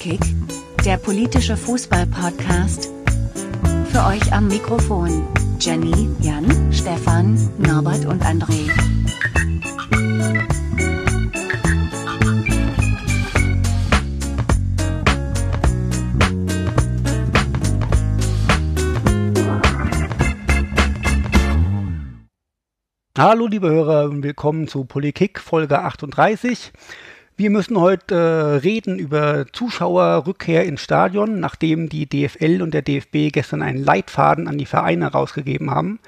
Polykick, der politische Fußball-Podcast. Für euch am Mikrofon Jenny, Jan, Stefan, Norbert und André. Hallo liebe Hörer willkommen zu Politik Folge 38. Wir müssen heute äh, reden über Zuschauerrückkehr ins Stadion, nachdem die DFL und der DFB gestern einen Leitfaden an die Vereine rausgegeben haben.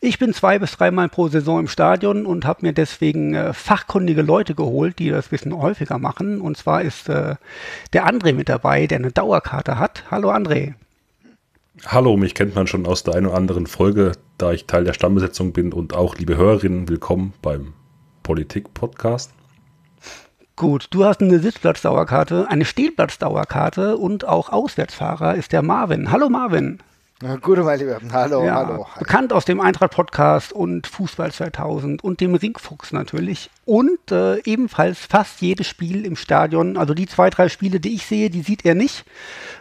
Ich bin zwei bis dreimal pro Saison im Stadion und habe mir deswegen äh, fachkundige Leute geholt, die das bisschen häufiger machen. Und zwar ist äh, der André mit dabei, der eine Dauerkarte hat. Hallo André. Hallo, mich kennt man schon aus der einen oder anderen Folge, da ich Teil der Stammbesetzung bin und auch liebe Hörerinnen, willkommen beim Politik-Podcast. Gut, du hast eine Sitzplatzdauerkarte, eine Stehplatzdauerkarte und auch Auswärtsfahrer ist der Marvin. Hallo Marvin. Gute, mein Lieber. Hallo, Ja, hallo. Bekannt aus dem Eintracht-Podcast und Fußball 2000 und dem Ringfuchs natürlich. Und äh, ebenfalls fast jedes Spiel im Stadion. Also die zwei, drei Spiele, die ich sehe, die sieht er nicht.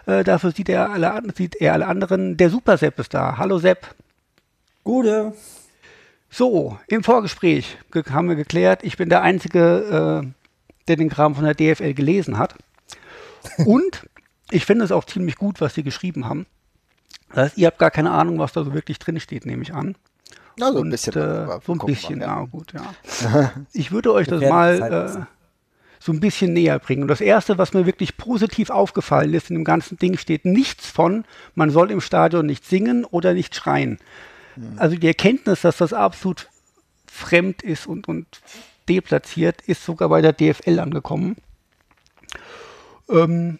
Äh, dafür sieht er, alle, sieht er alle anderen. Der Super Sepp ist da. Hallo Sepp. Gute. So, im Vorgespräch ge- haben wir geklärt, ich bin der Einzige, äh, der den Kram von der DFL gelesen hat. Und ich finde es auch ziemlich gut, was sie geschrieben haben. Das heißt, ihr habt gar keine Ahnung, was da so wirklich drin steht, nehme ich an. Na, so ein Und, bisschen. Äh, so ein bisschen, ja. gut, ja. Ich würde euch das mal äh, so ein bisschen näher bringen. Und das Erste, was mir wirklich positiv aufgefallen ist, in dem ganzen Ding steht nichts von, man soll im Stadion nicht singen oder nicht schreien. Also die Erkenntnis, dass das absolut fremd ist und, und deplatziert, ist sogar bei der DFL angekommen. Ähm,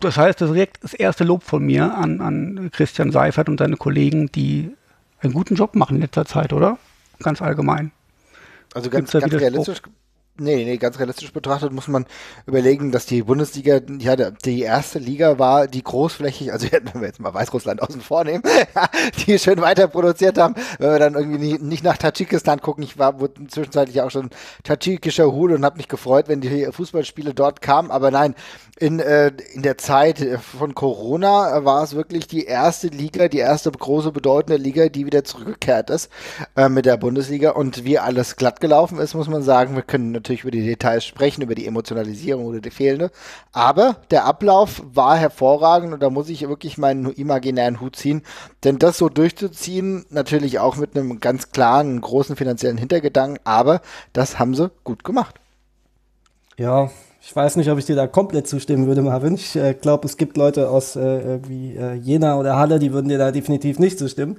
das heißt, das ist direkt das erste Lob von mir an, an Christian Seifert und seine Kollegen, die einen guten Job machen in letzter Zeit, oder? Ganz allgemein. Also ganz, ganz realistisch. Nee, nee, ganz realistisch betrachtet muss man überlegen, dass die Bundesliga, ja, die erste Liga war, die großflächig, also wenn wir jetzt mal Weißrussland außen vor nehmen, die schön weiter produziert haben, wenn wir dann irgendwie nicht, nicht nach Tadschikistan gucken, ich war wurde zwischenzeitlich auch schon tadschikischer Hut und habe mich gefreut, wenn die Fußballspiele dort kamen, aber nein, in, äh, in der Zeit äh, von Corona äh, war es wirklich die erste Liga, die erste große bedeutende Liga, die wieder zurückgekehrt ist äh, mit der Bundesliga. Und wie alles glatt gelaufen ist, muss man sagen, wir können natürlich über die Details sprechen, über die Emotionalisierung oder die fehlende, aber der Ablauf war hervorragend und da muss ich wirklich meinen imaginären Hut ziehen, denn das so durchzuziehen, natürlich auch mit einem ganz klaren, großen finanziellen Hintergedanken, aber das haben sie gut gemacht. Ja, ich weiß nicht, ob ich dir da komplett zustimmen würde, Marvin. Ich äh, glaube, es gibt Leute aus äh, irgendwie äh, Jena oder Halle, die würden dir da definitiv nicht zustimmen.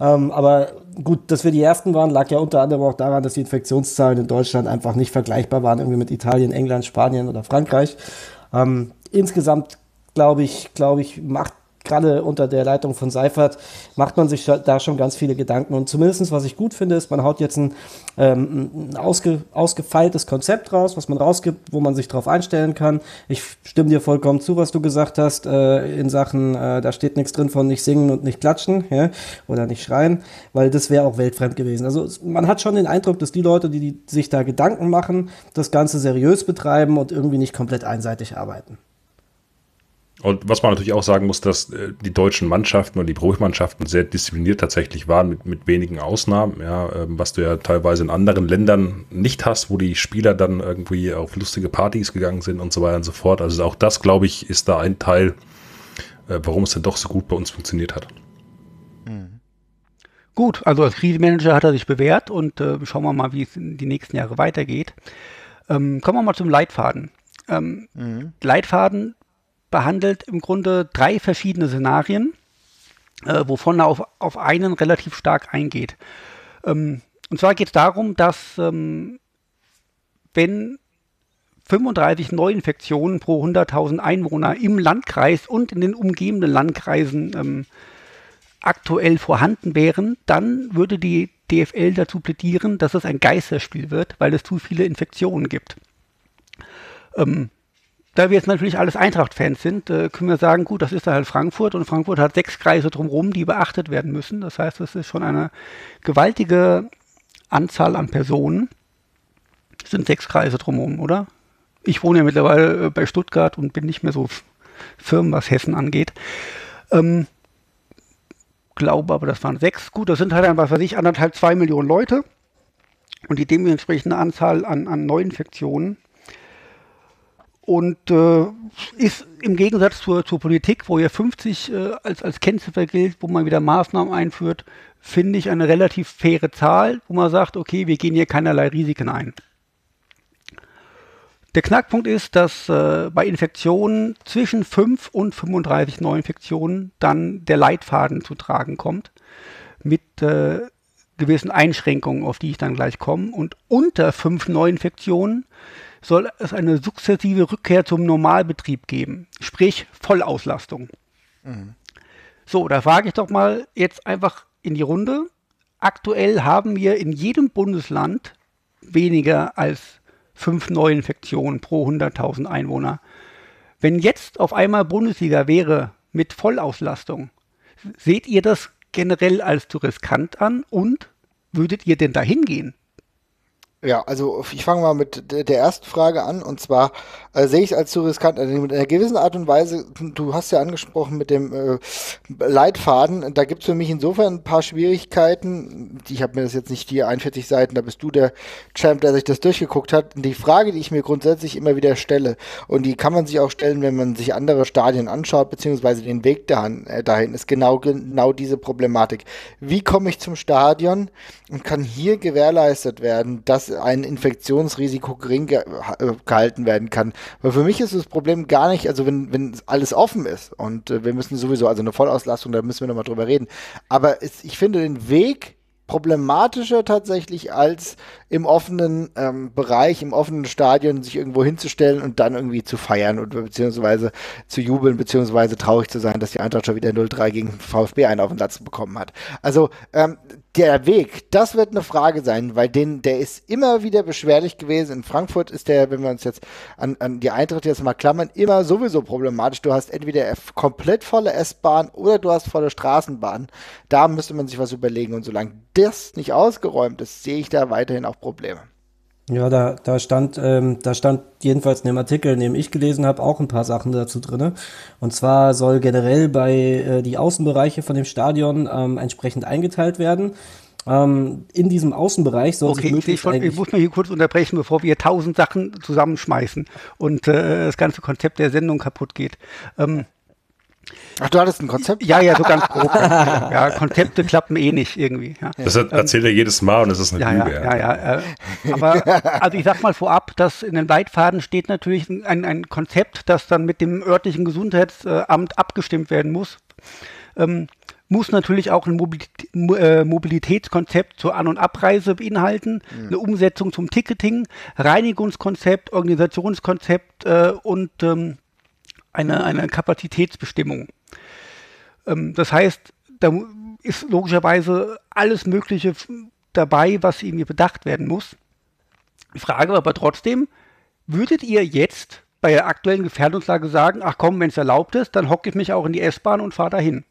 Ähm, aber gut, dass wir die Ersten waren, lag ja unter anderem auch daran, dass die Infektionszahlen in Deutschland einfach nicht vergleichbar waren, irgendwie mit Italien, England, Spanien oder Frankreich. Ähm, insgesamt, glaube ich, glaube ich, macht gerade unter der Leitung von Seifert, macht man sich da schon ganz viele Gedanken. Und zumindestens, was ich gut finde, ist, man haut jetzt ein, ähm, ein ausge, ausgefeiltes Konzept raus, was man rausgibt, wo man sich drauf einstellen kann. Ich stimme dir vollkommen zu, was du gesagt hast, äh, in Sachen, äh, da steht nichts drin von nicht singen und nicht klatschen ja, oder nicht schreien, weil das wäre auch weltfremd gewesen. Also man hat schon den Eindruck, dass die Leute, die, die sich da Gedanken machen, das Ganze seriös betreiben und irgendwie nicht komplett einseitig arbeiten. Und was man natürlich auch sagen muss, dass äh, die deutschen Mannschaften und die Profimannschaften sehr diszipliniert tatsächlich waren, mit, mit wenigen Ausnahmen, ja, ähm, was du ja teilweise in anderen Ländern nicht hast, wo die Spieler dann irgendwie auf lustige Partys gegangen sind und so weiter und so fort. Also auch das, glaube ich, ist da ein Teil, äh, warum es dann doch so gut bei uns funktioniert hat. Gut, also als Krisenmanager hat er sich bewährt und äh, schauen wir mal, wie es in die nächsten Jahre weitergeht. Ähm, kommen wir mal zum Leitfaden. Ähm, Leitfaden behandelt im Grunde drei verschiedene Szenarien, äh, wovon er auf, auf einen relativ stark eingeht. Ähm, und zwar geht es darum, dass ähm, wenn 35 Neuinfektionen pro 100.000 Einwohner im Landkreis und in den umgebenden Landkreisen ähm, aktuell vorhanden wären, dann würde die DFL dazu plädieren, dass es ein Geisterspiel wird, weil es zu viele Infektionen gibt. Ähm, da wir jetzt natürlich alles Eintracht-Fans sind, äh, können wir sagen, gut, das ist da halt Frankfurt und Frankfurt hat sechs Kreise drumherum, die beachtet werden müssen. Das heißt, das ist schon eine gewaltige Anzahl an Personen. Es sind sechs Kreise drumherum, oder? ich wohne ja mittlerweile äh, bei Stuttgart und bin nicht mehr so firm, was Hessen angeht. Ähm, glaube aber, das waren sechs. Gut, das sind halt einfach, was weiß ich, anderthalb, zwei Millionen Leute und die dementsprechende Anzahl an, an Neuinfektionen. Und äh, ist im Gegensatz zur, zur Politik, wo ja 50 äh, als, als Kennziffer gilt, wo man wieder Maßnahmen einführt, finde ich eine relativ faire Zahl, wo man sagt, okay, wir gehen hier keinerlei Risiken ein. Der Knackpunkt ist, dass äh, bei Infektionen zwischen 5 und 35 Neuinfektionen dann der Leitfaden zu tragen kommt mit äh, gewissen Einschränkungen, auf die ich dann gleich komme. Und unter 5 Neuinfektionen soll es eine sukzessive Rückkehr zum Normalbetrieb geben, sprich Vollauslastung. Mhm. So, da frage ich doch mal jetzt einfach in die Runde. Aktuell haben wir in jedem Bundesland weniger als fünf Neuinfektionen pro 100.000 Einwohner. Wenn jetzt auf einmal Bundesliga wäre mit Vollauslastung, seht ihr das generell als zu riskant an und würdet ihr denn dahin gehen? Ja, also ich fange mal mit der ersten Frage an und zwar äh, sehe ich als zu riskant, also in einer gewissen Art und Weise, du hast ja angesprochen mit dem äh, Leitfaden, da gibt es für mich insofern ein paar Schwierigkeiten, ich habe mir das jetzt nicht die 41 Seiten, da bist du der Champ, der sich das durchgeguckt hat. Die Frage, die ich mir grundsätzlich immer wieder stelle und die kann man sich auch stellen, wenn man sich andere Stadien anschaut, beziehungsweise den Weg dahin, äh, dahin ist genau, genau diese Problematik. Wie komme ich zum Stadion und kann hier gewährleistet werden, dass ein Infektionsrisiko gering ge äh, gehalten werden kann. Weil für mich ist das Problem gar nicht, also wenn, wenn alles offen ist und äh, wir müssen sowieso, also eine Vollauslastung, da müssen wir nochmal drüber reden. Aber es, ich finde den Weg problematischer tatsächlich als im offenen ähm, Bereich, im offenen Stadion sich irgendwo hinzustellen und dann irgendwie zu feiern und beziehungsweise zu jubeln, beziehungsweise traurig zu sein, dass die Eintracht schon wieder 0-3 gegen VfB einen auf den Satz bekommen hat. Also ähm, der Weg, das wird eine Frage sein, weil den, der ist immer wieder beschwerlich gewesen. In Frankfurt ist der, wenn wir uns jetzt an, an die Eintritte jetzt mal klammern, immer sowieso problematisch. Du hast entweder komplett volle S-Bahn oder du hast volle Straßenbahn. Da müsste man sich was überlegen. Und solange das nicht ausgeräumt ist, sehe ich da weiterhin auch Probleme. Ja, da, da stand, ähm, da stand jedenfalls in dem Artikel, in dem ich gelesen habe, auch ein paar Sachen dazu drin. Und zwar soll generell bei äh, die Außenbereiche von dem Stadion ähm, entsprechend eingeteilt werden. Ähm, in diesem Außenbereich soll okay, sich ich, ich muss mal hier kurz unterbrechen, bevor wir tausend Sachen zusammenschmeißen und äh, das ganze Konzept der Sendung kaputt geht. Ähm, Ach, du hattest ein Konzept? Ja, ja, so ganz grob. ja, Konzepte klappen eh nicht irgendwie. Ja. Das erzählt er jedes Mal und es ist eine ja, Lüge. Ja, ja, ja. Äh, aber also ich sag mal vorab, dass in den Leitfaden steht natürlich ein, ein Konzept, das dann mit dem örtlichen Gesundheitsamt abgestimmt werden muss. Ähm, muss natürlich auch ein äh, Mobilitätskonzept zur An- und Abreise beinhalten, mhm. eine Umsetzung zum Ticketing, Reinigungskonzept, Organisationskonzept äh, und ähm, eine, eine Kapazitätsbestimmung. Ähm, das heißt, da ist logischerweise alles Mögliche dabei, was irgendwie bedacht werden muss. Die Frage aber trotzdem, würdet ihr jetzt bei der aktuellen Gefährdungslage sagen, ach komm, wenn es erlaubt ist, dann hocke ich mich auch in die S-Bahn und fahre dahin?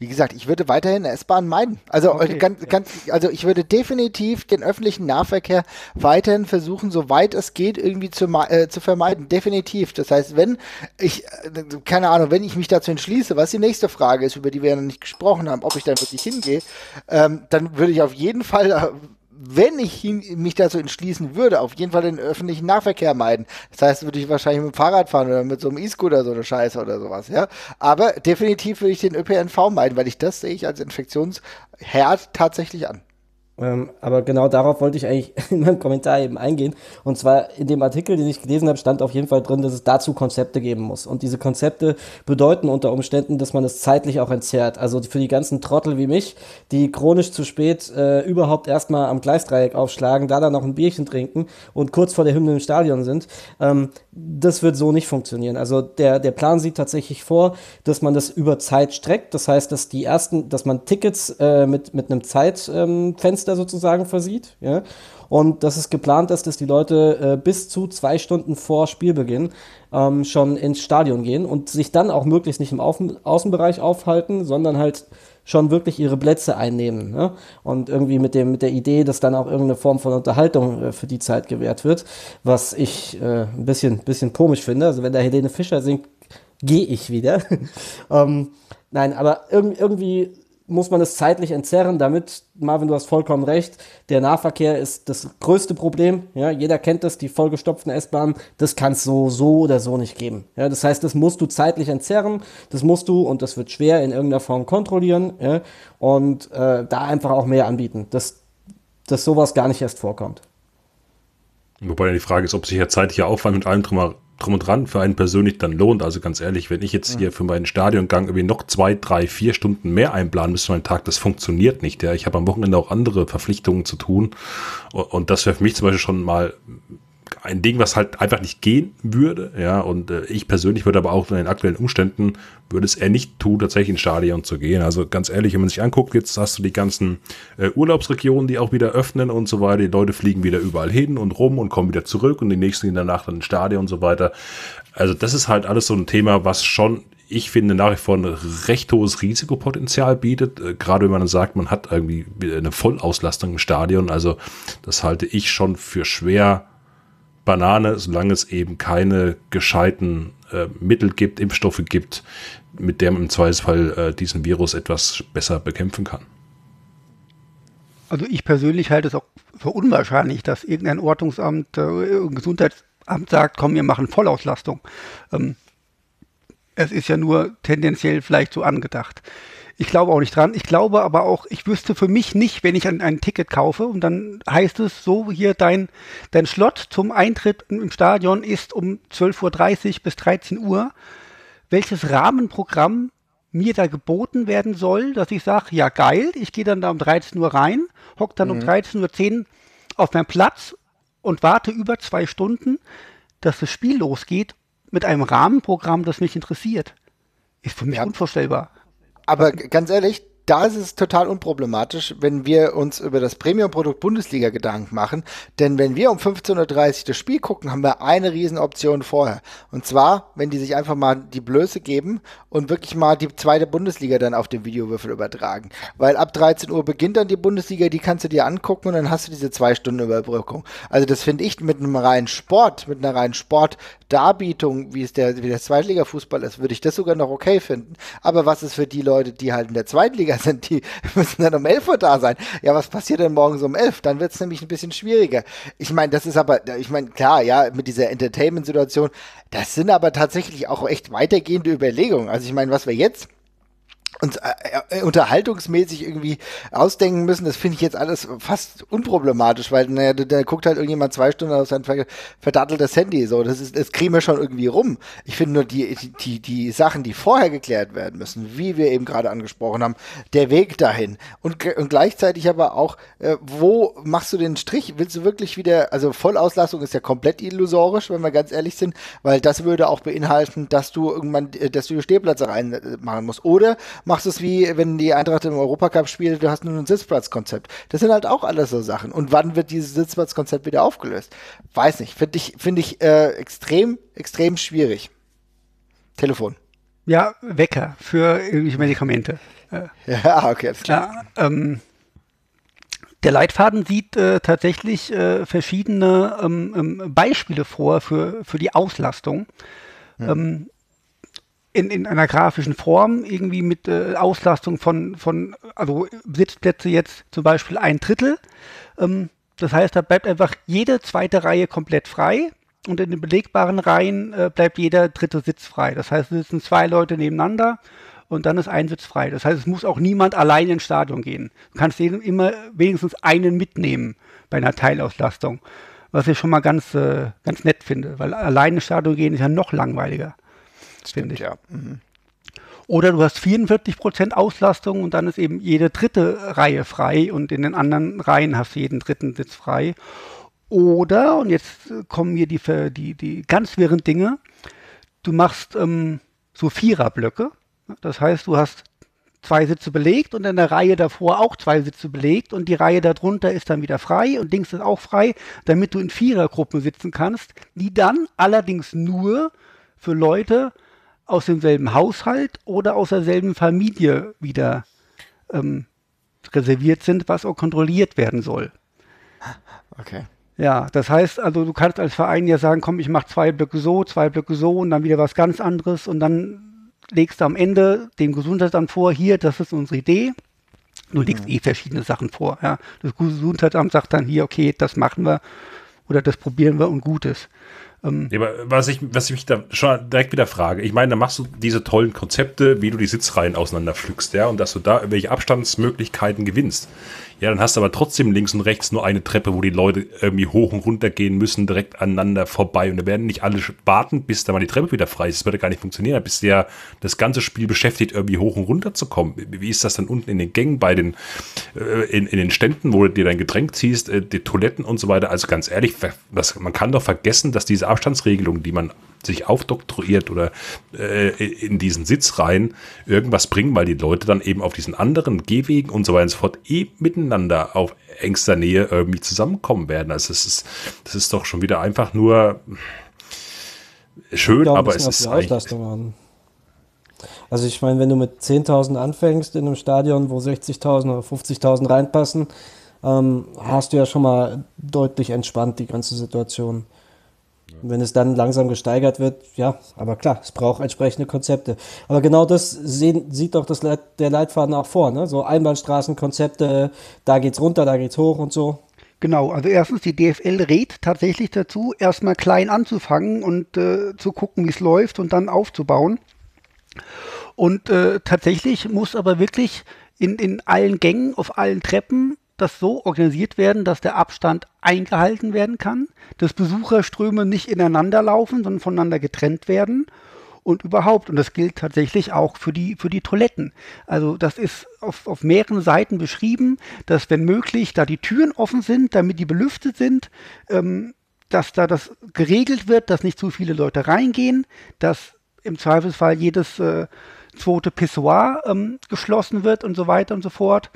Wie gesagt, ich würde weiterhin S-Bahn meiden. Also, okay. ganz, ganz, also ich würde definitiv den öffentlichen Nahverkehr weiterhin versuchen, soweit es geht, irgendwie zu, äh, zu vermeiden. Definitiv. Das heißt, wenn ich, äh, keine Ahnung, wenn ich mich dazu entschließe, was die nächste Frage ist, über die wir ja noch nicht gesprochen haben, ob ich da wirklich hingehe, ähm, dann würde ich auf jeden Fall äh, wenn ich mich dazu entschließen würde, auf jeden Fall den öffentlichen Nahverkehr meiden. Das heißt, würde ich wahrscheinlich mit dem Fahrrad fahren oder mit so einem E-Scooter so eine Scheiße oder sowas, ja. Aber definitiv würde ich den ÖPNV meiden, weil ich das sehe ich als Infektionsherd tatsächlich an. Ähm, aber genau darauf wollte ich eigentlich in meinem Kommentar eben eingehen. Und zwar in dem Artikel, den ich gelesen habe, stand auf jeden Fall drin, dass es dazu Konzepte geben muss. Und diese Konzepte bedeuten unter Umständen, dass man es zeitlich auch entzerrt. Also für die ganzen Trottel wie mich, die chronisch zu spät äh, überhaupt erstmal am Gleisdreieck aufschlagen, da dann noch ein Bierchen trinken und kurz vor der Hymne im Stadion sind, ähm, das wird so nicht funktionieren. Also der, der Plan sieht tatsächlich vor, dass man das über Zeit streckt. Das heißt, dass die ersten, dass man Tickets äh, mit, mit einem Zeitfenster Fenster sozusagen versieht. Ja? Und dass es geplant ist, dass die Leute äh, bis zu zwei Stunden vor Spielbeginn ähm, schon ins Stadion gehen und sich dann auch möglichst nicht im Außen Außenbereich aufhalten, sondern halt schon wirklich ihre Plätze einnehmen. Ne? Und irgendwie mit, dem, mit der Idee, dass dann auch irgendeine Form von Unterhaltung äh, für die Zeit gewährt wird, was ich äh, ein bisschen, bisschen komisch finde. Also wenn da Helene Fischer singt, gehe ich wieder. ähm, nein, aber irg irgendwie muss man es zeitlich entzerren, damit, Marvin, du hast vollkommen recht, der Nahverkehr ist das größte Problem. Ja, jeder kennt das, die vollgestopften S-Bahnen, das kann es so, so oder so nicht geben. Ja, das heißt, das musst du zeitlich entzerren, das musst du, und das wird schwer in irgendeiner Form kontrollieren, ja, und äh, da einfach auch mehr anbieten, dass, dass sowas gar nicht erst vorkommt. Wobei ja die Frage ist, ob sich ja zeitlicher Aufwand mit allem drum drum und dran für einen persönlich dann lohnt. Also ganz ehrlich, wenn ich jetzt hier für meinen Stadiongang irgendwie noch zwei, drei, vier Stunden mehr einplanen müsste für meinen Tag, das funktioniert nicht. Ja. Ich habe am Wochenende auch andere Verpflichtungen zu tun. Und das wäre für mich zum Beispiel schon mal ein Ding, was halt einfach nicht gehen würde. Ja, und äh, ich persönlich würde aber auch in den aktuellen Umständen würde es eher nicht tun, tatsächlich ins Stadion zu gehen. Also ganz ehrlich, wenn man sich anguckt, jetzt hast du die ganzen äh, Urlaubsregionen, die auch wieder öffnen und so weiter. Die Leute fliegen wieder überall hin und rum und kommen wieder zurück und die nächsten gehen danach dann ins Stadion und so weiter. Also das ist halt alles so ein Thema, was schon ich finde nach wie vor ein recht hohes Risikopotenzial bietet, äh, gerade wenn man dann sagt, man hat irgendwie eine Vollauslastung im Stadion. Also das halte ich schon für schwer Banane, solange es eben keine gescheiten äh, Mittel gibt, Impfstoffe gibt, mit der man im Zweifelsfall äh, diesen Virus etwas besser bekämpfen kann. Also ich persönlich halte es auch für unwahrscheinlich, dass irgendein Ordnungsamt, äh, Gesundheitsamt sagt, komm, wir machen Vollauslastung. Ähm, es ist ja nur tendenziell vielleicht so angedacht. Ich glaube auch nicht dran. Ich glaube aber auch, ich wüsste für mich nicht, wenn ich ein, ein Ticket kaufe und dann heißt es so, hier dein, dein Slot zum Eintritt im Stadion ist um 12.30 Uhr bis 13 Uhr, welches Rahmenprogramm mir da geboten werden soll, dass ich sage, ja geil, ich gehe dann da um 13 Uhr rein, hock dann mhm. um 13.10 Uhr auf meinen Platz und warte über zwei Stunden, dass das Spiel losgeht mit einem Rahmenprogramm, das mich interessiert. Ist für mich ja. unvorstellbar. Aber ganz ehrlich, da ist es total unproblematisch, wenn wir uns über das Premium-Produkt Bundesliga Gedanken machen. Denn wenn wir um 15.30 Uhr das Spiel gucken, haben wir eine Riesenoption vorher. Und zwar, wenn die sich einfach mal die Blöße geben und wirklich mal die zweite Bundesliga dann auf dem Videowürfel übertragen. Weil ab 13 Uhr beginnt dann die Bundesliga, die kannst du dir angucken und dann hast du diese zwei Stunden Überbrückung. Also das finde ich mit einem reinen Sport, mit einer reinen Sportdarbietung, wie es der, wie der Zweitliga-Fußball ist, würde ich das sogar noch okay finden. Aber was ist für die Leute, die halt in der Zweitliga sind, die müssen dann um 11 Uhr da sein. Ja, was passiert denn morgens um 11? Dann wird es nämlich ein bisschen schwieriger. Ich meine, das ist aber, ich meine, klar, ja, mit dieser Entertainment-Situation, das sind aber tatsächlich auch echt weitergehende Überlegungen. Also ich meine, was wir jetzt uns äh, äh, unterhaltungsmäßig irgendwie ausdenken müssen, das finde ich jetzt alles fast unproblematisch, weil naja, da, guckt halt irgendjemand zwei Stunden auf sein verdatteltes Handy, so, das ist, das kriegen wir schon irgendwie rum. Ich finde nur die, die, die Sachen, die vorher geklärt werden müssen, wie wir eben gerade angesprochen haben, der Weg dahin und, und gleichzeitig aber auch, äh, wo machst du den Strich? Willst du wirklich wieder, also Vollauslastung ist ja komplett illusorisch, wenn wir ganz ehrlich sind, weil das würde auch beinhalten, dass du irgendwann, äh, dass du Stehplätze reinmachen musst. Oder machst du es wie, wenn die Eintracht im Europacup spielt, du hast nur ein Sitzplatzkonzept. Das sind halt auch alles so Sachen. Und wann wird dieses Sitzplatzkonzept wieder aufgelöst? Weiß nicht. Finde ich, finde ich äh, extrem, extrem schwierig. Telefon. Ja, Wecker für irgendwelche Medikamente. Ja, okay, alles klar. Ja, ähm, der Leitfaden sieht äh, tatsächlich äh, verschiedene ähm, ähm Beispiele vor für, für die Auslastung. Hm in, in einer grafischen Form, irgendwie mit äh, Auslastung von, von, also Sitzplätze jetzt zum Beispiel ein Drittel. Ähm, das heißt, da bleibt einfach jede zweite Reihe komplett frei und in den belegbaren Reihen äh, bleibt jeder dritte Sitz frei. Das heißt, es sitzen zwei Leute nebeneinander und dann ist ein Sitz frei. Das heißt, es muss auch niemand allein ins Stadion gehen. Du kannst immer wenigstens einen mitnehmen bei einer Teilauslastung, was ich schon mal ganz, äh, ganz nett finde, weil allein ins Stadion gehen ist ja noch langweiliger finde ich. Ja. Mhm. Oder du hast 44% Auslastung und dann ist eben jede dritte Reihe frei und in den anderen Reihen hast du jeden dritten Sitz frei. Oder, und jetzt kommen hier die, die, die ganz wirren Dinge, du machst ähm, so Viererblöcke. Das heißt, du hast zwei Sitze belegt und in der Reihe davor auch zwei Sitze belegt und die Reihe darunter ist dann wieder frei und links ist auch frei, damit du in Vierergruppen sitzen kannst, die dann allerdings nur für Leute aus demselben Haushalt oder aus derselben Familie wieder ähm, reserviert sind, was auch kontrolliert werden soll. Okay. Ja, das heißt also, du kannst als Verein ja sagen, komm, ich mache zwei Blöcke so, zwei Blöcke so und dann wieder was ganz anderes und dann legst du am Ende dem Gesundheitsamt vor, hier, das ist unsere Idee. Du legst mhm. eh verschiedene Sachen vor. Ja. Das Gesundheitsamt sagt dann hier, okay, das machen wir oder das probieren wir und gut ist. Ähm, aber was ich, was ich mich da schon direkt wieder frage, ich meine, da machst du diese tollen Konzepte, wie du die Sitzreihen auseinanderpflückst, ja, und dass du da irgendwelche Abstandsmöglichkeiten gewinnst. Ja, dann hast du aber trotzdem links und rechts nur eine Treppe, wo die Leute irgendwie hoch und runter gehen müssen, direkt aneinander vorbei. Und da werden nicht alle warten, bis da mal die Treppe wieder frei ist. Das würde gar nicht funktionieren. Da bist du ja das ganze Spiel beschäftigt, irgendwie hoch und runter zu kommen. Wie ist das dann unten in den Gängen, bei den, äh, in, in den Ständen, wo du dir dein Getränk ziehst, äh, die Toiletten und so weiter? Also ganz ehrlich, das, man kann doch vergessen, dass diese Abstandsregelungen, die man sich aufdoktoriert oder äh, in diesen Sitzreihen irgendwas bringen, weil die Leute dann eben auf diesen anderen Gehwegen und so weiter und so fort eh miteinander auf engster Nähe irgendwie zusammenkommen werden. Also es ist, das ist doch schon wieder einfach nur schön, aber es ist an. Also ich meine, wenn du mit 10.000 anfängst in einem Stadion, wo 60.000 oder 50.000 reinpassen, ähm, hast du ja schon mal deutlich entspannt die ganze Situation. Wenn es dann langsam gesteigert wird, ja, aber klar, es braucht entsprechende Konzepte. Aber genau das sehen, sieht doch das Leit, der Leitfaden auch vor, ne? So Einbahnstraßenkonzepte, da geht's runter, da geht's hoch und so. Genau, also erstens, die DFL rät tatsächlich dazu, erstmal klein anzufangen und äh, zu gucken, wie es läuft und dann aufzubauen. Und äh, tatsächlich muss aber wirklich in, in allen Gängen, auf allen Treppen das so organisiert werden, dass der Abstand eingehalten werden kann, dass Besucherströme nicht ineinander laufen, sondern voneinander getrennt werden und überhaupt. Und das gilt tatsächlich auch für die, für die Toiletten. Also das ist auf, auf mehreren Seiten beschrieben, dass wenn möglich da die Türen offen sind, damit die belüftet sind, ähm, dass da das geregelt wird, dass nicht zu viele Leute reingehen, dass im Zweifelsfall jedes äh, zweite Pissoir ähm, geschlossen wird und so weiter und so fort.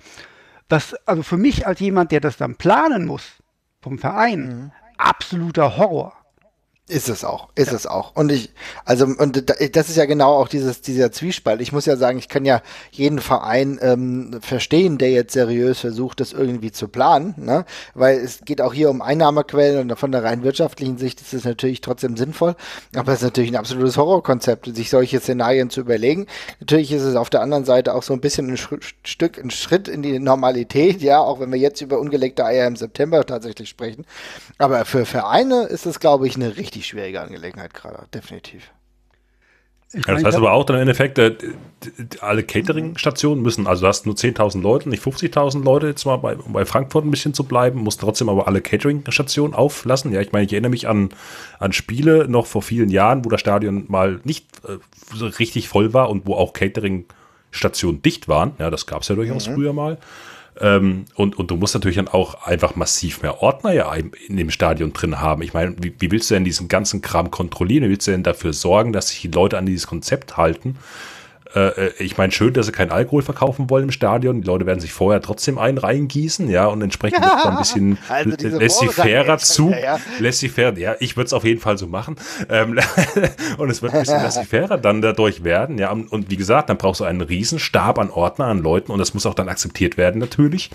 Das, also für mich als jemand, der das dann planen muss, vom Verein, mhm. absoluter Horror. Ist es auch, ist ja. es auch. Und ich, also, und das ist ja genau auch dieses, dieser Zwiespalt. Ich muss ja sagen, ich kann ja jeden Verein ähm, verstehen, der jetzt seriös versucht, das irgendwie zu planen, ne? Weil es geht auch hier um Einnahmequellen und von der rein wirtschaftlichen Sicht ist es natürlich trotzdem sinnvoll. Aber es ist natürlich ein absolutes Horrorkonzept, sich solche Szenarien zu überlegen. Natürlich ist es auf der anderen Seite auch so ein bisschen ein Stück, ein Schritt in die Normalität, ja, auch wenn wir jetzt über ungelegte Eier im September tatsächlich sprechen. Aber für Vereine ist es, glaube ich, eine richtig richtig schwierige Angelegenheit gerade, definitiv. Ja, das heißt aber auch dann im Endeffekt, äh, alle Catering-Stationen müssen, also du hast nur 10.000 Leute, nicht 50.000 Leute, jetzt mal bei, bei Frankfurt ein bisschen zu bleiben, musst trotzdem aber alle Catering-Stationen auflassen. Ja, ich meine, ich erinnere mich an, an Spiele noch vor vielen Jahren, wo das Stadion mal nicht äh, so richtig voll war und wo auch Catering-Stationen dicht waren. Ja, das gab es ja durchaus mhm. früher mal. Ähm, und, und du musst natürlich dann auch einfach massiv mehr Ordner ja in dem Stadion drin haben. Ich meine, wie, wie willst du denn diesen ganzen Kram kontrollieren? Wie willst du denn dafür sorgen, dass sich die Leute an dieses Konzept halten? Äh, äh, ich meine, schön, dass sie keinen Alkohol verkaufen wollen im Stadion. Die Leute werden sich vorher trotzdem einen reingießen, ja, und entsprechend ja. ein bisschen also laissez-faire zu. Ja, ja. Laissez-faire, ja, ich würde es auf jeden Fall so machen. Ähm, und es wird ein bisschen laissez-faire dann dadurch werden, ja. Und, und, wie gesagt, dann brauchst du einen Riesenstab an Ordner, an Leuten und das muss auch dann akzeptiert werden, natürlich,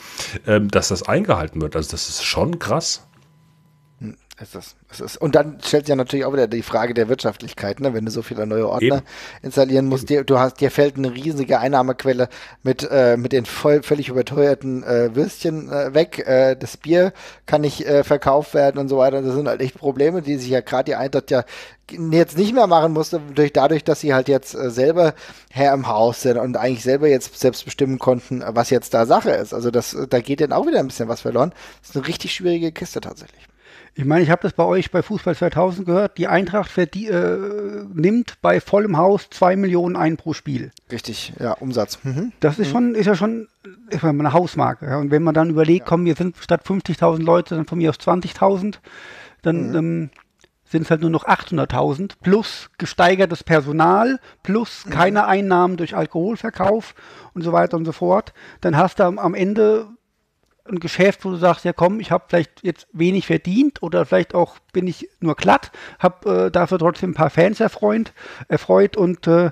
ähm, dass das eingehalten wird. Also, das ist schon krass. Ist das, ist. Und dann stellt sich ja natürlich auch wieder die Frage der Wirtschaftlichkeit, ne? wenn du so viele neue Ordner Eben. installieren musst. Dir, du hast, dir fällt eine riesige Einnahmequelle mit, äh, mit den voll, völlig überteuerten äh, Würstchen äh, weg. Äh, das Bier kann nicht äh, verkauft werden und so weiter. Das sind halt echt Probleme, die sich ja gerade die Eintracht ja jetzt nicht mehr machen musste, durch, dadurch, dass sie halt jetzt äh, selber Herr im Haus sind und eigentlich selber jetzt selbst bestimmen konnten, was jetzt da Sache ist. Also das, da geht denen auch wieder ein bisschen was verloren. Das ist eine richtig schwierige Kiste tatsächlich. Ich meine, ich habe das bei euch bei Fußball 2000 gehört. Die Eintracht äh, nimmt bei vollem Haus zwei Millionen ein pro Spiel. Richtig, ja, Umsatz. Mhm. Das ist mhm. schon, ist ja schon ist eine Hausmarke. Ja. Und wenn man dann überlegt, ja. komm, wir sind statt 50.000 Leute dann von mir aus 20.000, dann mhm. ähm, sind es halt nur noch 800.000 plus gesteigertes Personal plus mhm. keine Einnahmen durch Alkoholverkauf und so weiter und so fort. Dann hast du am, am Ende ein Geschäft, wo du sagst, ja komm, ich habe vielleicht jetzt wenig verdient oder vielleicht auch bin ich nur glatt, habe äh, dafür trotzdem ein paar Fans erfreut, erfreut und äh,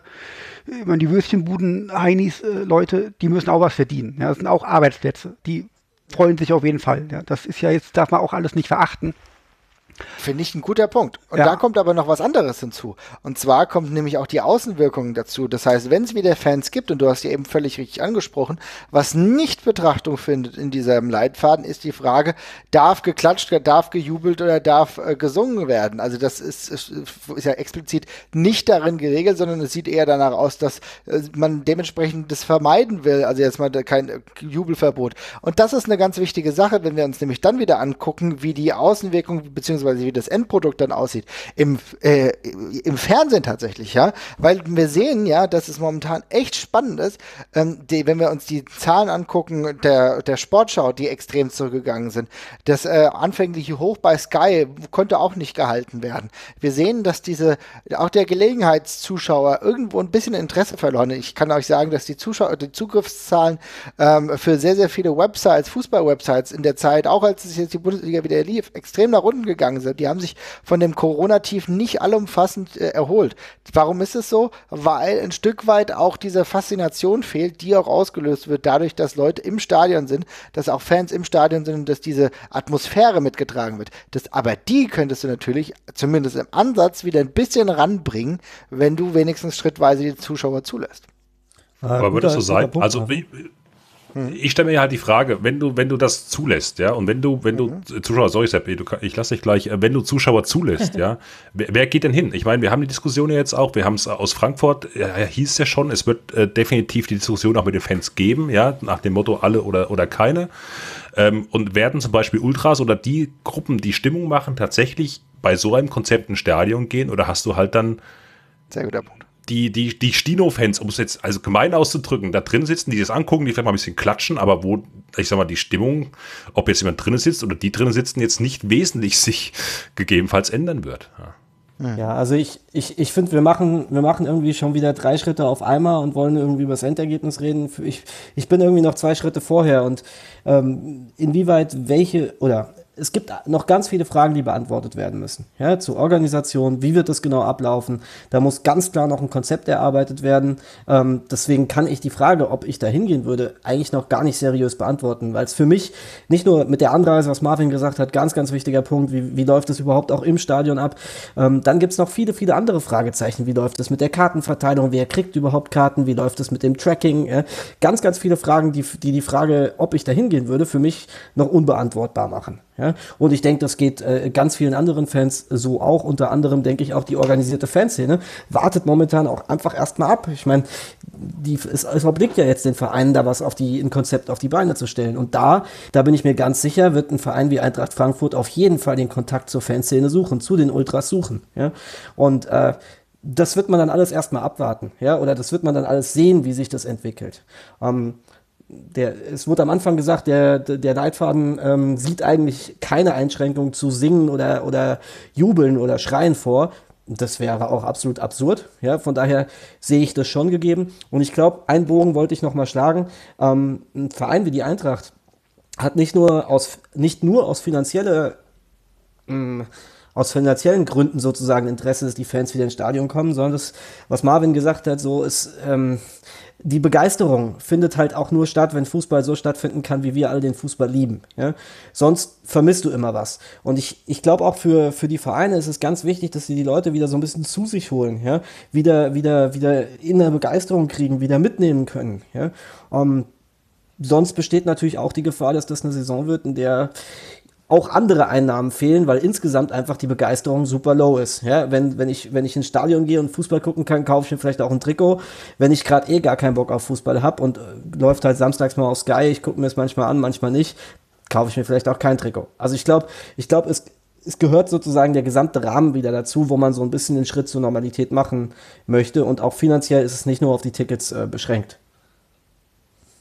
ich meine, die Würstchenbuden, Heinis, äh, Leute, die müssen auch was verdienen. Ja, das sind auch Arbeitsplätze. Die freuen sich auf jeden Fall. Ja, das ist ja jetzt, darf man auch alles nicht verachten. Finde ich ein guter Punkt. Und ja. da kommt aber noch was anderes hinzu. Und zwar kommt nämlich auch die Außenwirkung dazu. Das heißt, wenn es wieder Fans gibt, und du hast ja eben völlig richtig angesprochen, was nicht Betrachtung findet in diesem Leitfaden, ist die Frage, darf geklatscht, darf gejubelt oder darf äh, gesungen werden? Also das ist, ist, ist, ja explizit nicht darin geregelt, sondern es sieht eher danach aus, dass äh, man dementsprechend das vermeiden will. Also jetzt mal kein äh, Jubelverbot. Und das ist eine ganz wichtige Sache, wenn wir uns nämlich dann wieder angucken, wie die Außenwirkung bzw beziehungsweise wie das Endprodukt dann aussieht, im, äh, im Fernsehen tatsächlich, ja, weil wir sehen ja, dass es momentan echt spannend ist, ähm, die, wenn wir uns die Zahlen angucken der, der Sportschau, die extrem zurückgegangen sind. Das äh, anfängliche Hoch bei Sky konnte auch nicht gehalten werden. Wir sehen, dass diese, auch der Gelegenheitszuschauer irgendwo ein bisschen Interesse verloren. Ich kann euch sagen, dass die Zuschauer, die Zugriffszahlen ähm, für sehr, sehr viele Websites, Fußball-Websites in der Zeit, auch als es jetzt die Bundesliga wieder lief, extrem nach unten gegangen gegangen sind. Die haben sich von dem Corona-Tief nicht allumfassend äh, erholt. Warum ist es so? Weil ein Stück weit auch diese Faszination fehlt, die auch ausgelöst wird dadurch, dass Leute im Stadion sind, dass auch Fans im Stadion sind und dass diese Atmosphäre mitgetragen wird. Das, aber die könntest du natürlich zumindest im Ansatz wieder ein bisschen ranbringen, wenn du wenigstens schrittweise die Zuschauer zulässt. Aber würde es so sein? Also wie, hm. Ich stelle mir halt die Frage, wenn du, wenn du das zulässt, ja, und wenn du, wenn du, mhm. Zuschauer, sorry, Sepp, ich lasse dich gleich, wenn du Zuschauer zulässt, ja, wer, wer, geht denn hin? Ich meine, wir haben die Diskussion ja jetzt auch, wir haben es aus Frankfurt, ja, hieß ja schon, es wird äh, definitiv die Diskussion auch mit den Fans geben, ja, nach dem Motto alle oder, oder keine. Ähm, und werden zum Beispiel Ultras oder die Gruppen, die Stimmung machen, tatsächlich bei so einem Konzept ein Stadion gehen oder hast du halt dann Sehr guter Punkt die, die, die Stino-Fans, um es jetzt also gemein auszudrücken, da drin sitzen, die das angucken, die vielleicht mal ein bisschen klatschen, aber wo, ich sag mal, die Stimmung, ob jetzt jemand drin sitzt oder die drin sitzen, jetzt nicht wesentlich sich gegebenenfalls ändern wird. Ja. Ja, also ich, ich, ich finde, wir machen, wir machen irgendwie schon wieder drei Schritte auf einmal und wollen irgendwie über das Endergebnis reden. Ich, ich bin irgendwie noch zwei Schritte vorher und ähm, inwieweit welche oder es gibt noch ganz viele Fragen, die beantwortet werden müssen. Ja, zur Organisation, wie wird das genau ablaufen? Da muss ganz klar noch ein Konzept erarbeitet werden. Ähm, deswegen kann ich die Frage, ob ich da hingehen würde, eigentlich noch gar nicht seriös beantworten, weil es für mich nicht nur mit der Anreise, was Marvin gesagt hat, ganz, ganz wichtiger Punkt, wie, wie läuft es überhaupt auch im Stadion ab? Ähm, dann gibt es noch viele, viele andere Fragezeichen. Wie läuft es mit der Kartenverteilung? Wer kriegt überhaupt Karten? Wie läuft es mit dem Tracking? Ja, ganz, ganz viele Fragen, die, die die Frage, ob ich da hingehen würde, für mich noch unbeantwortbar machen. Ja? Und ich denke, das geht äh, ganz vielen anderen Fans so auch. Unter anderem denke ich auch die organisierte Fanszene wartet momentan auch einfach erstmal ab. Ich meine, die, es, es obliegt ja jetzt den Vereinen, da was auf die, ein Konzept auf die Beine zu stellen. Und da, da bin ich mir ganz sicher, wird ein Verein wie Eintracht Frankfurt auf jeden Fall den Kontakt zur Fanszene suchen, zu den Ultras suchen. Ja? Und äh, das wird man dann alles erstmal abwarten, ja, oder das wird man dann alles sehen, wie sich das entwickelt. Ähm, der, es wurde am Anfang gesagt, der, der Leitfaden ähm, sieht eigentlich keine Einschränkung zu singen oder, oder jubeln oder schreien vor. Das wäre auch absolut absurd. Ja, von daher sehe ich das schon gegeben. Und ich glaube, einen Bogen wollte ich noch mal schlagen. Ähm, ein Verein wie die Eintracht hat nicht nur aus, nicht nur aus finanzielle, ähm, aus finanziellen Gründen sozusagen Interesse, dass die Fans wieder ins Stadion kommen, sondern das, was Marvin gesagt hat, so ist, ähm, die Begeisterung findet halt auch nur statt, wenn Fußball so stattfinden kann, wie wir alle den Fußball lieben. Ja? Sonst vermisst du immer was. Und ich, ich glaube auch für, für die Vereine ist es ganz wichtig, dass sie die Leute wieder so ein bisschen zu sich holen, ja? wieder, wieder, wieder in der Begeisterung kriegen, wieder mitnehmen können. Ja? Um, ähm, sonst besteht natürlich auch die Gefahr, dass das eine Saison wird, in der auch andere Einnahmen fehlen, weil insgesamt einfach die Begeisterung super low ist. Ja, wenn, wenn, ich, wenn ich ins Stadion gehe und Fußball gucken kann, kaufe ich mir vielleicht auch ein Trikot. Wenn ich gerade eh gar keinen Bock auf Fußball habe und äh, läuft halt samstags mal auf Sky, ich gucke mir es manchmal an, manchmal nicht, kaufe ich mir vielleicht auch kein Trikot. Also ich glaube, ich glaube, es, es gehört sozusagen der gesamte Rahmen wieder dazu, wo man so ein bisschen den Schritt zur Normalität machen möchte. Und auch finanziell ist es nicht nur auf die Tickets äh, beschränkt.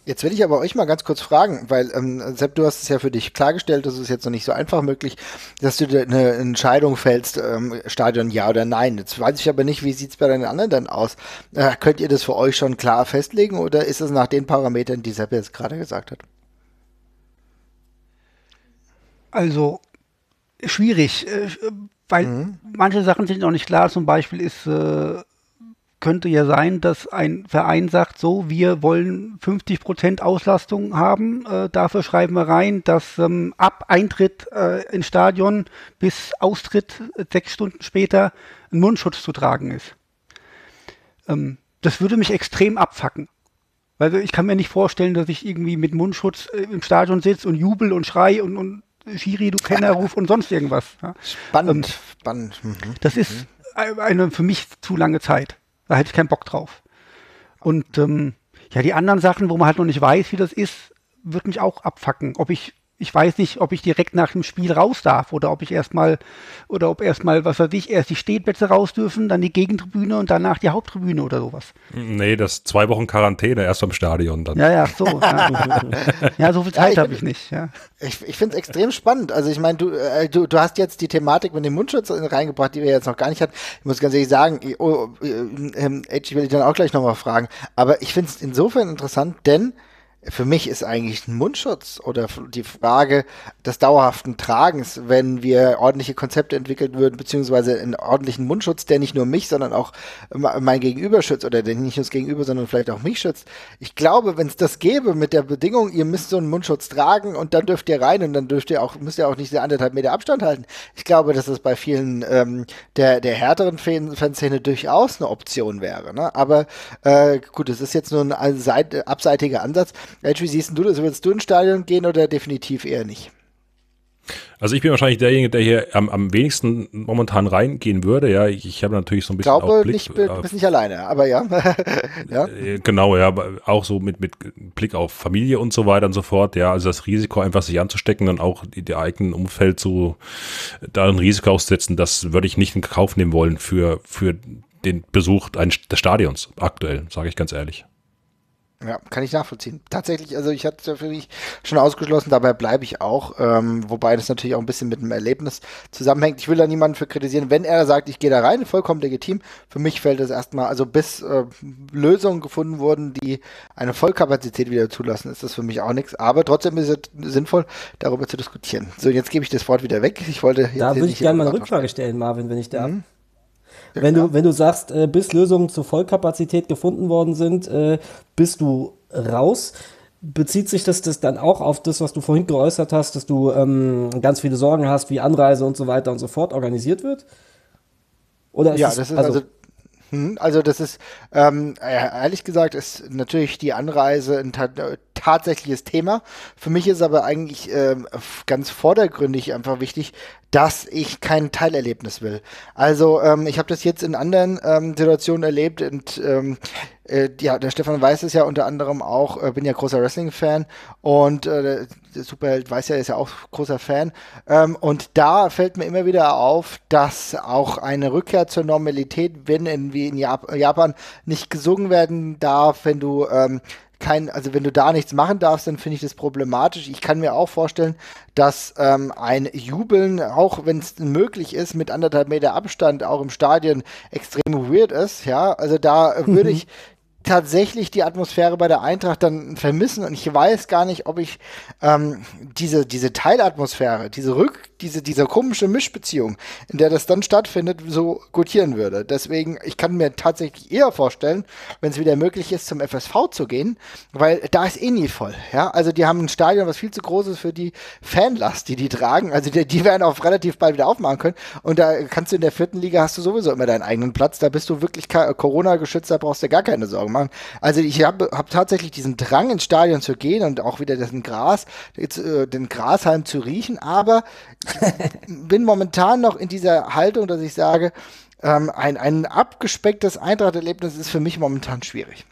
Jetzt will ich aber euch mal ganz kurz fragen, weil ähm, Sepp, du hast es ja für dich klargestellt, das ist jetzt noch nicht so einfach möglich, dass du eine Entscheidung fällst, ähm, Stadion ja oder nein. Jetzt weiß ich aber nicht, wie sieht es bei den anderen dann aus? Äh, könnt ihr das für euch schon klar festlegen oder ist es nach den Parametern, die Sepp jetzt gerade gesagt hat? Also schwierig, äh, weil mhm. manche Sachen sind noch nicht klar. Zum Beispiel ist äh, könnte ja sein, dass ein Verein sagt, so, wir wollen 50 Prozent Auslastung haben. Äh, dafür schreiben wir rein, dass ähm, ab Eintritt äh, ins Stadion bis Austritt äh, sechs Stunden später ein Mundschutz zu tragen ist. Ähm, das würde mich extrem abfacken. Weil ich kann mir nicht vorstellen, dass ich irgendwie mit Mundschutz äh, im Stadion sitze und jubel und schrei und, und Schiri, du Kenner, ruf und sonst irgendwas. Ja. Spannend, ähm, spannend. Mhm. Das ist mhm. eine für mich zu lange Zeit. Da hätte ich keinen Bock drauf. Und ähm, ja, die anderen Sachen, wo man halt noch nicht weiß, wie das ist, wird mich auch abfacken. Ob ich ich weiß nicht, ob ich direkt nach dem Spiel raus darf oder ob ich erstmal, oder ob erstmal, was weiß ich, erst die Stehplätze raus dürfen, dann die Gegentribüne und danach die Haupttribüne oder sowas. Nee, das zwei Wochen Quarantäne erst am Stadion dann. Ja, ja, so. Ja, ja so viel Zeit ja, habe ich nicht. Ja. Ich, ich finde es extrem spannend. Also ich meine, du, äh, du, du hast jetzt die Thematik mit dem Mundschutz reingebracht, die wir jetzt noch gar nicht hatten. Ich muss ganz ehrlich sagen, oh, äh, äh, ich will dich dann auch gleich nochmal fragen. Aber ich finde es insofern interessant, denn für mich ist eigentlich ein Mundschutz oder die Frage des dauerhaften Tragens, wenn wir ordentliche Konzepte entwickelt würden, beziehungsweise einen ordentlichen Mundschutz, der nicht nur mich, sondern auch mein Gegenüber schützt oder der nicht nur das Gegenüber, sondern vielleicht auch mich schützt. Ich glaube, wenn es das gäbe mit der Bedingung, ihr müsst so einen Mundschutz tragen und dann dürft ihr rein und dann dürft ihr auch, müsst ihr auch nicht anderthalb Meter Abstand halten. Ich glaube, dass das bei vielen ähm, der, der härteren Fanszene durchaus eine Option wäre. Ne? Aber äh, gut, es ist jetzt nur ein abseitiger Ansatz. Edge, wie siehst du das? Würdest du ins Stadion gehen oder definitiv eher nicht? Also ich bin wahrscheinlich derjenige, der hier am, am wenigsten momentan reingehen würde. Ja, ich, ich habe natürlich so ein bisschen. Ich glaube, Blick, nicht, du bist nicht alleine, aber ja. ja. Äh, genau, ja, auch so mit, mit Blick auf Familie und so weiter und so fort. Ja, also das Risiko einfach sich anzustecken und auch die, die eigenen Umfeld zu da ein Risiko aussetzen, das würde ich nicht in Kauf nehmen wollen für, für den Besuch des Stadions aktuell, sage ich ganz ehrlich. Ja, kann ich nachvollziehen. Tatsächlich, also ich hatte es ja für mich schon ausgeschlossen, dabei bleibe ich auch, ähm, wobei das natürlich auch ein bisschen mit dem Erlebnis zusammenhängt. Ich will da niemanden für kritisieren. Wenn er sagt, ich gehe da rein, vollkommen legitim, für mich fällt es erstmal, also bis äh, Lösungen gefunden wurden, die eine Vollkapazität wieder zulassen, ist das für mich auch nichts. Aber trotzdem ist es sinnvoll, darüber zu diskutieren. So, jetzt gebe ich das Wort wieder weg. Ich wollte Da würde ich gerne mal eine Rückfrage stellen, Marvin, wenn ich da. Mhm wenn, du, wenn du sagst, äh, bis Lösungen zur Vollkapazität gefunden worden sind, äh, bist du raus. Bezieht sich das, das dann auch auf das, was du vorhin geäußert hast, dass du ähm, ganz viele Sorgen hast, wie Anreise und so weiter und so fort organisiert wird? Oder ist ja, das ist also, also hm, also das ist, ähm, ehrlich gesagt, ist natürlich die Anreise ein tatsächliches Thema. Für mich ist aber eigentlich ähm, ganz vordergründig einfach wichtig, dass ich kein Teilerlebnis will. Also ähm, ich habe das jetzt in anderen ähm, Situationen erlebt und ähm, äh, ja, der Stefan weiß es ja unter anderem auch, äh, bin ja großer Wrestling-Fan und äh, der Superheld weiß ja, ist ja auch großer Fan. Ähm, und da fällt mir immer wieder auf, dass auch eine Rückkehr zur Normalität, wenn in, wie in Jap Japan nicht gesungen werden darf, wenn du ähm, kein, also wenn du da nichts machen darfst, dann finde ich das problematisch. Ich kann mir auch vorstellen, dass ähm, ein Jubeln, auch wenn es möglich ist, mit anderthalb Meter Abstand auch im Stadion extrem weird ist. Ja, also da würde mhm. ich tatsächlich die Atmosphäre bei der Eintracht dann vermissen und ich weiß gar nicht, ob ich ähm, diese, diese Teilatmosphäre, diese Rück, diese, diese komische Mischbeziehung, in der das dann stattfindet, so gutieren würde. Deswegen, ich kann mir tatsächlich eher vorstellen, wenn es wieder möglich ist, zum FSV zu gehen, weil da ist eh nie voll. Ja, also die haben ein Stadion, was viel zu groß ist für die Fanlast, die die tragen. Also die, die werden auch relativ bald wieder aufmachen können. Und da kannst du in der vierten Liga hast du sowieso immer deinen eigenen Platz. Da bist du wirklich Corona geschützt, da brauchst du gar keine Sorgen machen. Also ich habe hab tatsächlich diesen Drang ins Stadion zu gehen und auch wieder den Gras, äh, den Grashalm zu riechen, aber bin momentan noch in dieser Haltung, dass ich sage, ähm, ein, ein abgespecktes Eintracht-Erlebnis ist für mich momentan schwierig.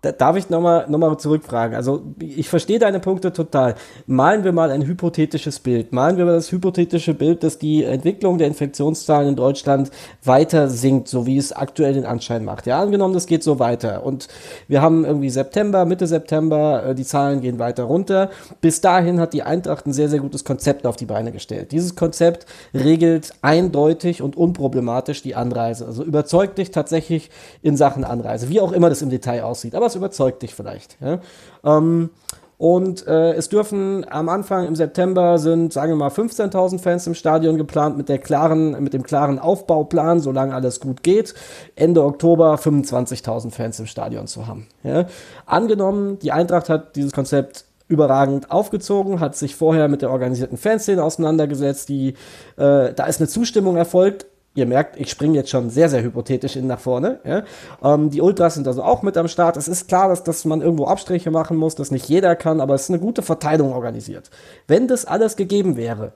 Da darf ich nochmal noch mal zurückfragen? Also, ich verstehe deine Punkte total. Malen wir mal ein hypothetisches Bild. Malen wir mal das hypothetische Bild, dass die Entwicklung der Infektionszahlen in Deutschland weiter sinkt, so wie es aktuell den Anschein macht. Ja, angenommen, das geht so weiter. Und wir haben irgendwie September, Mitte September, äh, die Zahlen gehen weiter runter. Bis dahin hat die Eintracht ein sehr, sehr gutes Konzept auf die Beine gestellt. Dieses Konzept regelt eindeutig und unproblematisch die Anreise. Also überzeugt dich tatsächlich in Sachen Anreise, wie auch immer das im Detail aussieht. Aber es überzeugt dich vielleicht. Ja? Ähm, und äh, es dürfen am Anfang im September sind, sagen wir mal, 15.000 Fans im Stadion geplant mit der klaren, mit dem klaren Aufbauplan, solange alles gut geht. Ende Oktober 25.000 Fans im Stadion zu haben. Ja? Angenommen, die Eintracht hat dieses Konzept überragend aufgezogen, hat sich vorher mit der organisierten Fanszene auseinandergesetzt, die, äh, da ist eine Zustimmung erfolgt, Ihr merkt, ich springe jetzt schon sehr, sehr hypothetisch in nach vorne. Ja. Ähm, die Ultras sind also auch mit am Start. Es ist klar, dass, dass man irgendwo Abstriche machen muss, dass nicht jeder kann, aber es ist eine gute Verteilung organisiert. Wenn das alles gegeben wäre,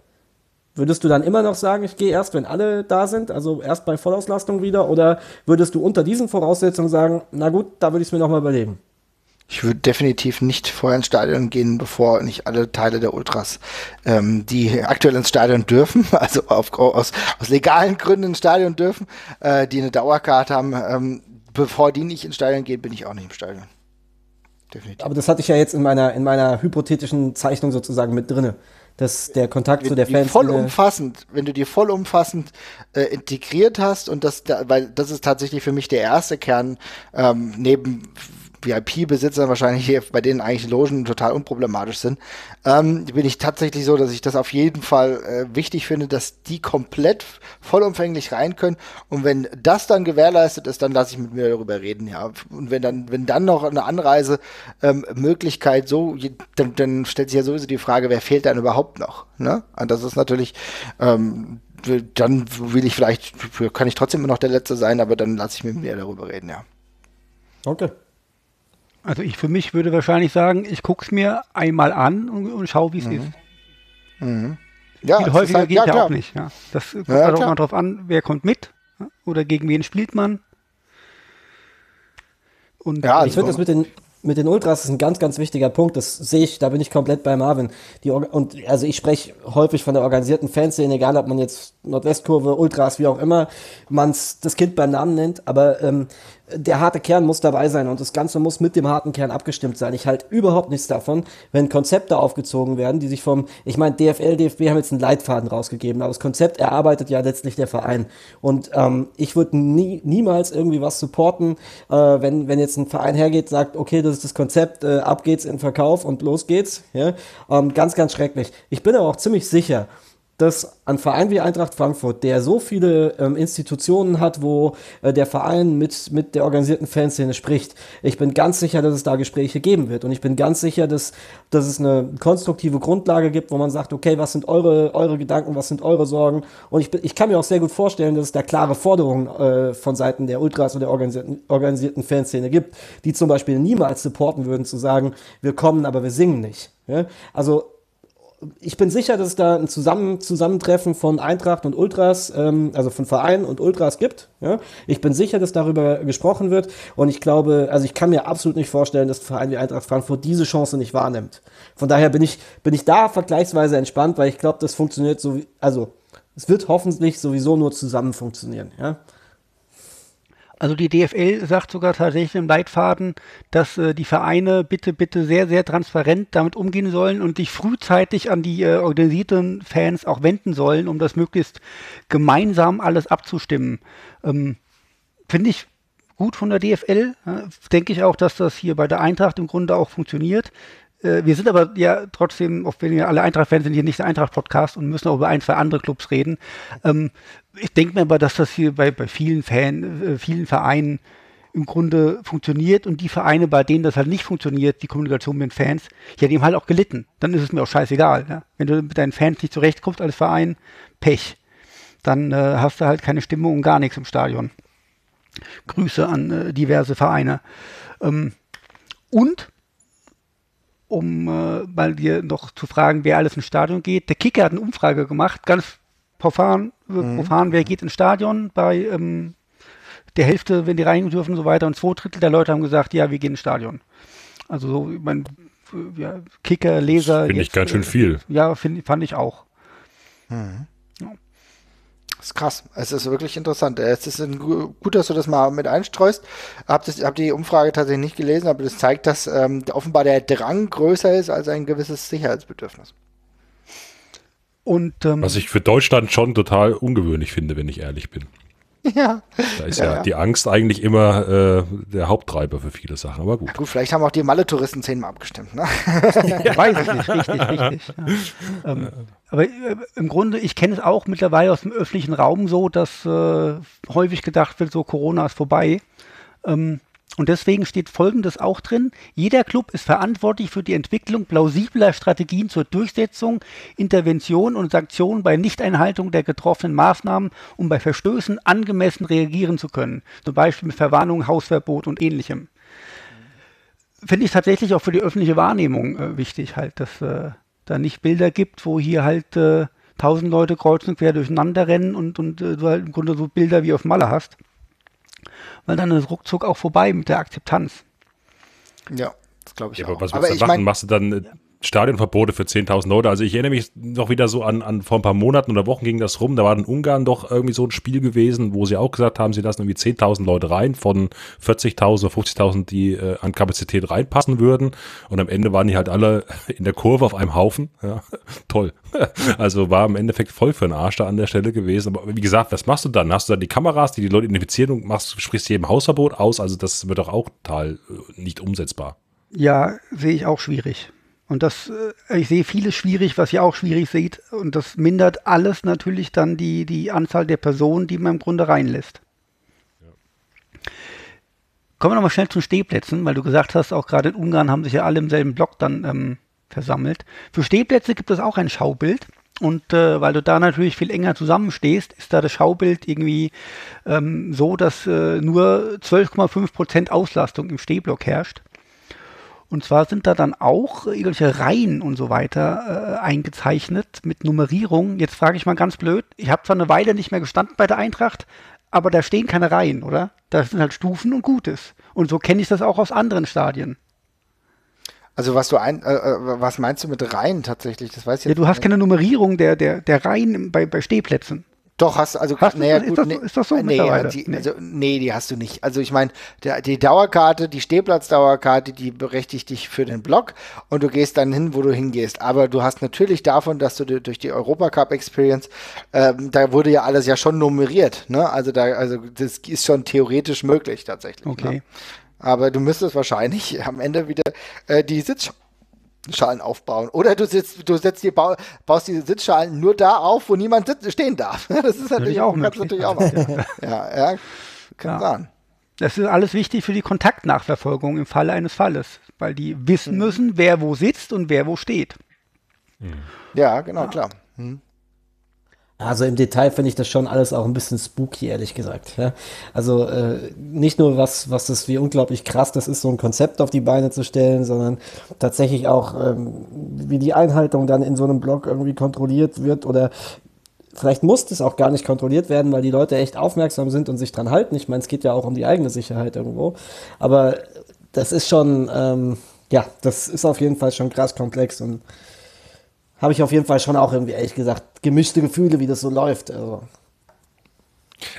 würdest du dann immer noch sagen, ich gehe erst, wenn alle da sind, also erst bei Vollauslastung wieder, oder würdest du unter diesen Voraussetzungen sagen, na gut, da würde ich es mir nochmal überlegen? Ich würde definitiv nicht vorher ins Stadion gehen, bevor nicht alle Teile der Ultras, ähm, die aktuell ins Stadion dürfen, also auf, aus, aus legalen Gründen ins Stadion dürfen, äh, die eine Dauerkarte haben, ähm, bevor die nicht ins Stadion gehen, bin ich auch nicht im Stadion. Definitiv. Aber das hatte ich ja jetzt in meiner, in meiner hypothetischen Zeichnung sozusagen mit drinne. Dass der Kontakt wenn zu der Fans. Vollumfassend, wenn du die vollumfassend äh, integriert hast und das, da, weil das ist tatsächlich für mich der erste Kern, ähm, neben VIP-Besitzern wahrscheinlich hier, bei denen eigentlich Logen total unproblematisch sind, ähm, bin ich tatsächlich so, dass ich das auf jeden Fall äh, wichtig finde, dass die komplett vollumfänglich rein können. Und wenn das dann gewährleistet ist, dann lasse ich mit mir darüber reden, ja. Und wenn dann, wenn dann noch eine Anreisemöglichkeit ähm, so, dann, dann stellt sich ja sowieso die Frage, wer fehlt dann überhaupt noch? Ne? Und das ist natürlich ähm, dann will ich vielleicht, kann ich trotzdem immer noch der Letzte sein, aber dann lasse ich mit mir darüber reden, ja. Okay. Also ich für mich würde wahrscheinlich sagen, ich gucke es mir einmal an und, und schaue, wie es mhm. ist. Mhm. Ja, Viel häufiger halt, geht ja, ja auch nicht. Ja. Das kommt ja, halt auch mal drauf an, wer kommt mit oder gegen wen spielt man. Und ja, ich finde das mit den mit den Ultras ist ein ganz, ganz wichtiger Punkt. Das sehe ich, da bin ich komplett bei Marvin. Die, und also ich spreche häufig von der organisierten Fanszene, egal ob man jetzt Nordwestkurve, Ultras, wie auch immer, man das Kind beim Namen nennt, aber ähm, der harte Kern muss dabei sein und das Ganze muss mit dem harten Kern abgestimmt sein. Ich halte überhaupt nichts davon, wenn Konzepte aufgezogen werden, die sich vom, ich meine, DFL, DFB haben jetzt einen Leitfaden rausgegeben, aber das Konzept erarbeitet ja letztlich der Verein. Und ähm, ich würde nie, niemals irgendwie was supporten, äh, wenn, wenn jetzt ein Verein hergeht, sagt, okay, das ist das Konzept, äh, ab geht's in Verkauf und los geht's. Ja? Ähm, ganz, ganz schrecklich. Ich bin aber auch ziemlich sicher, dass ein Verein wie Eintracht Frankfurt, der so viele ähm, Institutionen hat, wo äh, der Verein mit, mit der organisierten Fanszene spricht, ich bin ganz sicher, dass es da Gespräche geben wird. Und ich bin ganz sicher, dass, dass es eine konstruktive Grundlage gibt, wo man sagt, okay, was sind eure, eure Gedanken, was sind eure Sorgen? Und ich, ich kann mir auch sehr gut vorstellen, dass es da klare Forderungen äh, von Seiten der Ultras und der organisierten, organisierten Fanszene gibt, die zum Beispiel niemals supporten würden, zu sagen, wir kommen, aber wir singen nicht. Ja? Also ich bin sicher, dass es da ein Zusammen Zusammentreffen von Eintracht und Ultras, ähm, also von Vereinen und Ultras gibt. Ja? Ich bin sicher, dass darüber gesprochen wird. Und ich glaube, also ich kann mir absolut nicht vorstellen, dass ein Verein wie Eintracht Frankfurt diese Chance nicht wahrnimmt. Von daher bin ich, bin ich da vergleichsweise entspannt, weil ich glaube, das funktioniert so, wie, also es wird hoffentlich sowieso nur zusammen funktionieren. Ja? Also die DFL sagt sogar tatsächlich im Leitfaden, dass äh, die Vereine bitte, bitte sehr, sehr transparent damit umgehen sollen und sich frühzeitig an die äh, organisierten Fans auch wenden sollen, um das möglichst gemeinsam alles abzustimmen. Ähm, Finde ich gut von der DFL. Ja, denke ich auch, dass das hier bei der Eintracht im Grunde auch funktioniert. Äh, wir sind aber ja trotzdem, auch wenn wir alle Eintracht-Fans sind, hier nicht der Eintracht-Podcast und müssen auch über ein, zwei andere Clubs reden. Ähm, ich denke mir aber, dass das hier bei, bei vielen Fan, äh, vielen Vereinen im Grunde funktioniert und die Vereine, bei denen das halt nicht funktioniert, die Kommunikation mit den Fans, die haben halt auch gelitten. Dann ist es mir auch scheißegal. Ja? Wenn du mit deinen Fans nicht zurechtkommst als Verein, Pech. Dann äh, hast du halt keine Stimmung und gar nichts im Stadion. Grüße an äh, diverse Vereine. Ähm, und um äh, mal dir noch zu fragen, wer alles ins Stadion geht. Der Kicker hat eine Umfrage gemacht, ganz profan, mhm. profan wer geht ins Stadion bei ähm, der Hälfte, wenn die rein dürfen und so weiter, und zwei Drittel der Leute haben gesagt, ja, wir gehen ins Stadion. Also so, ich mein, ja, Kicker, Leser. Finde ich ganz schön viel. Ja, find, fand ich auch. Mhm. Das ist krass. Es ist wirklich interessant. Es ist ein, gut, dass du das mal mit einstreust. Hab, das, hab die Umfrage tatsächlich nicht gelesen, aber das zeigt, dass ähm, offenbar der Drang größer ist als ein gewisses Sicherheitsbedürfnis. Und, ähm, Was ich für Deutschland schon total ungewöhnlich finde, wenn ich ehrlich bin. Ja. Da ist ja, ja, die Angst eigentlich immer äh, der Haupttreiber für viele Sachen, aber gut. Ja, gut, vielleicht haben auch die Malle-Touristen zehnmal abgestimmt, ne? ja, weiß ich nicht, richtig, richtig. Ja. Ähm, aber äh, im Grunde, ich kenne es auch mittlerweile aus dem öffentlichen Raum so, dass äh, häufig gedacht wird, so Corona ist vorbei. Ähm, und deswegen steht Folgendes auch drin. Jeder Club ist verantwortlich für die Entwicklung plausibler Strategien zur Durchsetzung, Intervention und Sanktionen bei Nichteinhaltung der getroffenen Maßnahmen, um bei Verstößen angemessen reagieren zu können. Zum Beispiel mit Verwarnung, Hausverbot und ähnlichem. Finde ich tatsächlich auch für die öffentliche Wahrnehmung äh, wichtig, halt, dass äh, da nicht Bilder gibt, wo hier halt äh, tausend Leute kreuz und quer durcheinander rennen und, und äh, du halt im Grunde so Bilder wie auf Malle hast weil dann ist ruckzuck auch vorbei mit der Akzeptanz. Ja, das glaube ich ja, auch. Aber was willst du machen? Mein, Machst du dann ja. Stadionverbote für 10.000 Leute. Also ich erinnere mich noch wieder so an, an vor ein paar Monaten oder Wochen ging das rum. Da war in Ungarn doch irgendwie so ein Spiel gewesen, wo sie auch gesagt haben, sie lassen irgendwie 10.000 Leute rein von 40.000 oder 50.000, die äh, an Kapazität reinpassen würden. Und am Ende waren die halt alle in der Kurve auf einem Haufen. Ja, toll. Also war im Endeffekt voll für den Arsch da an der Stelle gewesen. Aber wie gesagt, was machst du dann? Hast du dann die Kameras, die die Leute identifizieren und machst, sprichst jedem Hausverbot aus? Also das wird doch auch total äh, nicht umsetzbar. Ja, sehe ich auch schwierig. Und das, äh, ich sehe vieles schwierig, was ihr auch schwierig seht. Und das mindert alles natürlich dann die, die Anzahl der Personen, die man im Grunde reinlässt. Ja. Kommen wir nochmal schnell zu Stehplätzen, weil du gesagt hast, auch gerade in Ungarn haben sich ja alle im selben Block dann ähm, versammelt. Für Stehplätze gibt es auch ein Schaubild. Und äh, weil du da natürlich viel enger zusammenstehst, ist da das Schaubild irgendwie ähm, so, dass äh, nur 12,5% Auslastung im Stehblock herrscht. Und zwar sind da dann auch irgendwelche Reihen und so weiter äh, eingezeichnet mit Nummerierung. Jetzt frage ich mal ganz blöd, ich habe zwar eine Weile nicht mehr gestanden bei der Eintracht, aber da stehen keine Reihen, oder? Da sind halt Stufen und Gutes. Und so kenne ich das auch aus anderen Stadien. Also was du ein, äh, äh was meinst du mit Reihen tatsächlich? Das weiß ich ja, du hast keine Nummerierung der, der, der Reihen bei, bei Stehplätzen. Doch, hast also hast naja, du, gut, ist, das, nee, ist das so nee, die, nee. Also, nee, die hast du nicht. Also ich meine, die Dauerkarte, die Stehplatzdauerkarte, die berechtigt dich für den Block und du gehst dann hin, wo du hingehst. Aber du hast natürlich davon, dass du durch die Europacup Experience, ähm, da wurde ja alles ja schon nummeriert. Ne? Also da, also das ist schon theoretisch möglich tatsächlich. Ne? Okay. Ne? Aber du müsstest wahrscheinlich am Ende wieder äh, die Sitz Schalen aufbauen. Oder du, sitzt, du setzt die, baust diese Sitzschalen nur da auf, wo niemand sitz, stehen darf. Das ist natürlich auch möglich. Natürlich auch machen. ja, ja, kann ja. sein. Das ist alles wichtig für die Kontaktnachverfolgung im Falle eines Falles, weil die wissen hm. müssen, wer wo sitzt und wer wo steht. Ja, genau, ja. klar. Hm. Also im Detail finde ich das schon alles auch ein bisschen spooky, ehrlich gesagt. Ja? Also äh, nicht nur was, was das wie unglaublich krass das ist, so ein Konzept auf die Beine zu stellen, sondern tatsächlich auch, ähm, wie die Einhaltung dann in so einem Blog irgendwie kontrolliert wird oder vielleicht muss das auch gar nicht kontrolliert werden, weil die Leute echt aufmerksam sind und sich dran halten. Ich meine, es geht ja auch um die eigene Sicherheit irgendwo. Aber das ist schon, ähm, ja, das ist auf jeden Fall schon krass komplex und habe ich auf jeden Fall schon auch irgendwie, ehrlich gesagt, gemischte Gefühle, wie das so läuft. Also.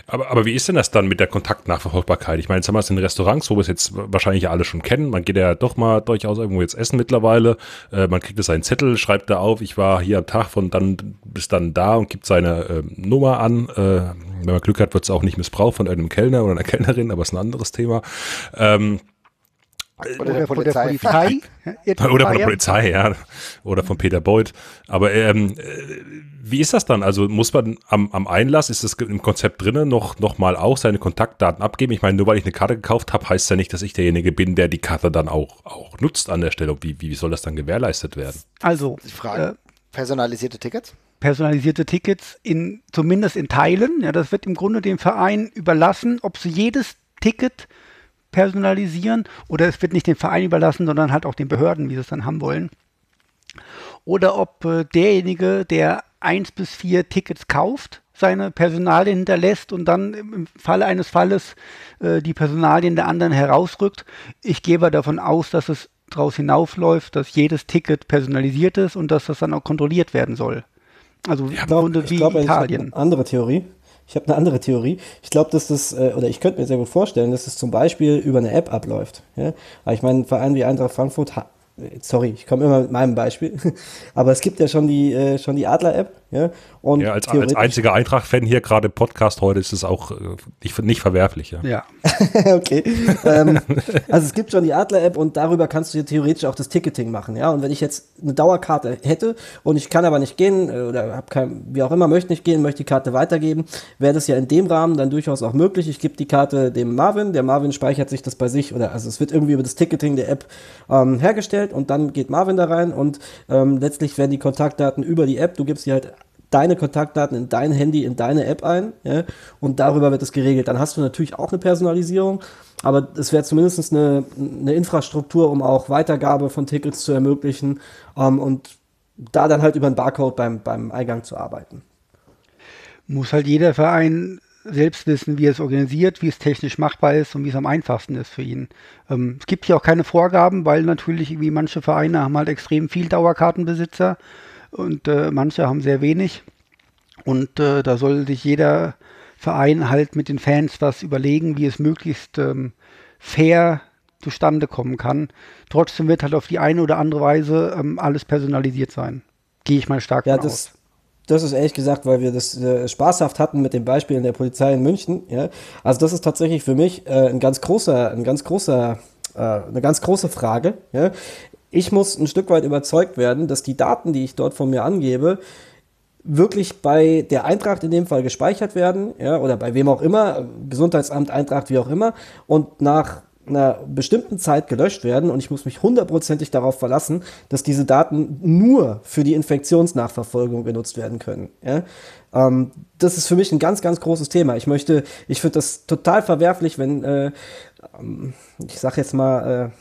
Aber, aber wie ist denn das dann mit der Kontaktnachverfolgbarkeit? Ich meine, jetzt haben wir es in Restaurants, wo wir es jetzt wahrscheinlich alle schon kennen. Man geht ja doch mal durchaus irgendwo jetzt essen mittlerweile. Äh, man kriegt es einen Zettel, schreibt da auf, ich war hier am Tag von dann bis dann da und gibt seine äh, Nummer an. Äh, wenn man Glück hat, wird es auch nicht missbraucht von einem Kellner oder einer Kellnerin, aber ist ein anderes Thema. Ähm, oder, der, von der Polizei. oder von der Polizei, ja. Oder von Peter Beuth. Aber ähm, äh, wie ist das dann? Also muss man am, am Einlass, ist das im Konzept drinnen, noch, noch mal auch seine Kontaktdaten abgeben? Ich meine, nur weil ich eine Karte gekauft habe, heißt ja nicht, dass ich derjenige bin, der die Karte dann auch, auch nutzt an der Stelle. Wie, wie soll das dann gewährleistet werden? Also, die Frage. Äh, personalisierte Tickets? Personalisierte Tickets, in, zumindest in Teilen. Ja, das wird im Grunde dem Verein überlassen, ob sie jedes Ticket personalisieren oder es wird nicht dem Verein überlassen, sondern halt auch den Behörden, wie sie es dann haben wollen. Oder ob äh, derjenige, der eins bis vier Tickets kauft seine Personalien hinterlässt und dann im Falle eines Falles äh, die Personalien der anderen herausrückt. Ich gehe aber davon aus, dass es daraus hinaufläuft, dass jedes Ticket personalisiert ist und dass das dann auch kontrolliert werden soll. Also ja, Grunde wie glaub, Italien. Ich andere Theorie. Ich habe eine andere Theorie. Ich glaube, dass das, äh, oder ich könnte mir sehr gut vorstellen, dass es zum Beispiel über eine App abläuft. Ja? Aber ich meine, ein Verein wie Eintracht Frankfurt sorry, ich komme immer mit meinem Beispiel, aber es gibt ja schon die, äh, schon die Adler-App. Ja, und ja, als, als einziger Eintracht-Fan hier gerade Podcast heute ist es auch äh, nicht, nicht verwerflich. Ja, ja. okay. ähm, also es gibt schon die Adler-App und darüber kannst du dir theoretisch auch das Ticketing machen. Ja, und wenn ich jetzt eine Dauerkarte hätte und ich kann aber nicht gehen äh, oder habe kein, wie auch immer, möchte nicht gehen, möchte die Karte weitergeben, wäre das ja in dem Rahmen dann durchaus auch möglich. Ich gebe die Karte dem Marvin, der Marvin speichert sich das bei sich oder also es wird irgendwie über das Ticketing der App ähm, hergestellt hergestellt und dann geht Marvin da rein und ähm, letztlich werden die Kontaktdaten über die App, du gibst dir halt deine Kontaktdaten in dein Handy, in deine App ein ja, und darüber wird es geregelt. Dann hast du natürlich auch eine Personalisierung, aber es wäre zumindest eine, eine Infrastruktur, um auch Weitergabe von Tickets zu ermöglichen ähm, und da dann halt über einen Barcode beim, beim Eingang zu arbeiten. Muss halt jeder Verein selbst wissen, wie er es organisiert, wie es technisch machbar ist und wie es am einfachsten ist für ihn. Ähm, es gibt hier auch keine Vorgaben, weil natürlich irgendwie manche Vereine haben halt extrem viel Dauerkartenbesitzer und äh, manche haben sehr wenig. Und äh, da soll sich jeder Verein halt mit den Fans was überlegen, wie es möglichst ähm, fair zustande kommen kann. Trotzdem wird halt auf die eine oder andere Weise ähm, alles personalisiert sein. Gehe ich mal stark ja, von das, aus das ist ehrlich gesagt, weil wir das äh, spaßhaft hatten mit dem Beispiel in der Polizei in München. Ja? Also das ist tatsächlich für mich äh, ein ganz großer, ein ganz großer, äh, eine ganz große Frage. Ja? Ich muss ein Stück weit überzeugt werden, dass die Daten, die ich dort von mir angebe, wirklich bei der Eintracht in dem Fall gespeichert werden, ja, oder bei wem auch immer, Gesundheitsamt, Eintracht, wie auch immer, und nach einer bestimmten Zeit gelöscht werden und ich muss mich hundertprozentig darauf verlassen, dass diese Daten nur für die Infektionsnachverfolgung genutzt werden können. Ja? Ähm, das ist für mich ein ganz, ganz großes Thema. Ich möchte, ich finde das total verwerflich, wenn, äh, ähm, ich sag jetzt mal, äh,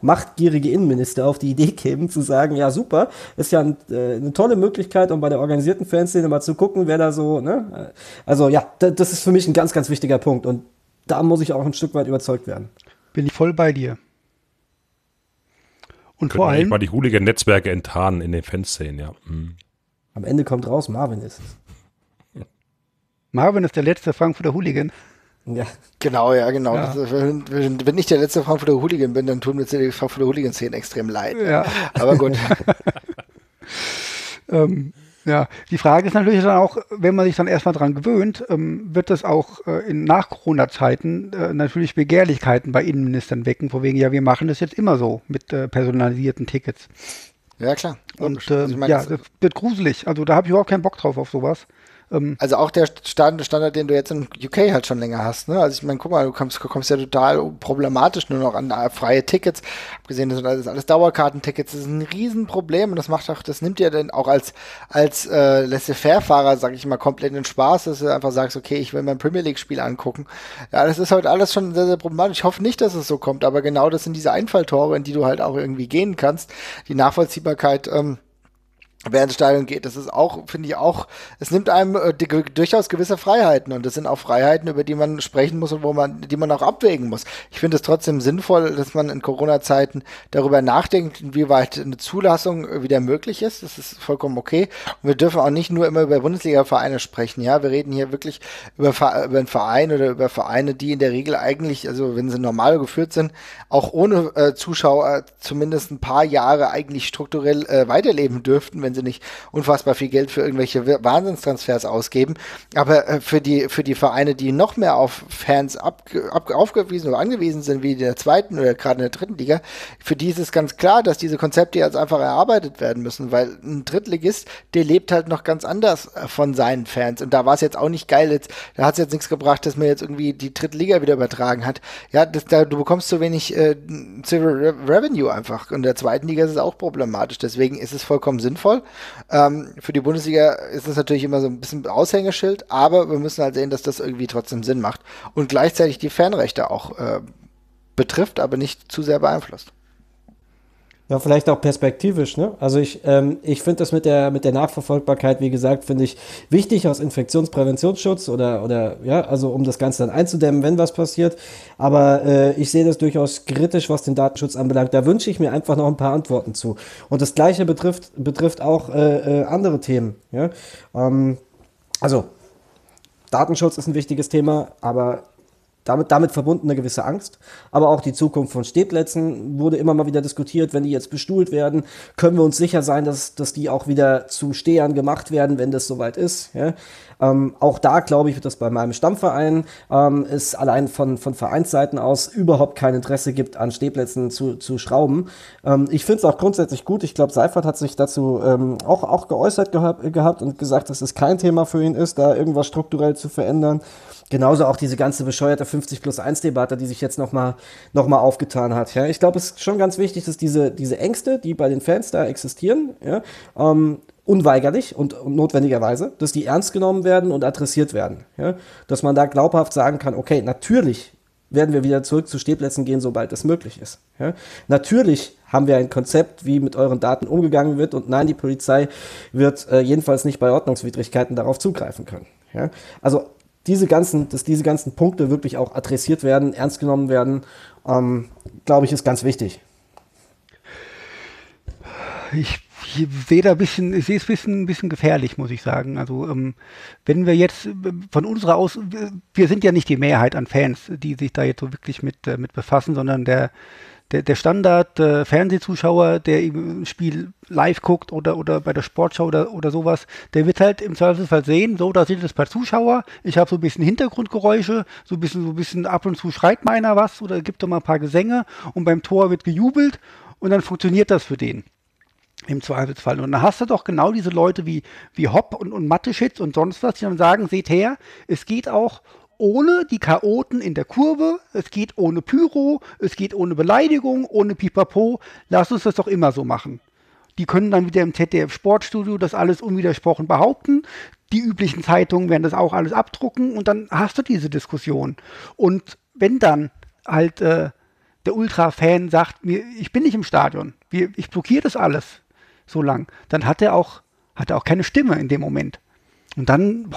machtgierige Innenminister auf die Idee kämen, zu sagen, ja super, ist ja ein, äh, eine tolle Möglichkeit, um bei der organisierten Fanszene mal zu gucken, wer da so, ne? Also ja, das ist für mich ein ganz, ganz wichtiger Punkt und da muss ich auch ein Stück weit überzeugt werden. Bin ich voll bei dir. Und Können vor allem. mal die Hooligan-Netzwerke enttarnen in den Fanszenen, ja. Mhm. Am Ende kommt raus, Marvin ist es. Marvin ist der letzte Frankfurter Hooligan. Ja. Genau, ja, genau. Ja. Das, wenn, wenn, ich der letzte Frankfurter Hooligan bin, dann tun mir die Frankfurter Hooligan-Szene extrem leid. Ja. Aber gut. ähm, ja, die Frage ist natürlich dann auch, wenn man sich dann erstmal dran gewöhnt, ähm, wird das auch äh, in Nach-Corona-Zeiten äh, natürlich Begehrlichkeiten bei Innenministern wecken, vor wegen, ja, wir machen das jetzt immer so mit äh, personalisierten Tickets. Ja, klar. Und also ich mein, ja, das wird gruselig. Also da habe ich überhaupt keinen Bock drauf auf sowas. Ähm, also auch der Standard, den du jetzt in UK halt schon länger hast. Ne? Also ich meine, guck mal, du kommst, kommst ja total problematisch nur noch an äh, freie Tickets. Abgesehen, das sind alles, alles Dauerkartentickets. Das ist ein Riesenproblem und das macht auch, das nimmt dir dann auch als, als äh, Laissez-faire-Fahrer, sag ich mal, komplett den Spaß, dass du einfach sagst, okay, ich will mein Premier League-Spiel angucken. Ja, das ist halt alles schon sehr, sehr problematisch. Ich hoffe nicht, dass es so kommt, aber genau das sind diese Einfalltore, in die du halt auch irgendwie gehen kannst. Die Nachvollziehbarkeit, ähm, wer ins Stadion geht. Das ist auch, finde ich auch, es nimmt einem äh, durchaus gewisse Freiheiten und das sind auch Freiheiten, über die man sprechen muss und wo man, die man auch abwägen muss. Ich finde es trotzdem sinnvoll, dass man in Corona-Zeiten darüber nachdenkt, inwieweit eine Zulassung äh, wieder möglich ist. Das ist vollkommen okay. Und wir dürfen auch nicht nur immer über Bundesliga-Vereine sprechen. Ja, wir reden hier wirklich über, über einen Verein oder über Vereine, die in der Regel eigentlich, also wenn sie normal geführt sind, auch ohne äh, Zuschauer zumindest ein paar Jahre eigentlich strukturell äh, weiterleben dürften, wenn wenn sie nicht unfassbar viel Geld für irgendwelche Wahnsinnstransfers ausgeben. Aber äh, für die, für die Vereine, die noch mehr auf Fans ab, ab, aufgewiesen oder angewiesen sind, wie in der zweiten oder gerade in der dritten Liga, für die ist es ganz klar, dass diese Konzepte jetzt einfach erarbeitet werden müssen, weil ein Drittligist, der lebt halt noch ganz anders äh, von seinen Fans. Und da war es jetzt auch nicht geil. Jetzt, da hat es jetzt nichts gebracht, dass man jetzt irgendwie die dritte Liga wieder übertragen hat. Ja, das, da, du bekommst zu wenig äh, Civil Revenue einfach. Und in der zweiten Liga ist es auch problematisch. Deswegen ist es vollkommen sinnvoll. Ähm, für die Bundesliga ist das natürlich immer so ein bisschen Aushängeschild, aber wir müssen halt sehen, dass das irgendwie trotzdem Sinn macht und gleichzeitig die Fanrechte auch äh, betrifft, aber nicht zu sehr beeinflusst. Ja, vielleicht auch perspektivisch, ne? Also ich, ähm, ich finde das mit der, mit der Nachverfolgbarkeit, wie gesagt, finde ich wichtig aus Infektionspräventionsschutz oder, oder ja, also um das Ganze dann einzudämmen, wenn was passiert. Aber äh, ich sehe das durchaus kritisch, was den Datenschutz anbelangt. Da wünsche ich mir einfach noch ein paar Antworten zu. Und das gleiche betrifft, betrifft auch äh, äh, andere Themen. Ja? Ähm, also Datenschutz ist ein wichtiges Thema, aber damit, damit verbunden eine gewisse Angst. Aber auch die Zukunft von Stehplätzen wurde immer mal wieder diskutiert. Wenn die jetzt bestuhlt werden, können wir uns sicher sein, dass, dass die auch wieder zu Stehern gemacht werden, wenn das soweit ist. Ja? Ähm, auch da glaube ich, wird das bei meinem Stammverein ähm, es allein von, von Vereinsseiten aus überhaupt kein Interesse gibt, an Stehplätzen zu, zu schrauben. Ähm, ich finde es auch grundsätzlich gut. Ich glaube, Seifert hat sich dazu ähm, auch, auch geäußert gehabt, gehabt und gesagt, dass es kein Thema für ihn ist, da irgendwas strukturell zu verändern. Genauso auch diese ganze bescheuerte 50 plus 1 Debatte, die sich jetzt nochmal noch mal aufgetan hat. Ja, ich glaube, es ist schon ganz wichtig, dass diese, diese Ängste, die bei den Fans da existieren, ja, ähm, unweigerlich und, notwendigerweise, dass die ernst genommen werden und adressiert werden. Ja? Dass man da glaubhaft sagen kann, okay, natürlich werden wir wieder zurück zu Stehplätzen gehen, sobald das möglich ist. Ja? Natürlich haben wir ein Konzept, wie mit euren Daten umgegangen wird und nein, die Polizei wird äh, jedenfalls nicht bei Ordnungswidrigkeiten darauf zugreifen können. Ja? Also diese ganzen, dass diese ganzen Punkte wirklich auch adressiert werden, ernst genommen werden, ähm, glaube ich, ist ganz wichtig. Ich, ich sehe da ein bisschen, ich sehe es ein bisschen, ein bisschen gefährlich, muss ich sagen. Also ähm, wenn wir jetzt von unserer aus, wir sind ja nicht die Mehrheit an Fans, die sich da jetzt so wirklich mit, äh, mit befassen, sondern der der, der Standard-Fernsehzuschauer, äh, der ein Spiel live guckt oder, oder bei der Sportschau oder, oder sowas, der wird halt im Zweifelsfall sehen, so, da sind es paar Zuschauer, ich habe so ein bisschen Hintergrundgeräusche, so ein bisschen, so ein bisschen ab und zu schreit meiner was oder gibt doch mal ein paar Gesänge und beim Tor wird gejubelt und dann funktioniert das für den im Zweifelsfall. Und dann hast du doch genau diese Leute wie, wie Hopp und, und Matteschitz und sonst was, die dann sagen, seht her, es geht auch ohne die Chaoten in der Kurve, es geht ohne Pyro, es geht ohne Beleidigung, ohne Pipapo. Lass uns das doch immer so machen. Die können dann wieder im ZDF Sportstudio das alles unwidersprochen behaupten. Die üblichen Zeitungen werden das auch alles abdrucken und dann hast du diese Diskussion. Und wenn dann halt äh, der Ultra-Fan sagt, mir, ich bin nicht im Stadion, ich blockiere das alles so lang, dann hat er auch, hat er auch keine Stimme in dem Moment. Und dann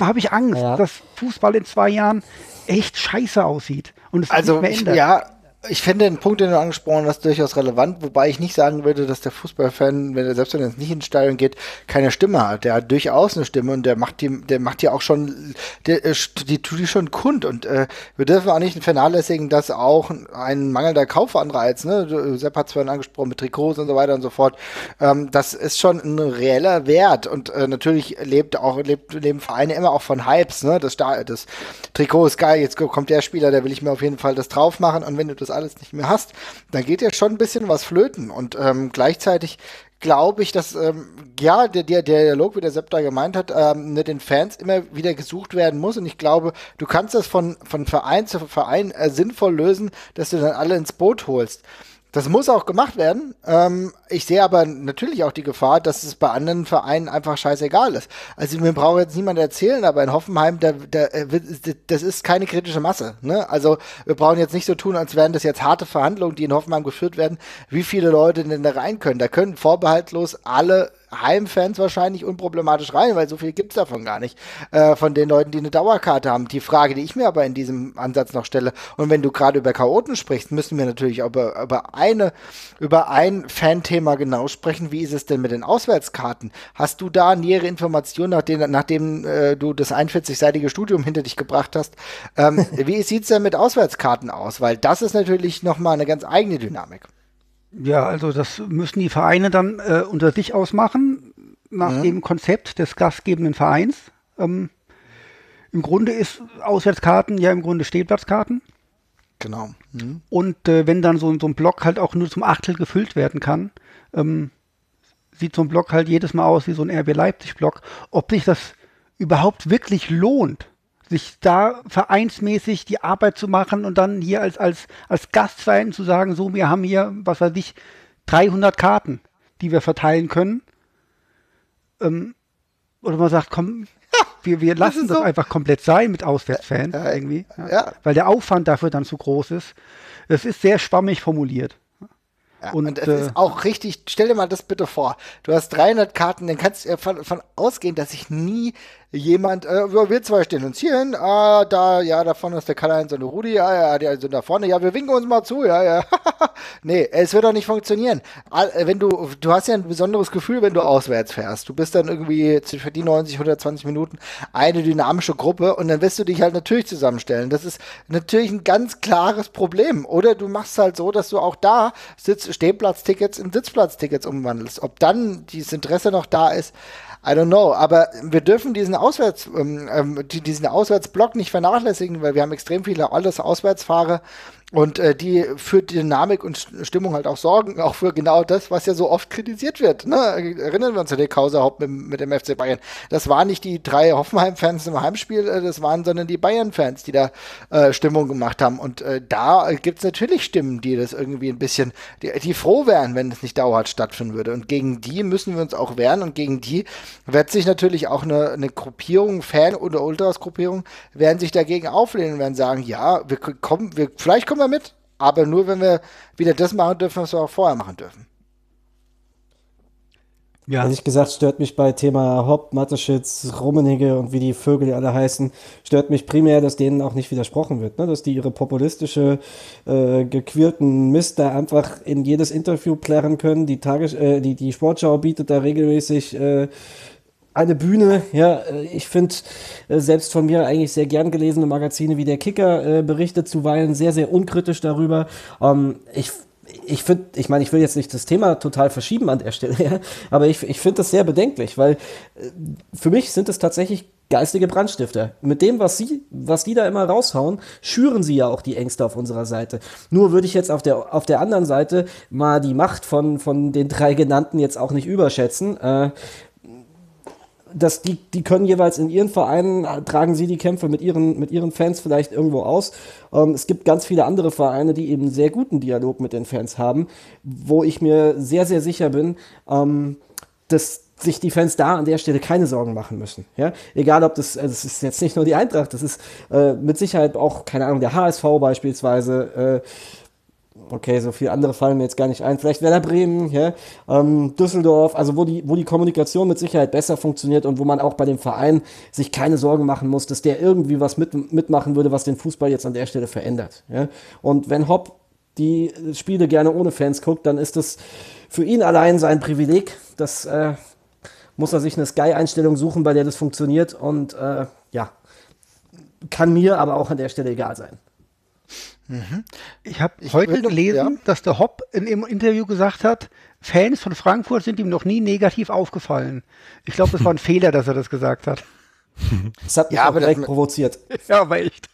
habe ich Angst, ja. dass Fußball in zwei Jahren echt scheiße aussieht und es also, nicht mehr ändert. Ja, ich finde den Punkt, den du angesprochen hast, durchaus relevant, wobei ich nicht sagen würde, dass der Fußballfan, wenn er selbst wenn er nicht ins Stadion geht, keine Stimme hat. Der hat durchaus eine Stimme und der macht die, der macht die auch schon, der, äh, die tut die schon kund. Und äh, wir dürfen auch nicht vernachlässigen, dass auch ein mangelnder Kaufanreiz, ne, Sepp hat es vorhin angesprochen mit Trikots und so weiter und so fort, ähm, das ist schon ein reeller Wert. Und äh, natürlich lebt auch lebt, leben Vereine immer auch von Hypes, ne, das, das Trikot ist geil, jetzt kommt der Spieler, der will ich mir auf jeden Fall das drauf machen. Und wenn du das alles nicht mehr hast, dann geht ja schon ein bisschen was flöten. Und ähm, gleichzeitig glaube ich, dass ähm, ja der, der, Dialog, wie der Sepp da gemeint hat, ähm, mit den Fans immer wieder gesucht werden muss. Und ich glaube, du kannst das von, von Verein zu Verein äh, sinnvoll lösen, dass du dann alle ins Boot holst. Das muss auch gemacht werden. Ähm, ich sehe aber natürlich auch die Gefahr, dass es bei anderen Vereinen einfach scheißegal ist. Also mir braucht jetzt niemand erzählen, aber in Hoffenheim, da, da, äh, das ist keine kritische Masse. Ne? Also wir brauchen jetzt nicht so tun, als wären das jetzt harte Verhandlungen, die in Hoffenheim geführt werden, wie viele Leute denn da rein können. Da können vorbehaltlos alle Heimfans wahrscheinlich unproblematisch rein, weil so viel gibt es davon gar nicht, äh, von den Leuten, die eine Dauerkarte haben. Die Frage, die ich mir aber in diesem Ansatz noch stelle, und wenn du gerade über Chaoten sprichst, müssen wir natürlich über, über, eine, über ein Fan-Thema genau sprechen. Wie ist es denn mit den Auswärtskarten? Hast du da nähere Informationen, nachdem, nachdem äh, du das 41-seitige Studium hinter dich gebracht hast? Ähm, wie sieht es denn mit Auswärtskarten aus? Weil das ist natürlich nochmal eine ganz eigene Dynamik. Ja, also das müssen die Vereine dann äh, unter sich ausmachen, nach mhm. dem Konzept des gastgebenden Vereins. Ähm, Im Grunde ist Auswärtskarten ja im Grunde Stehplatzkarten. Genau. Mhm. Und äh, wenn dann so, so, ein Block halt auch nur zum Achtel gefüllt werden kann, ähm, sieht so ein Block halt jedes Mal aus wie so ein RB Leipzig-Block. Ob sich das überhaupt wirklich lohnt, sich da vereinsmäßig die Arbeit zu machen und dann hier als, als, als Gastverein zu sagen, so, wir haben hier, was weiß ich, 300 Karten, die wir verteilen können. Ähm, oder man sagt, komm, wir, wir lassen das, das einfach komplett sein mit Auswärtsfans ja, irgendwie. Ja. ja. Weil der Aufwand dafür dann zu groß ist. Es ist sehr schwammig formuliert. Ja, und, und es äh, ist auch richtig, stell dir mal das bitte vor. Du hast 300 Karten, dann kannst du davon ausgehen, dass ich nie jemand, äh, wir zwei stehen uns hier hin, ah, da, ja, da vorne ist der Karl-Heinz und der Rudi, ja, ja, die sind da vorne, ja, wir winken uns mal zu, ja, ja. nee, es wird doch nicht funktionieren. Äh, wenn du, du hast ja ein besonderes Gefühl, wenn du auswärts fährst. Du bist dann irgendwie für die 90, 120 Minuten eine dynamische Gruppe und dann wirst du dich halt natürlich zusammenstellen. Das ist natürlich ein ganz klares Problem. Oder du machst halt so, dass du auch da Sitz Stehplatztickets in Sitzplatztickets umwandelst. Ob dann dieses Interesse noch da ist, I don't know, aber wir dürfen diesen Auswärts, ähm, ähm diesen Auswärtsblock nicht vernachlässigen, weil wir haben extrem viele alles Auswärtsfahrer und äh, die für Dynamik und Stimmung halt auch sorgen, auch für genau das, was ja so oft kritisiert wird. Ne? Erinnern wir uns an den Kauserhaupt mit, mit dem FC Bayern. Das waren nicht die drei Hoffenheim-Fans im Heimspiel, äh, das waren, sondern die Bayern-Fans, die da äh, Stimmung gemacht haben. Und äh, da gibt es natürlich Stimmen, die das irgendwie ein bisschen, die, die froh wären, wenn es nicht dauerhaft stattfinden würde. Und gegen die müssen wir uns auch wehren und gegen die wird sich natürlich auch eine, eine Gruppierung, Fan- oder Ultras-Gruppierung, werden sich dagegen auflehnen und werden sagen, ja, wir kommen, wir, vielleicht kommen wir mit, aber nur, wenn wir wieder das machen dürfen, was wir auch vorher machen dürfen. Ja. Ehrlich gesagt stört mich bei Thema Hopp, Mateschitz, Rummenigge und wie die Vögel alle heißen, stört mich primär, dass denen auch nicht widersprochen wird, ne? dass die ihre populistische, äh, gequirlten Mist da einfach in jedes Interview plärren können. Die, Tages äh, die, die Sportschau bietet da regelmäßig äh, eine Bühne. Ja, äh, ich finde äh, selbst von mir eigentlich sehr gern gelesene Magazine wie der Kicker äh, berichtet zuweilen sehr, sehr unkritisch darüber. Ähm, ich ich finde, ich meine, ich will jetzt nicht das Thema total verschieben an der Stelle, ja, aber ich, ich finde das sehr bedenklich, weil äh, für mich sind es tatsächlich geistige Brandstifter. Mit dem, was sie, was die da immer raushauen, schüren sie ja auch die Ängste auf unserer Seite. Nur würde ich jetzt auf der, auf der anderen Seite mal die Macht von, von den drei genannten jetzt auch nicht überschätzen. Äh, dass die, die können jeweils in ihren Vereinen, tragen sie die Kämpfe mit ihren, mit ihren Fans vielleicht irgendwo aus. Ähm, es gibt ganz viele andere Vereine, die eben sehr guten Dialog mit den Fans haben, wo ich mir sehr, sehr sicher bin, ähm, dass sich die Fans da an der Stelle keine Sorgen machen müssen. Ja? Egal, ob das, also das ist jetzt nicht nur die Eintracht, das ist äh, mit Sicherheit auch, keine Ahnung, der HSV beispielsweise, äh, okay, so viele andere fallen mir jetzt gar nicht ein. Vielleicht Werder Bremen, ja, ähm, Düsseldorf, also wo die, wo die Kommunikation mit Sicherheit besser funktioniert und wo man auch bei dem Verein sich keine Sorgen machen muss, dass der irgendwie was mit, mitmachen würde, was den Fußball jetzt an der Stelle verändert. Ja. Und wenn Hopp die Spiele gerne ohne Fans guckt, dann ist das für ihn allein sein Privileg. Das äh, muss er sich eine Sky-Einstellung suchen, bei der das funktioniert und äh, ja, kann mir aber auch an der Stelle egal sein. Mhm. Ich habe heute gelesen, ja. dass der Hopp in dem Interview gesagt hat, Fans von Frankfurt sind ihm noch nie negativ aufgefallen. Ich glaube, das war ein Fehler, dass er das gesagt hat. Das hat mich ja, aber direkt das, provoziert. Ja, aber echt.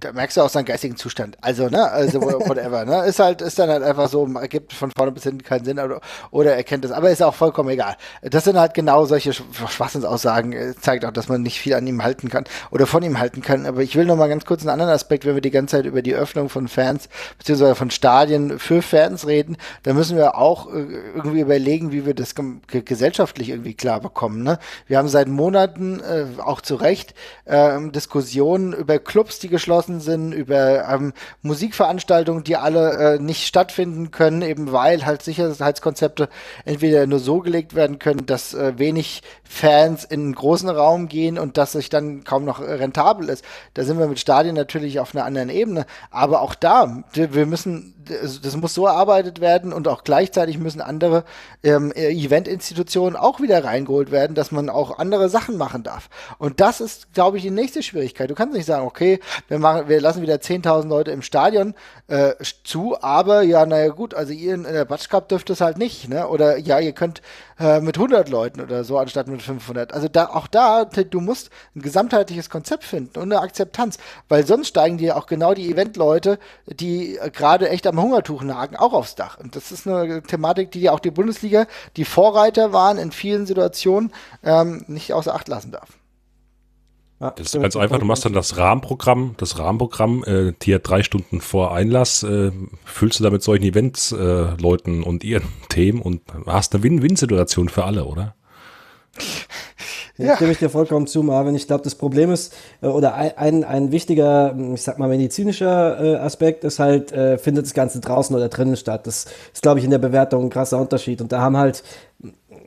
Da merkst du auch seinen geistigen Zustand. Also, ne, also whatever, ne, ist halt, ist dann halt einfach so, ergibt von vorne bis hinten keinen Sinn oder, oder er kennt es, aber ist auch vollkommen egal. Das sind halt genau solche Schwachsinnsaussagen, äh, zeigt auch, dass man nicht viel an ihm halten kann oder von ihm halten kann. Aber ich will noch mal ganz kurz einen anderen Aspekt, wenn wir die ganze Zeit über die Öffnung von Fans beziehungsweise von Stadien für Fans reden, dann müssen wir auch äh, irgendwie überlegen, wie wir das gesellschaftlich irgendwie klar bekommen. Ne? Wir haben seit Monaten äh, auch zu Recht ähm, Diskussionen über Clubs, die geschlossen sind, über ähm, Musikveranstaltungen, die alle äh, nicht stattfinden können, eben weil halt Sicherheitskonzepte entweder nur so gelegt werden können, dass äh, wenig Fans in einen großen Raum gehen und dass sich dann kaum noch rentabel ist. Da sind wir mit Stadien natürlich auf einer anderen Ebene. Aber auch da, wir müssen, das muss so erarbeitet werden und auch gleichzeitig müssen andere ähm, Eventinstitutionen auch wieder reingeholt werden, dass man auch andere Sachen machen darf. Und das ist, glaube ich, die nächste Schwierigkeit. Du kannst nicht sagen, okay, wir machen, wir lassen wieder 10.000 Leute im Stadion äh, zu, aber ja, naja gut, also ihr in, der Batsch Cup dürft es halt nicht, ne? Oder ja, ihr könnt äh, mit 100 Leuten oder so anstatt mit 500. Also da, auch da, du musst ein gesamtheitliches Konzept finden und eine Akzeptanz, weil sonst steigen dir auch genau die Eventleute, die äh, gerade echt am Hungertuch nagen, auch aufs Dach. Und das ist eine Thematik, die auch die Bundesliga, die Vorreiter waren in vielen Situationen, ähm, nicht außer Acht lassen darf. Ja, das ist ganz einfach, du machst dann das Rahmenprogramm, das Rahmenprogramm, äh, hier drei Stunden vor Einlass, äh, füllst du da mit solchen Events-Leuten äh, und ihren Themen und hast eine Win-Win-Situation für alle, oder? Ja. Stimme ich dir vollkommen zu, Marvin. Ich glaube, das Problem ist, äh, oder ein, ein wichtiger, ich sag mal, medizinischer äh, Aspekt ist halt, äh, findet das Ganze draußen oder drinnen statt. Das ist, glaube ich, in der Bewertung ein krasser Unterschied. Und da haben halt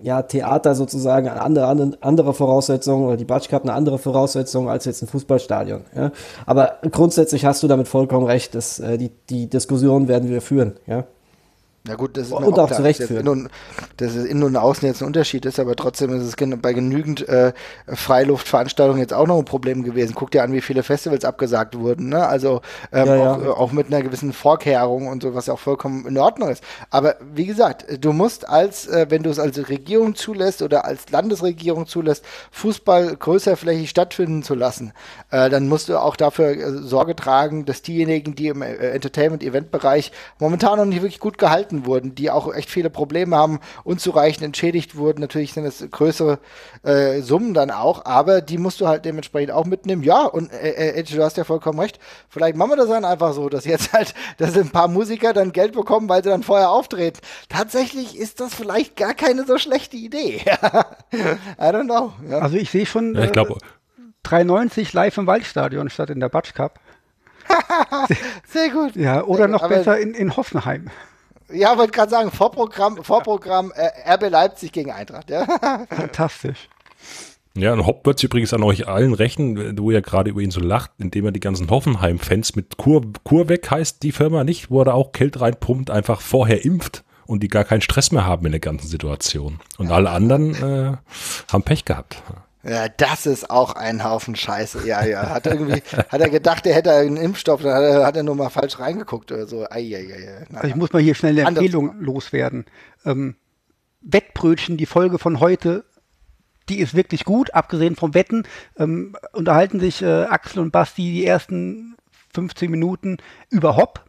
ja, Theater sozusagen eine andere, andere Voraussetzung oder die Batsch Cup eine andere Voraussetzung als jetzt ein Fußballstadion. Ja? Aber grundsätzlich hast du damit vollkommen recht, dass äh, die, die Diskussion werden wir führen. Ja? Ja gut, das ist und auch, auch zu Recht dass, in dass es innen und außen jetzt ein Unterschied ist, aber trotzdem ist es bei genügend äh, Freiluftveranstaltungen jetzt auch noch ein Problem gewesen. Guck dir an, wie viele Festivals abgesagt wurden, ne? Also ähm, ja, ja. Auch, äh, auch, mit einer gewissen Vorkehrung und so, was ja auch vollkommen in Ordnung ist. Aber wie gesagt, du musst als, äh, wenn du es als Regierung zulässt oder als Landesregierung zulässt, Fußball größerflächig stattfinden zu lassen, äh, dann musst du auch dafür äh, Sorge tragen, dass diejenigen, die im äh, Entertainment-Event-Bereich momentan noch nicht wirklich gut gehalten gehalten wurden, die auch echt viele Probleme haben, unzureichend entschädigt wurden. Natürlich sind es größere äh, Summen dann auch, aber die musst du halt dementsprechend auch mitnehmen. Ja, und äh, äh, du hast ja vollkommen recht. Vielleicht machen wir das dann einfach so, dass jetzt halt, dass ein paar Musiker dann Geld bekommen, weil sie dann vorher auftreten. Tatsächlich ist das vielleicht gar keine so schlechte Idee. I don't know. Ja. Also ich sehe schon. Ja, ich glaube. 3,90 live im Waldstadion statt in der Batsch Cup. Sehr gut. Ja, oder noch aber besser in, in Hoffenheim. Ja, wollte gerade sagen, Vorprogramm, Vorprogramm äh, RB Leipzig gegen Eintracht. Ja. Fantastisch. Ja, und Hopp wird es übrigens an euch allen rächen, wo ihr gerade über ihn so lacht, indem er die ganzen Hoffenheim-Fans mit Kur, Kurweg heißt die Firma nicht, wo er auch Geld reinpumpt, einfach vorher impft und die gar keinen Stress mehr haben in der ganzen Situation. Und ja. alle anderen äh, haben Pech gehabt. Ja, das ist auch ein Haufen Scheiße. Ja, ja. Hat irgendwie, hat er gedacht, er hätte einen Impfstoff, dann hat er, hat er nur mal falsch reingeguckt oder so. Ei, ei, ei, also ich muss mal hier schnell eine Empfehlung loswerden. Ähm, Wettbrötchen, die Folge von heute, die ist wirklich gut, abgesehen vom Wetten, ähm, unterhalten sich äh, Axel und Basti die ersten 15 Minuten über Hopp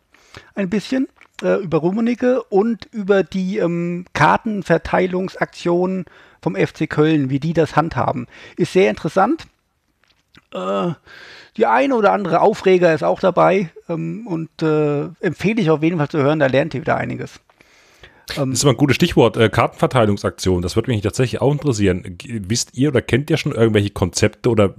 ein bisschen, äh, über Rummenigge und über die ähm, Kartenverteilungsaktionen vom FC Köln, wie die das handhaben. Ist sehr interessant. Äh, die eine oder andere Aufreger ist auch dabei ähm, und äh, empfehle ich auf jeden Fall zu hören, da lernt ihr wieder einiges. Ähm, das ist immer ein gutes Stichwort, äh, Kartenverteilungsaktion. Das würde mich tatsächlich auch interessieren. Wisst ihr oder kennt ihr schon irgendwelche Konzepte oder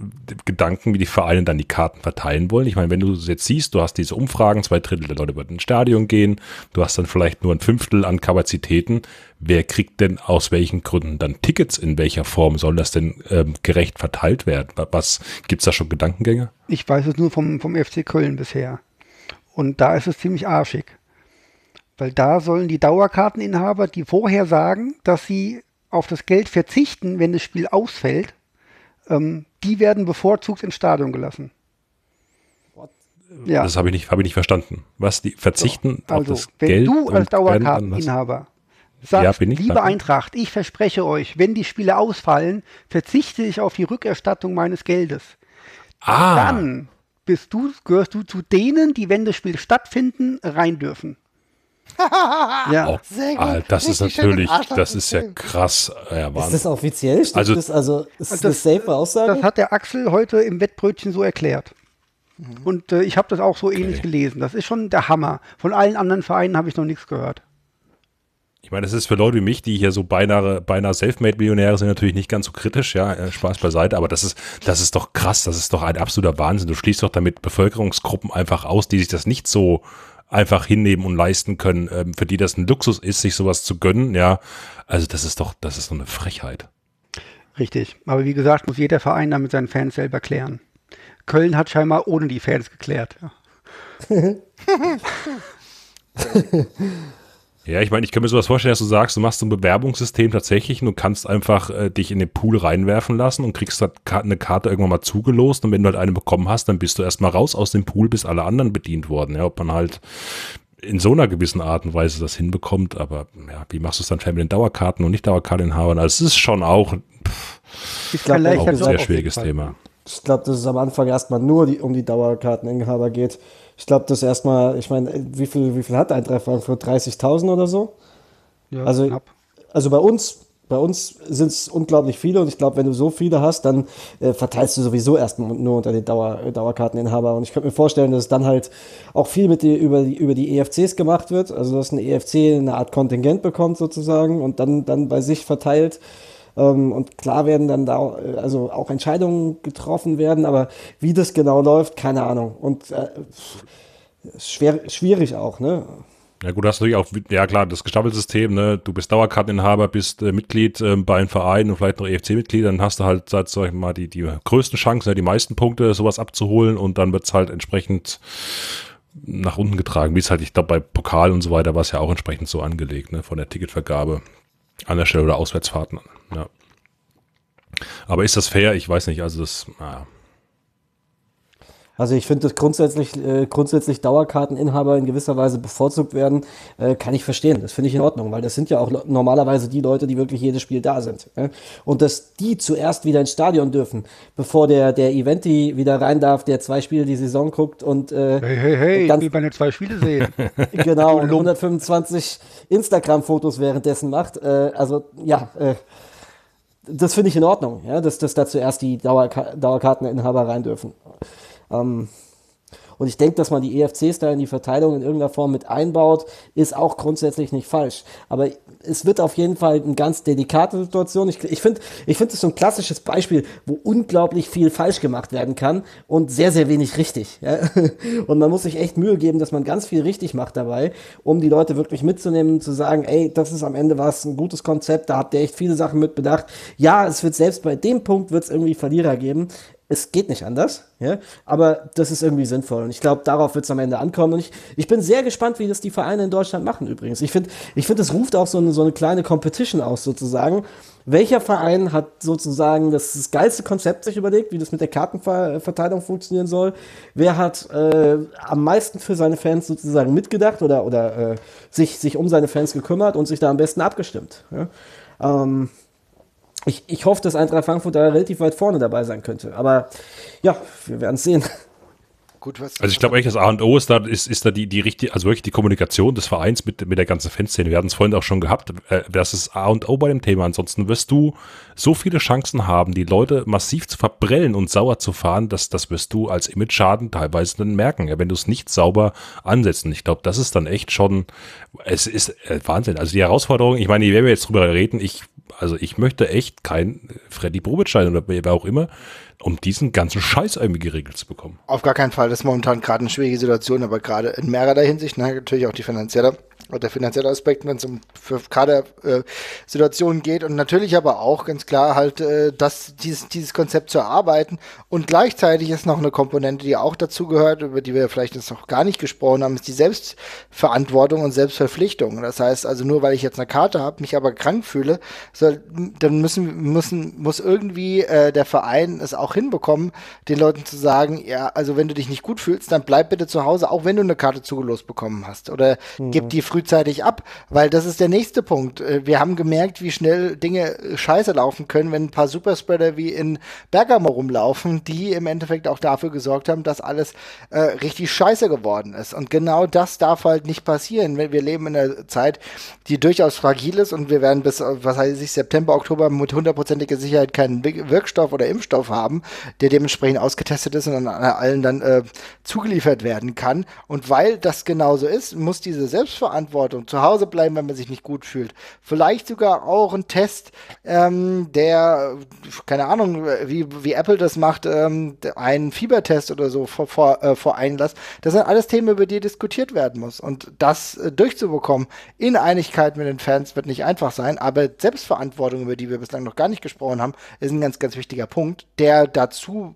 Gedanken, wie die Vereine dann die Karten verteilen wollen? Ich meine, wenn du jetzt siehst, du hast diese Umfragen, zwei Drittel der Leute würden ins Stadion gehen, du hast dann vielleicht nur ein Fünftel an Kapazitäten. Wer kriegt denn aus welchen Gründen dann Tickets? In welcher Form soll das denn ähm, gerecht verteilt werden? Was gibt's da schon Gedankengänge? Ich weiß es nur vom, vom FC Köln bisher. Und da ist es ziemlich arschig. Weil da sollen die Dauerkarteninhaber, die vorher sagen, dass sie auf das Geld verzichten, wenn das Spiel ausfällt, ähm, die werden bevorzugt ins Stadion gelassen. Ja. Das habe ich, nicht, hab ich nicht verstanden. Was, die verzichten so, also, auf das wenn Geld? Wenn du als Dauerkarteninhaber sagst, ja, liebe Eintracht, ich verspreche euch, wenn die Spiele ausfallen, verzichte ich auf die Rückerstattung meines Geldes. Ah. Dann bist du, gehörst du zu denen, die, wenn das Spiel stattfinden, rein dürfen. ja, oh, sehr gut. Ah, das ist natürlich, das ist ja krass. Ja, ist das offiziell? Stimmt also, das, also ist das, das safe Aussage? Das hat der Axel heute im Wettbrötchen so erklärt. Mhm. Und äh, ich habe das auch so okay. ähnlich gelesen. Das ist schon der Hammer. Von allen anderen Vereinen habe ich noch nichts gehört. Ich meine, das ist für Leute wie mich, die hier so beinahe, beinahe Selfmade-Millionäre sind, natürlich nicht ganz so kritisch, ja, äh, Spaß beiseite, aber das ist, das ist doch krass, das ist doch ein absoluter Wahnsinn. Du schließt doch damit Bevölkerungsgruppen einfach aus, die sich das nicht so einfach hinnehmen und leisten können, ähm, für die das ein Luxus ist, sich sowas zu gönnen, ja. Also das ist doch, das ist so eine Frechheit. Richtig. Aber wie gesagt, muss jeder Verein damit seinen Fans selber klären. Köln hat scheinbar ohne die Fans geklärt. Ja. Ja, ich meine, ich kann mir sowas vorstellen, dass du sagst, du machst so ein Bewerbungssystem tatsächlich und du kannst einfach äh, dich in den Pool reinwerfen lassen und kriegst eine Karte irgendwann mal zugelost und wenn du halt eine bekommen hast, dann bist du erstmal raus aus dem Pool, bis alle anderen bedient wurden. Ja, ob man halt in so einer gewissen Art und Weise das hinbekommt, aber ja, wie machst du es dann mit den Dauerkarten und nicht Dauerkarteninhabern? Also es ist schon auch, pff, ich glaub, auch ein sehr schwieriges Thema. Ich glaube, dass es am Anfang erstmal nur die, um die Dauerkarteninhaber geht. Ich glaube, das erstmal, ich meine, wie viel, wie viel hat Eintracht Frankfurt? 30.000 oder so? Ja, also, knapp. also bei uns, bei uns sind es unglaublich viele und ich glaube, wenn du so viele hast, dann äh, verteilst du sowieso erstmal nur unter den Dauer, Dauerkarteninhaber. Und ich könnte mir vorstellen, dass dann halt auch viel mit die, über, die, über die EFCs gemacht wird. Also dass ein EFC eine Art Kontingent bekommt sozusagen und dann, dann bei sich verteilt. Ähm, und klar werden dann da äh, also auch Entscheidungen getroffen werden, aber wie das genau läuft, keine Ahnung. Und äh, schwer, schwierig auch, ne? Ja gut, du hast natürlich auch, ja klar, das Gestaffelsystem, ne? Du bist Dauerkarteninhaber, bist äh, Mitglied äh, bei einem Verein und vielleicht noch EFC-Mitglied, dann hast du halt, sag ich mal, die, die größten Chancen, ja, die meisten Punkte, sowas abzuholen und dann wird's halt entsprechend nach unten getragen, wie es halt, ich glaube, bei Pokal und so weiter war es ja auch entsprechend so angelegt, ne, von der Ticketvergabe an der Stelle oder Auswärtsfahrten. Ja. Aber ist das fair? Ich weiß nicht, also das, naja. Also ich finde, dass grundsätzlich, äh, grundsätzlich Dauerkarteninhaber in gewisser Weise bevorzugt werden, äh, kann ich verstehen. Das finde ich in Ordnung, weil das sind ja auch normalerweise die Leute, die wirklich jedes Spiel da sind. Ja? Und dass die zuerst wieder ins Stadion dürfen, bevor der, der Eventi wieder rein darf, der zwei Spiele die Saison guckt und äh, Hey, hey, hey, ich will meine zwei Spiele sehen. genau, und 125 Instagram-Fotos währenddessen macht. Äh, also ja, äh, das finde ich in Ordnung, ja, dass, dass da zuerst die Dauerka Dauerkarteninhaber rein dürfen. Ähm, und ich denke, dass man die EFCs da in die Verteilung in irgendeiner Form mit einbaut, ist auch grundsätzlich nicht falsch. Aber es wird auf jeden Fall eine ganz delikate Situation. Ich, ich finde, ich finde es so ein klassisches Beispiel, wo unglaublich viel falsch gemacht werden kann und sehr, sehr wenig richtig. Ja? Und man muss sich echt Mühe geben, dass man ganz viel richtig macht dabei, um die Leute wirklich mitzunehmen, zu sagen, ey, das ist am Ende was, ein gutes Konzept, da habt ihr echt viele Sachen mit bedacht. Ja, es wird selbst bei dem Punkt wird es irgendwie Verlierer geben es geht nicht anders, ja, aber das ist irgendwie sinnvoll und ich glaube, darauf wird es am Ende ankommen und ich, ich bin sehr gespannt, wie das die Vereine in Deutschland machen übrigens. Ich finde, ich finde, es ruft auch so eine, so eine kleine Competition aus sozusagen. Welcher Verein hat sozusagen das, das geilste Konzept sich überlegt, wie das mit der Kartenverteilung funktionieren soll? Wer hat äh, am meisten für seine Fans sozusagen mitgedacht oder, oder äh, sich, sich um seine Fans gekümmert und sich da am besten abgestimmt? Ja? Ähm, ich, ich hoffe, dass Eintracht Frankfurt da relativ weit vorne dabei sein könnte. Aber ja, wir werden es sehen. Gut, was also ich glaube eigentlich, das A und O ist da, ist, ist da die, die richtige, also wirklich die Kommunikation des Vereins mit, mit der ganzen Fanszene. Wir hatten es vorhin auch schon gehabt. Äh, das ist A und O bei dem Thema. Ansonsten wirst du so viele Chancen haben, die Leute massiv zu verbrellen und sauer zu fahren, dass das wirst du als Image-Schaden teilweise dann merken, wenn du es nicht sauber ansetzt. Und ich glaube, das ist dann echt schon, es ist äh, Wahnsinn. Also die Herausforderung, ich meine, wenn wir jetzt drüber reden, ich also ich möchte echt kein Freddy Probitschein oder wer auch immer, um diesen ganzen Scheiß irgendwie geregelt zu bekommen. Auf gar keinen Fall. Das ist momentan gerade eine schwierige Situation, aber gerade in mehrerer Hinsicht, ne, natürlich auch die finanzielle der finanzielle Aspekt, wenn es um Kadersituationen äh, geht und natürlich aber auch ganz klar halt, äh, dass dieses, dieses Konzept zu erarbeiten und gleichzeitig ist noch eine Komponente, die auch dazu gehört, über die wir vielleicht jetzt noch gar nicht gesprochen haben, ist die Selbstverantwortung und Selbstverpflichtung. Das heißt also nur, weil ich jetzt eine Karte habe, mich aber krank fühle, soll, dann müssen, müssen, muss irgendwie äh, der Verein es auch hinbekommen, den Leuten zu sagen, ja, also wenn du dich nicht gut fühlst, dann bleib bitte zu Hause, auch wenn du eine Karte zugelost bekommen hast oder mhm. gib die frühzeitig ab, weil das ist der nächste Punkt. Äh, wir haben gemerkt, wie schnell Dinge äh, scheiße laufen können, wenn ein paar Superspreader wie in Bergamo rumlaufen, die im Endeffekt auch dafür gesorgt haben, dass alles äh, richtig scheiße geworden ist. Und genau das darf halt nicht passieren. Wir leben in einer Zeit, die durchaus fragil ist und wir werden bis, äh, was heißt ich, September, Oktober mit hundertprozentiger Sicherheit keinen Wirkstoff oder Impfstoff haben, der dementsprechend ausgetestet ist und an allen dann äh, zugeliefert werden kann. Und weil das genauso ist, muss diese Selbstverantwortung Verantwortung. Zu Hause bleiben, wenn man sich nicht gut fühlt. Vielleicht sogar auch ein Test, ähm, der, keine Ahnung, wie, wie Apple das macht, ähm, einen Fiebertest oder so vor, vor, äh, vor Einlass. Das sind alles Themen, über die diskutiert werden muss. Und das äh, durchzubekommen in Einigkeit mit den Fans wird nicht einfach sein, aber Selbstverantwortung, über die wir bislang noch gar nicht gesprochen haben, ist ein ganz, ganz wichtiger Punkt, der dazu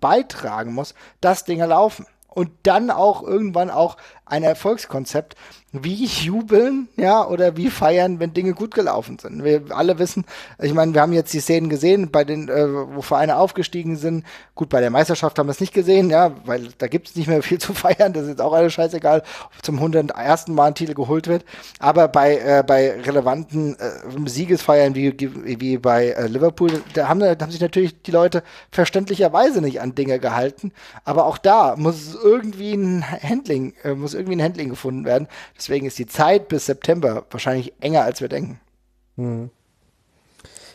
beitragen muss, dass Dinge laufen und dann auch irgendwann auch ein Erfolgskonzept, wie jubeln, ja, oder wie feiern, wenn Dinge gut gelaufen sind. Wir alle wissen, ich meine, wir haben jetzt die Szenen gesehen, bei den, äh, wo Vereine aufgestiegen sind. Gut, bei der Meisterschaft haben wir es nicht gesehen, ja, weil da gibt es nicht mehr viel zu feiern. Das ist jetzt auch alles scheißegal, ob zum 101. Mal ein Titel geholt wird. Aber bei, äh, bei relevanten äh, Siegesfeiern wie, wie bei äh, Liverpool, da haben, da haben sich natürlich die Leute verständlicherweise nicht an Dinge gehalten. Aber auch da muss irgendwie ein Handling, äh, muss irgendwie ein Handling gefunden werden. Deswegen ist die Zeit bis September wahrscheinlich enger, als wir denken. Hm.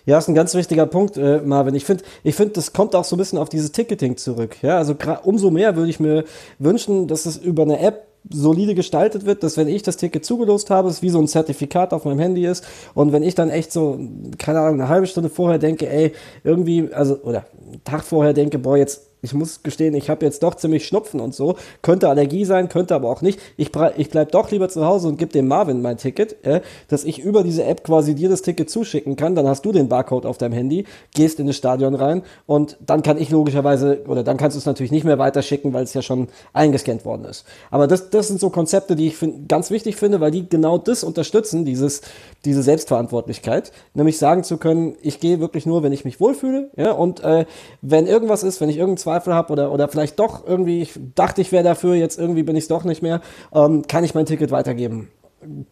Ja, ist ein ganz wichtiger Punkt, äh, Marvin. Ich finde, ich finde, das kommt auch so ein bisschen auf dieses Ticketing zurück. Ja, also umso mehr würde ich mir wünschen, dass es über eine App solide gestaltet wird, dass wenn ich das Ticket zugelost habe, es wie so ein Zertifikat auf meinem Handy ist und wenn ich dann echt so, keine Ahnung, eine halbe Stunde vorher denke, ey, irgendwie, also, oder einen Tag vorher denke, boah, jetzt ich muss gestehen, ich habe jetzt doch ziemlich Schnupfen und so. Könnte Allergie sein, könnte aber auch nicht. Ich, ich bleib doch lieber zu Hause und gebe dem Marvin mein Ticket, äh, dass ich über diese App quasi dir das Ticket zuschicken kann. Dann hast du den Barcode auf deinem Handy, gehst in das Stadion rein und dann kann ich logischerweise, oder dann kannst du es natürlich nicht mehr weiterschicken, weil es ja schon eingescannt worden ist. Aber das, das sind so Konzepte, die ich find, ganz wichtig finde, weil die genau das unterstützen, dieses, diese Selbstverantwortlichkeit. Nämlich sagen zu können, ich gehe wirklich nur, wenn ich mich wohlfühle. Ja, und äh, wenn irgendwas ist, wenn ich irgendeinen Zweifel habe oder, oder vielleicht doch irgendwie, ich dachte, ich wäre dafür, jetzt irgendwie bin ich es doch nicht mehr, ähm, kann ich mein Ticket weitergeben.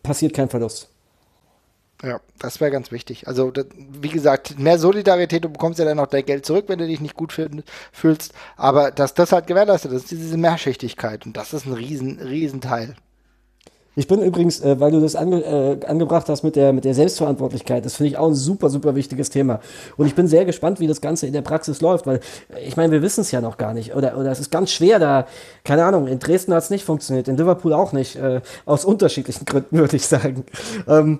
Passiert kein Verlust. Ja, das wäre ganz wichtig. Also, das, wie gesagt, mehr Solidarität, du bekommst ja dann noch dein Geld zurück, wenn du dich nicht gut fühlst. Aber dass das halt gewährleistet ist, diese Mehrschichtigkeit. Und das ist ein riesen, riesen Teil. Ich bin übrigens, äh, weil du das ange, äh, angebracht hast mit der, mit der Selbstverantwortlichkeit, das finde ich auch ein super, super wichtiges Thema. Und ich bin sehr gespannt, wie das Ganze in der Praxis läuft, weil äh, ich meine, wir wissen es ja noch gar nicht. Oder, oder es ist ganz schwer da, keine Ahnung, in Dresden hat es nicht funktioniert, in Liverpool auch nicht, äh, aus unterschiedlichen Gründen, würde ich sagen. Ähm,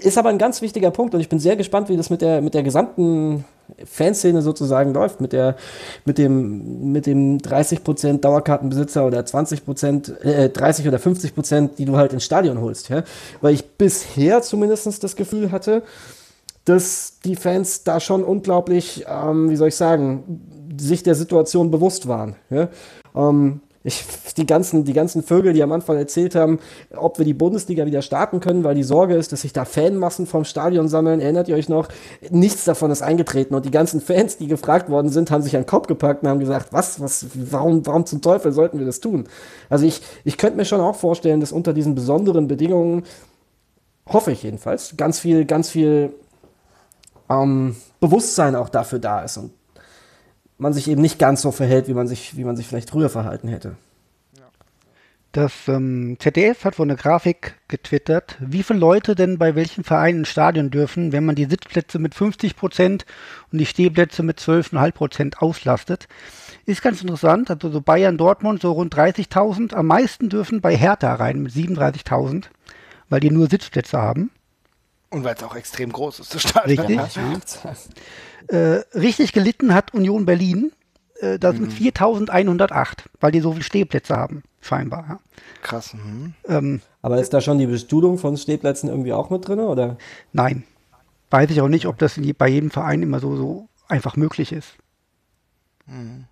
ist aber ein ganz wichtiger Punkt und ich bin sehr gespannt, wie das mit der, mit der gesamten Fanszene sozusagen läuft, mit, der, mit, dem, mit dem 30% Dauerkartenbesitzer oder 20%, äh, 30 oder 50%, die du halt ins Stadion holst. Ja? Weil ich bisher zumindest das Gefühl hatte, dass die Fans da schon unglaublich, ähm, wie soll ich sagen, sich der Situation bewusst waren. Ja? Ähm, ich, die, ganzen, die ganzen Vögel, die am Anfang erzählt haben, ob wir die Bundesliga wieder starten können, weil die Sorge ist, dass sich da Fanmassen vom Stadion sammeln. Erinnert ihr euch noch? Nichts davon ist eingetreten. Und die ganzen Fans, die gefragt worden sind, haben sich an den Kopf gepackt und haben gesagt, was, was, warum, warum zum Teufel sollten wir das tun? Also ich, ich könnte mir schon auch vorstellen, dass unter diesen besonderen Bedingungen, hoffe ich jedenfalls, ganz viel, ganz viel ähm, Bewusstsein auch dafür da ist. Und man sich eben nicht ganz so verhält, wie man sich, wie man sich vielleicht früher verhalten hätte. Das ähm, ZDF hat vor einer Grafik getwittert, wie viele Leute denn bei welchen Vereinen ins Stadion dürfen, wenn man die Sitzplätze mit 50 Prozent und die Stehplätze mit 12,5 Prozent auslastet. Ist ganz interessant, also so Bayern, Dortmund so rund 30.000, am meisten dürfen bei Hertha rein mit 37.000, weil die nur Sitzplätze haben. Und weil es auch extrem groß ist, das Stadion. Richtig. Ja. Äh, richtig gelitten hat Union Berlin. Äh, da sind mhm. 4108, weil die so viele Stehplätze haben, scheinbar. Ja. Krass. Mhm. Ähm, Aber ist da schon die Bestuhlung von Stehplätzen irgendwie auch mit drin, oder? Nein. Weiß ich auch nicht, ob das bei jedem Verein immer so, so einfach möglich ist. Mhm.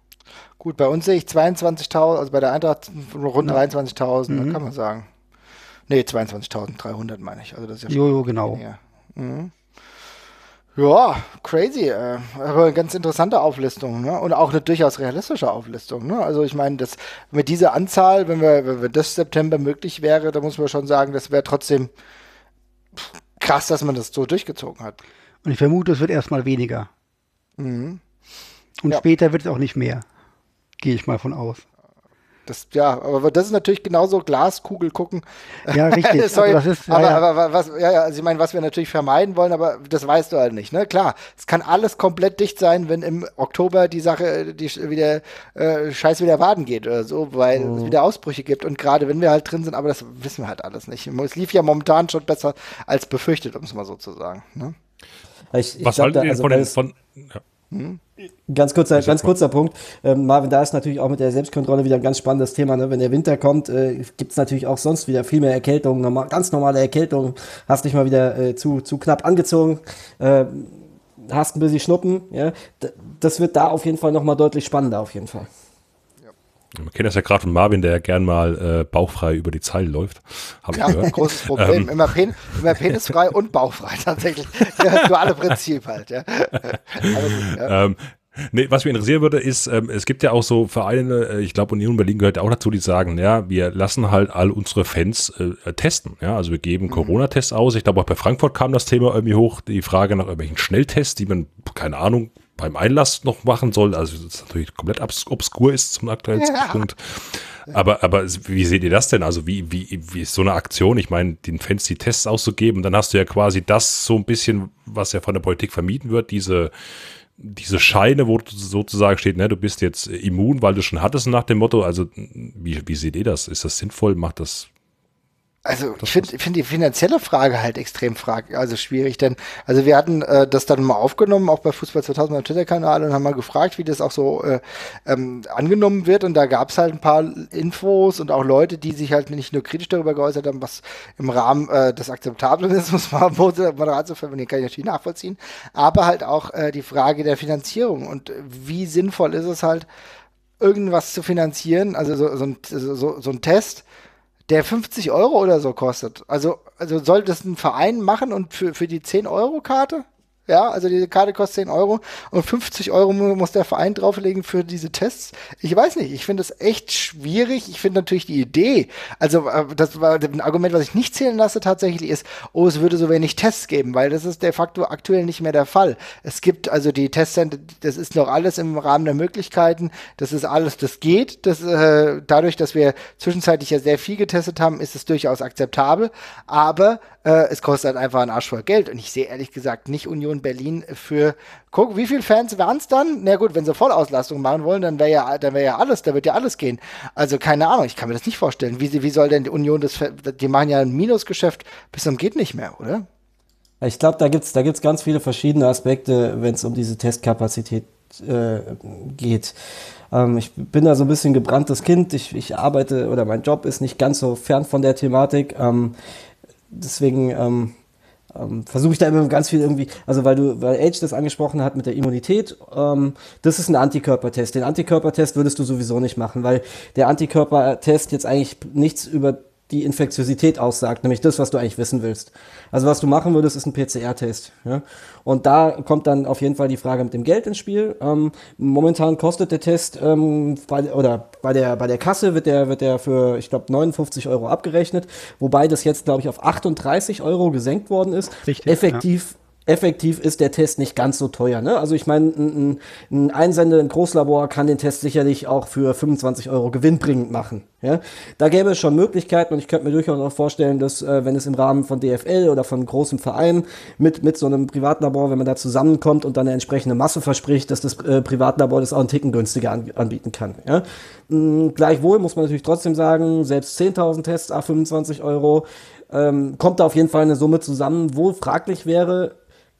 Gut, bei uns sehe ich 22.000, also bei der Eintracht rund 23.000, mhm. kann man sagen. Nee, 22.300 meine ich. Also das ist ja Jojo, genau. Mhm. Ja, crazy. Äh, aber eine ganz interessante Auflistung, ne? Und auch eine durchaus realistische Auflistung, ne? Also ich meine, das mit dieser Anzahl, wenn wir, wenn wir das September möglich wäre, da muss man schon sagen, das wäre trotzdem krass, dass man das so durchgezogen hat. Und ich vermute, es wird erstmal weniger. Mhm. Und ja. später wird es auch nicht mehr. Gehe ich mal von aus. Das, ja, aber das ist natürlich genauso Glaskugel gucken. Ja, richtig. Sorry, also ist, aber, ja, aber, was, ja, ja, also ich meine, was wir natürlich vermeiden wollen, aber das weißt du halt nicht, ne? Klar, es kann alles komplett dicht sein, wenn im Oktober die Sache, die wieder äh, Scheiß wieder Waden geht oder so, weil oh. es wieder Ausbrüche gibt und gerade wenn wir halt drin sind, aber das wissen wir halt alles nicht. Es lief ja momentan schon besser als befürchtet, um es mal so zu sagen. Ne? Ich, ich was haltet ihr also von, den, von ja. hm? Ganz kurzer, ganz kurzer Punkt. Ähm, Marvin, da ist natürlich auch mit der Selbstkontrolle wieder ein ganz spannendes Thema. Ne? Wenn der Winter kommt, äh, gibt es natürlich auch sonst wieder viel mehr Erkältungen, normal, ganz normale Erkältungen. Hast dich mal wieder äh, zu, zu knapp angezogen, äh, hast ein bisschen Schnuppen. Ja? das wird da auf jeden Fall nochmal deutlich spannender, auf jeden Fall. Man kennt das ja gerade von Marvin, der ja gern mal äh, bauchfrei über die Zeile läuft. Hab ja, gehört. großes Problem. Ähm. Immer, pen, immer penisfrei und bauchfrei tatsächlich. Das duale Prinzip halt. Ja. Gut, ja. Ähm, Nee, was mich interessieren würde, ist, ähm, es gibt ja auch so Vereine, äh, ich glaube Union Berlin gehört ja auch dazu, die sagen, ja, wir lassen halt all unsere Fans äh, testen. Ja, also wir geben mhm. Corona-Tests aus. Ich glaube auch bei Frankfurt kam das Thema irgendwie hoch, die Frage nach irgendwelchen Schnelltests, die man, keine Ahnung, beim Einlass noch machen soll. Also das ist natürlich komplett obskur ist zum aktuellen Zeitpunkt. Aber, aber wie seht ihr das denn? Also wie, wie, wie ist so eine Aktion? Ich meine, den Fans die Tests auszugeben, dann hast du ja quasi das so ein bisschen, was ja von der Politik vermieden wird, diese diese Scheine, wo sozusagen steht, ne, du bist jetzt immun, weil du schon hattest nach dem Motto, also wie, wie seht ihr das? Ist das sinnvoll? Macht das also ich finde find die finanzielle Frage halt extrem frag, also schwierig, denn also wir hatten äh, das dann mal aufgenommen, auch bei Fußball 2000 am Twitter-Kanal und haben mal gefragt, wie das auch so äh, ähm, angenommen wird. Und da gab es halt ein paar Infos und auch Leute, die sich halt nicht nur kritisch darüber geäußert haben, was im Rahmen äh, des Akzeptablen ist, muss man moderat zu verwenden, kann ich natürlich nachvollziehen, aber halt auch äh, die Frage der Finanzierung und wie sinnvoll ist es halt, irgendwas zu finanzieren, also so, so, ein, so, so ein Test, der 50 Euro oder so kostet. Also, also soll das ein Verein machen und für, für die 10-Euro-Karte? Ja, also diese Karte kostet 10 Euro und 50 Euro muss der Verein drauflegen für diese Tests. Ich weiß nicht, ich finde das echt schwierig. Ich finde natürlich die Idee, also äh, das war ein Argument, was ich nicht zählen lasse tatsächlich ist, oh, es würde so wenig Tests geben, weil das ist de facto aktuell nicht mehr der Fall. Es gibt also die Testcenter, das ist noch alles im Rahmen der Möglichkeiten, das ist alles, das geht. Das, äh, dadurch, dass wir zwischenzeitlich ja sehr viel getestet haben, ist es durchaus akzeptabel, aber äh, es kostet halt einfach einen Arsch voll Geld und ich sehe ehrlich gesagt nicht Union Berlin für. Guck, wie viele Fans waren es dann? Na gut, wenn sie Vollauslastung machen wollen, dann wäre ja, dann wäre ja alles, da wird ja alles gehen. Also keine Ahnung, ich kann mir das nicht vorstellen. Wie, wie soll denn die Union das, die machen ja ein Minusgeschäft bis zum geht nicht mehr, oder? Ich glaube, da gibt's da gibt's ganz viele verschiedene Aspekte, wenn es um diese Testkapazität äh, geht. Ähm, ich bin da so ein bisschen gebranntes Kind. Ich, ich arbeite oder mein Job ist nicht ganz so fern von der Thematik. Ähm, deswegen ähm, ähm, versuche ich da immer ganz viel irgendwie, also weil du, weil Age das angesprochen hat mit der Immunität, ähm, das ist ein Antikörpertest. Den Antikörpertest würdest du sowieso nicht machen, weil der Antikörpertest jetzt eigentlich nichts über die Infektiosität aussagt, nämlich das, was du eigentlich wissen willst. Also was du machen würdest, ist ein PCR-Test. Ja? Und da kommt dann auf jeden Fall die Frage mit dem Geld ins Spiel. Ähm, momentan kostet der Test ähm, bei, oder bei der bei der Kasse wird der wird der für ich glaube 59 Euro abgerechnet, wobei das jetzt glaube ich auf 38 Euro gesenkt worden ist. Richtig, Effektiv ja effektiv ist der Test nicht ganz so teuer. Ne? Also ich meine, ein, ein Einsende, ein Großlabor kann den Test sicherlich auch für 25 Euro gewinnbringend machen. Ja? Da gäbe es schon Möglichkeiten und ich könnte mir durchaus auch vorstellen, dass äh, wenn es im Rahmen von DFL oder von großem Verein mit, mit so einem Privatlabor, wenn man da zusammenkommt und dann eine entsprechende Masse verspricht, dass das äh, Privatlabor das auch einen Ticken günstiger an, anbieten kann. Ja? Mhm, gleichwohl muss man natürlich trotzdem sagen, selbst 10.000 Tests, a 25 Euro, ähm, kommt da auf jeden Fall eine Summe zusammen, wo fraglich wäre,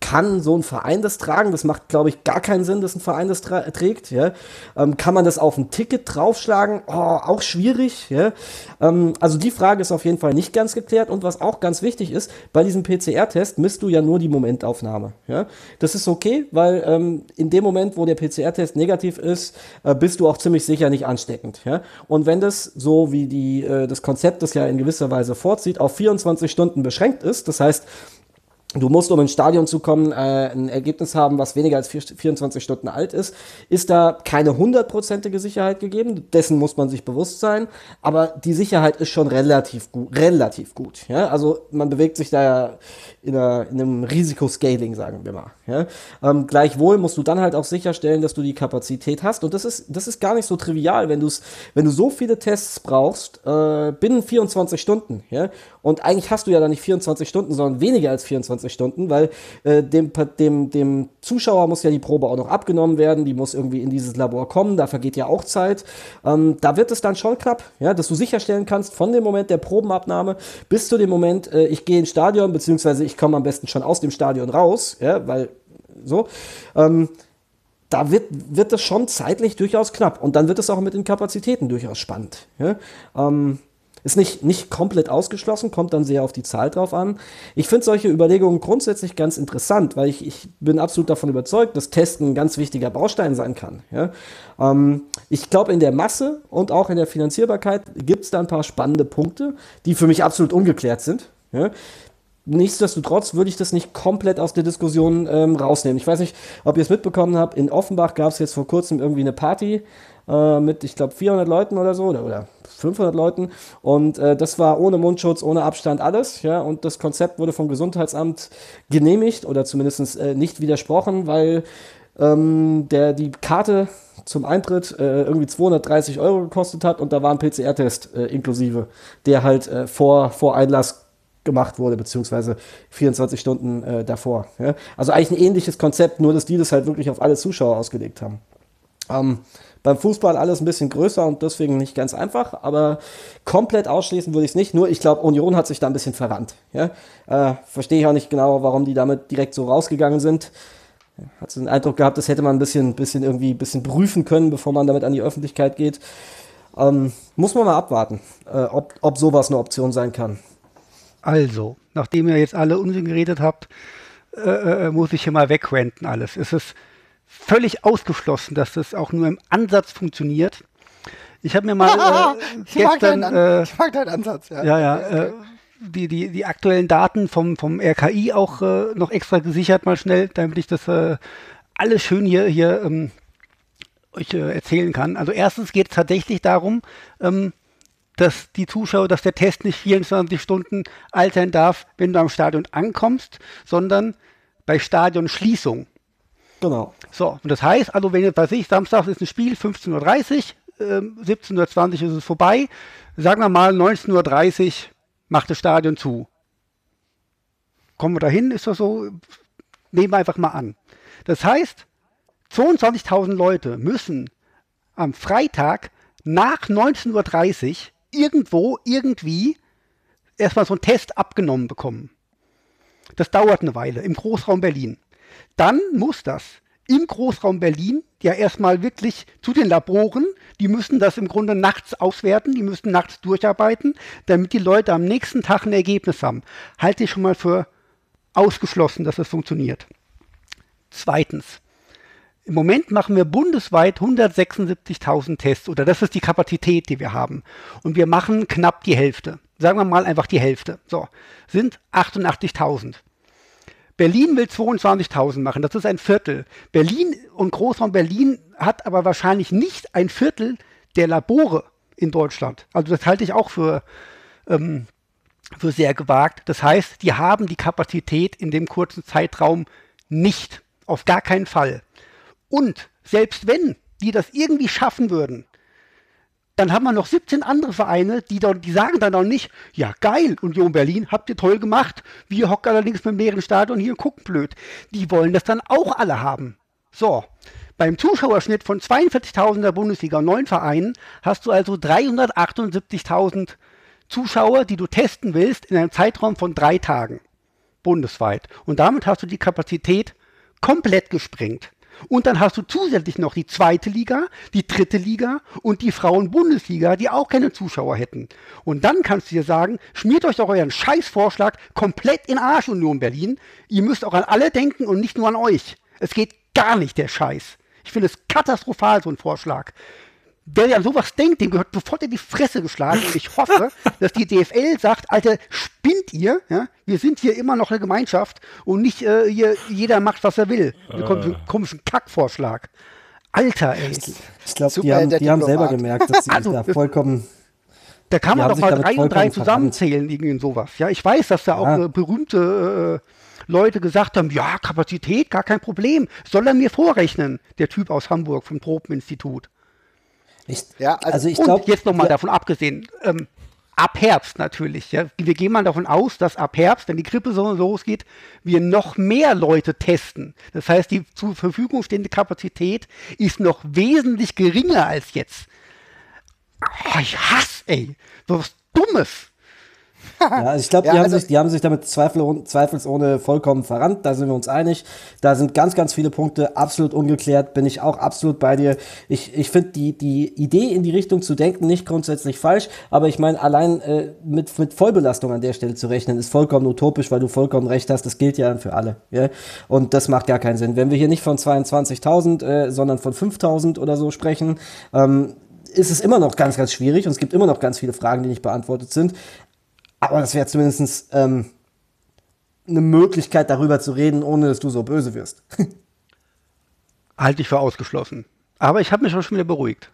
kann so ein Verein das tragen? Das macht, glaube ich, gar keinen Sinn, dass ein Verein das trägt. Ja? Ähm, kann man das auf ein Ticket draufschlagen? Oh, auch schwierig. Ja? Ähm, also die Frage ist auf jeden Fall nicht ganz geklärt. Und was auch ganz wichtig ist, bei diesem PCR-Test misst du ja nur die Momentaufnahme. Ja? Das ist okay, weil ähm, in dem Moment, wo der PCR-Test negativ ist, äh, bist du auch ziemlich sicher nicht ansteckend. Ja? Und wenn das so wie die, äh, das Konzept das ja in gewisser Weise vorzieht, auf 24 Stunden beschränkt ist, das heißt, Du musst, um ins Stadion zu kommen, äh, ein Ergebnis haben, was weniger als 24 Stunden alt ist. Ist da keine hundertprozentige Sicherheit gegeben? Dessen muss man sich bewusst sein. Aber die Sicherheit ist schon relativ gut. Relativ gut. Ja? Also man bewegt sich da ja in, einer, in einem Risikoscaling, sagen wir mal. Ja? Ähm, gleichwohl musst du dann halt auch sicherstellen, dass du die Kapazität hast. Und das ist, das ist gar nicht so trivial, wenn, du's, wenn du so viele Tests brauchst, äh, binnen 24 Stunden. Ja? Und eigentlich hast du ja dann nicht 24 Stunden, sondern weniger als 24 Stunden, weil äh, dem, dem, dem Zuschauer muss ja die Probe auch noch abgenommen werden, die muss irgendwie in dieses Labor kommen, da vergeht ja auch Zeit. Ähm, da wird es dann schon knapp, ja, dass du sicherstellen kannst, von dem Moment der Probenabnahme bis zu dem Moment, äh, ich gehe ins Stadion, beziehungsweise ich komme am besten schon aus dem Stadion raus, ja, weil so. Ähm, da wird, wird das schon zeitlich durchaus knapp. Und dann wird es auch mit den Kapazitäten durchaus spannend. Ja? Ähm, ist nicht, nicht komplett ausgeschlossen, kommt dann sehr auf die Zahl drauf an. Ich finde solche Überlegungen grundsätzlich ganz interessant, weil ich, ich bin absolut davon überzeugt, dass Testen ein ganz wichtiger Baustein sein kann. Ja? Ähm, ich glaube, in der Masse und auch in der Finanzierbarkeit gibt es da ein paar spannende Punkte, die für mich absolut ungeklärt sind. Ja? Nichtsdestotrotz würde ich das nicht komplett aus der Diskussion ähm, rausnehmen. Ich weiß nicht, ob ihr es mitbekommen habt. In Offenbach gab es jetzt vor kurzem irgendwie eine Party äh, mit, ich glaube, 400 Leuten oder so oder, oder 500 Leuten. Und äh, das war ohne Mundschutz, ohne Abstand alles. Ja, und das Konzept wurde vom Gesundheitsamt genehmigt oder zumindest äh, nicht widersprochen, weil ähm, der die Karte zum Eintritt äh, irgendwie 230 Euro gekostet hat und da war ein PCR-Test äh, inklusive, der halt äh, vor, vor Einlass gemacht wurde, beziehungsweise 24 Stunden äh, davor. Ja? Also eigentlich ein ähnliches Konzept, nur dass die das halt wirklich auf alle Zuschauer ausgelegt haben. Ähm, beim Fußball alles ein bisschen größer und deswegen nicht ganz einfach, aber komplett ausschließen würde ich es nicht. Nur ich glaube, Union hat sich da ein bisschen verrannt. Ja? Äh, Verstehe ich auch nicht genau, warum die damit direkt so rausgegangen sind. Hat so den Eindruck gehabt, das hätte man ein bisschen, bisschen irgendwie ein bisschen prüfen können, bevor man damit an die Öffentlichkeit geht. Ähm, muss man mal abwarten, äh, ob, ob sowas eine Option sein kann. Also, nachdem ihr jetzt alle Unsinn geredet habt, äh, äh, muss ich hier mal wegrenten alles. Es ist völlig ausgeschlossen, dass das auch nur im Ansatz funktioniert. Ich habe mir mal äh, ich, mag gestern, deinen, äh, ich mag deinen Ansatz, ja. ja, ja, äh, die, die, die aktuellen Daten vom, vom RKI auch äh, noch extra gesichert, mal schnell, damit ich das äh, alles schön hier, hier ähm, euch äh, erzählen kann. Also erstens geht es tatsächlich darum, ähm, dass die Zuschauer, dass der Test nicht 24 Stunden alt sein darf, wenn du am Stadion ankommst, sondern bei Stadionschließung. Genau. So, und das heißt, also wenn jetzt, weiß ich, Samstag ist ein Spiel, 15.30 Uhr, äh, 17.20 Uhr ist es vorbei, sagen wir mal 19.30 Uhr macht das Stadion zu. Kommen wir dahin, ist das so, nehmen wir einfach mal an. Das heißt, 22.000 Leute müssen am Freitag nach 19.30 Uhr irgendwo, irgendwie erstmal so einen Test abgenommen bekommen. Das dauert eine Weile im Großraum Berlin. Dann muss das im Großraum Berlin ja erstmal wirklich zu den Laboren, die müssen das im Grunde nachts auswerten, die müssen nachts durcharbeiten, damit die Leute am nächsten Tag ein Ergebnis haben. Halte ich schon mal für ausgeschlossen, dass das funktioniert. Zweitens, im Moment machen wir bundesweit 176.000 Tests oder das ist die Kapazität, die wir haben. Und wir machen knapp die Hälfte. Sagen wir mal einfach die Hälfte. So, sind 88.000. Berlin will 22.000 machen, das ist ein Viertel. Berlin und Großraum Berlin hat aber wahrscheinlich nicht ein Viertel der Labore in Deutschland. Also das halte ich auch für, ähm, für sehr gewagt. Das heißt, die haben die Kapazität in dem kurzen Zeitraum nicht. Auf gar keinen Fall. Und selbst wenn die das irgendwie schaffen würden, dann haben wir noch 17 andere Vereine, die, dann, die sagen dann auch nicht, ja geil, Union Berlin, habt ihr toll gemacht. Wir hocken allerdings mit dem leeren Stadion hier und gucken blöd. Die wollen das dann auch alle haben. So, beim Zuschauerschnitt von 42.000 der Bundesliga und neun Vereinen hast du also 378.000 Zuschauer, die du testen willst in einem Zeitraum von drei Tagen bundesweit. Und damit hast du die Kapazität komplett gesprengt. Und dann hast du zusätzlich noch die zweite Liga, die dritte Liga und die Frauen-Bundesliga, die auch keine Zuschauer hätten. Und dann kannst du dir sagen, schmiert euch doch euren Scheißvorschlag komplett in Arsch Union Berlin. Ihr müsst auch an alle denken und nicht nur an euch. Es geht gar nicht, der Scheiß. Ich finde es katastrophal, so ein Vorschlag wer an sowas denkt, dem gehört sofort in die Fresse geschlagen. Und ich hoffe, dass die DFL sagt, Alter, spinnt ihr? Ja? Wir sind hier immer noch eine Gemeinschaft und nicht äh, hier, jeder macht, was er will. Äh. Kommt komischen Kackvorschlag. Alter, ey. Ich glaube, die, haben, die haben selber gemerkt, dass sie also, da vollkommen da kann man doch mal drei und drei zusammenzählen, irgendwie sowas. Ja, ich weiß, dass da auch ja. äh, berühmte äh, Leute gesagt haben, ja, Kapazität, gar kein Problem. Soll er mir vorrechnen, der Typ aus Hamburg vom Tropeninstitut. Ich, ja, also, also ich glaube. Jetzt nochmal ja. davon abgesehen, ähm, ab Herbst natürlich. Ja. Wir gehen mal davon aus, dass ab Herbst, wenn die Grippe so losgeht, wir noch mehr Leute testen. Das heißt, die zur Verfügung stehende Kapazität ist noch wesentlich geringer als jetzt. Oh, ich hasse, ey. So was Dummes. Ja, also ich glaube, die, ja, also die haben sich damit Zweifel, zweifelsohne vollkommen verrannt, da sind wir uns einig. Da sind ganz, ganz viele Punkte absolut ungeklärt, bin ich auch absolut bei dir. Ich, ich finde die, die Idee in die Richtung zu denken nicht grundsätzlich falsch, aber ich meine, allein äh, mit, mit Vollbelastung an der Stelle zu rechnen, ist vollkommen utopisch, weil du vollkommen recht hast, das gilt ja für alle. Ja? Und das macht gar keinen Sinn. Wenn wir hier nicht von 22.000, äh, sondern von 5.000 oder so sprechen, ähm, ist es immer noch ganz, ganz schwierig und es gibt immer noch ganz viele Fragen, die nicht beantwortet sind. Aber das wäre zumindest ähm, eine Möglichkeit, darüber zu reden, ohne dass du so böse wirst. Halte ich für ausgeschlossen. Aber ich habe mich schon wieder beruhigt.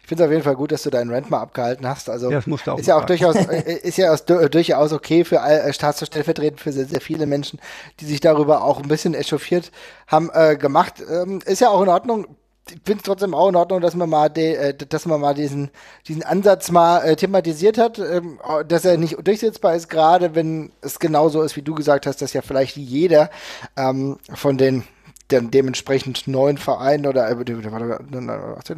Ich finde es auf jeden Fall gut, dass du deinen Rant mal abgehalten hast. Also ja, das auch ist ja auch durchaus, äh, ist ja durchaus okay für äh, stellvertretend für sehr, sehr viele Menschen, die sich darüber auch ein bisschen echauffiert haben äh, gemacht. Ähm, ist ja auch in Ordnung ich finde es trotzdem auch in Ordnung, dass man mal, de, äh, dass man mal diesen, diesen Ansatz mal äh, thematisiert hat, ähm, dass er nicht durchsetzbar ist, gerade wenn es genauso ist, wie du gesagt hast, dass ja vielleicht jeder ähm, von den dann dementsprechend neun Vereine oder äh,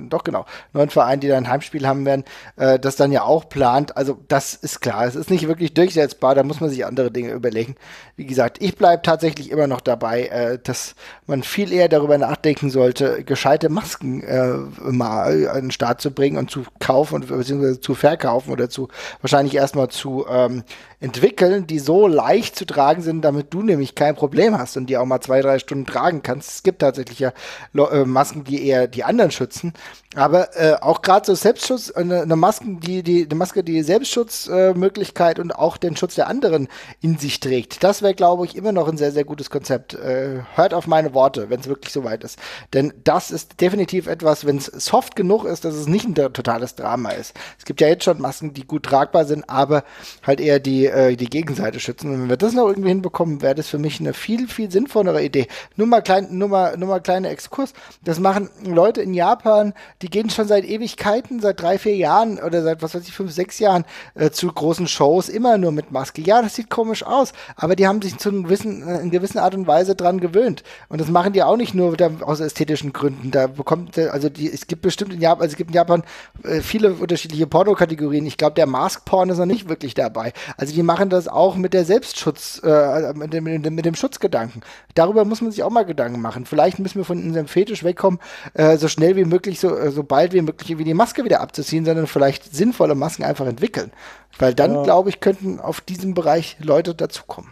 doch genau, neun Vereine, die dann ein Heimspiel haben werden, äh, das dann ja auch plant. Also das ist klar, es ist nicht wirklich durchsetzbar, da muss man sich andere Dinge überlegen. Wie gesagt, ich bleibe tatsächlich immer noch dabei, äh, dass man viel eher darüber nachdenken sollte, gescheite Masken äh, mal an den Start zu bringen und zu kaufen beziehungsweise zu verkaufen oder zu wahrscheinlich erstmal zu ähm, entwickeln, die so leicht zu tragen sind, damit du nämlich kein Problem hast und die auch mal zwei, drei Stunden tragen kannst. Es gibt tatsächlich ja äh, Masken, die eher die anderen schützen. Aber äh, auch gerade so Selbstschutz, eine, eine, Masken, die, die, eine Maske, die Selbstschutzmöglichkeit äh, und auch den Schutz der anderen in sich trägt. Das wäre, glaube ich, immer noch ein sehr, sehr gutes Konzept. Äh, hört auf meine Worte, wenn es wirklich so weit ist. Denn das ist definitiv etwas, wenn es soft genug ist, dass es nicht ein totales Drama ist. Es gibt ja jetzt schon Masken, die gut tragbar sind, aber halt eher die äh, die Gegenseite schützen. Und wenn wir das noch irgendwie hinbekommen, wäre das für mich eine viel, viel sinnvollere Idee. Nur mal klein, nur mal, nur mal kleiner Exkurs. Das machen Leute in Japan, die gehen schon seit Ewigkeiten, seit drei, vier Jahren oder seit, was weiß ich, fünf, sechs Jahren äh, zu großen Shows immer nur mit Maske. Ja, das sieht komisch aus, aber die haben sich zu einem gewissen, äh, in gewisser Art und Weise dran gewöhnt. Und das machen die auch nicht nur da, aus ästhetischen Gründen. Da bekommt, also die, es gibt bestimmt in Japan, also es gibt in Japan äh, viele unterschiedliche Pornokategorien. Ich glaube, der Mask-Porn ist noch nicht wirklich dabei. Also die machen das auch mit der Selbstschutz, äh, mit, dem, mit, dem, Schutzgedanken. Darüber muss man sich auch mal Gedanken machen. Vielleicht müssen wir von unserem Fetisch wegkommen, äh, so schnell wie möglich, so, äh, so bald wie möglich, wie die Maske wieder abzuziehen, sondern vielleicht sinnvolle Masken einfach entwickeln. Weil dann, ja. glaube ich, könnten auf diesem Bereich Leute dazukommen.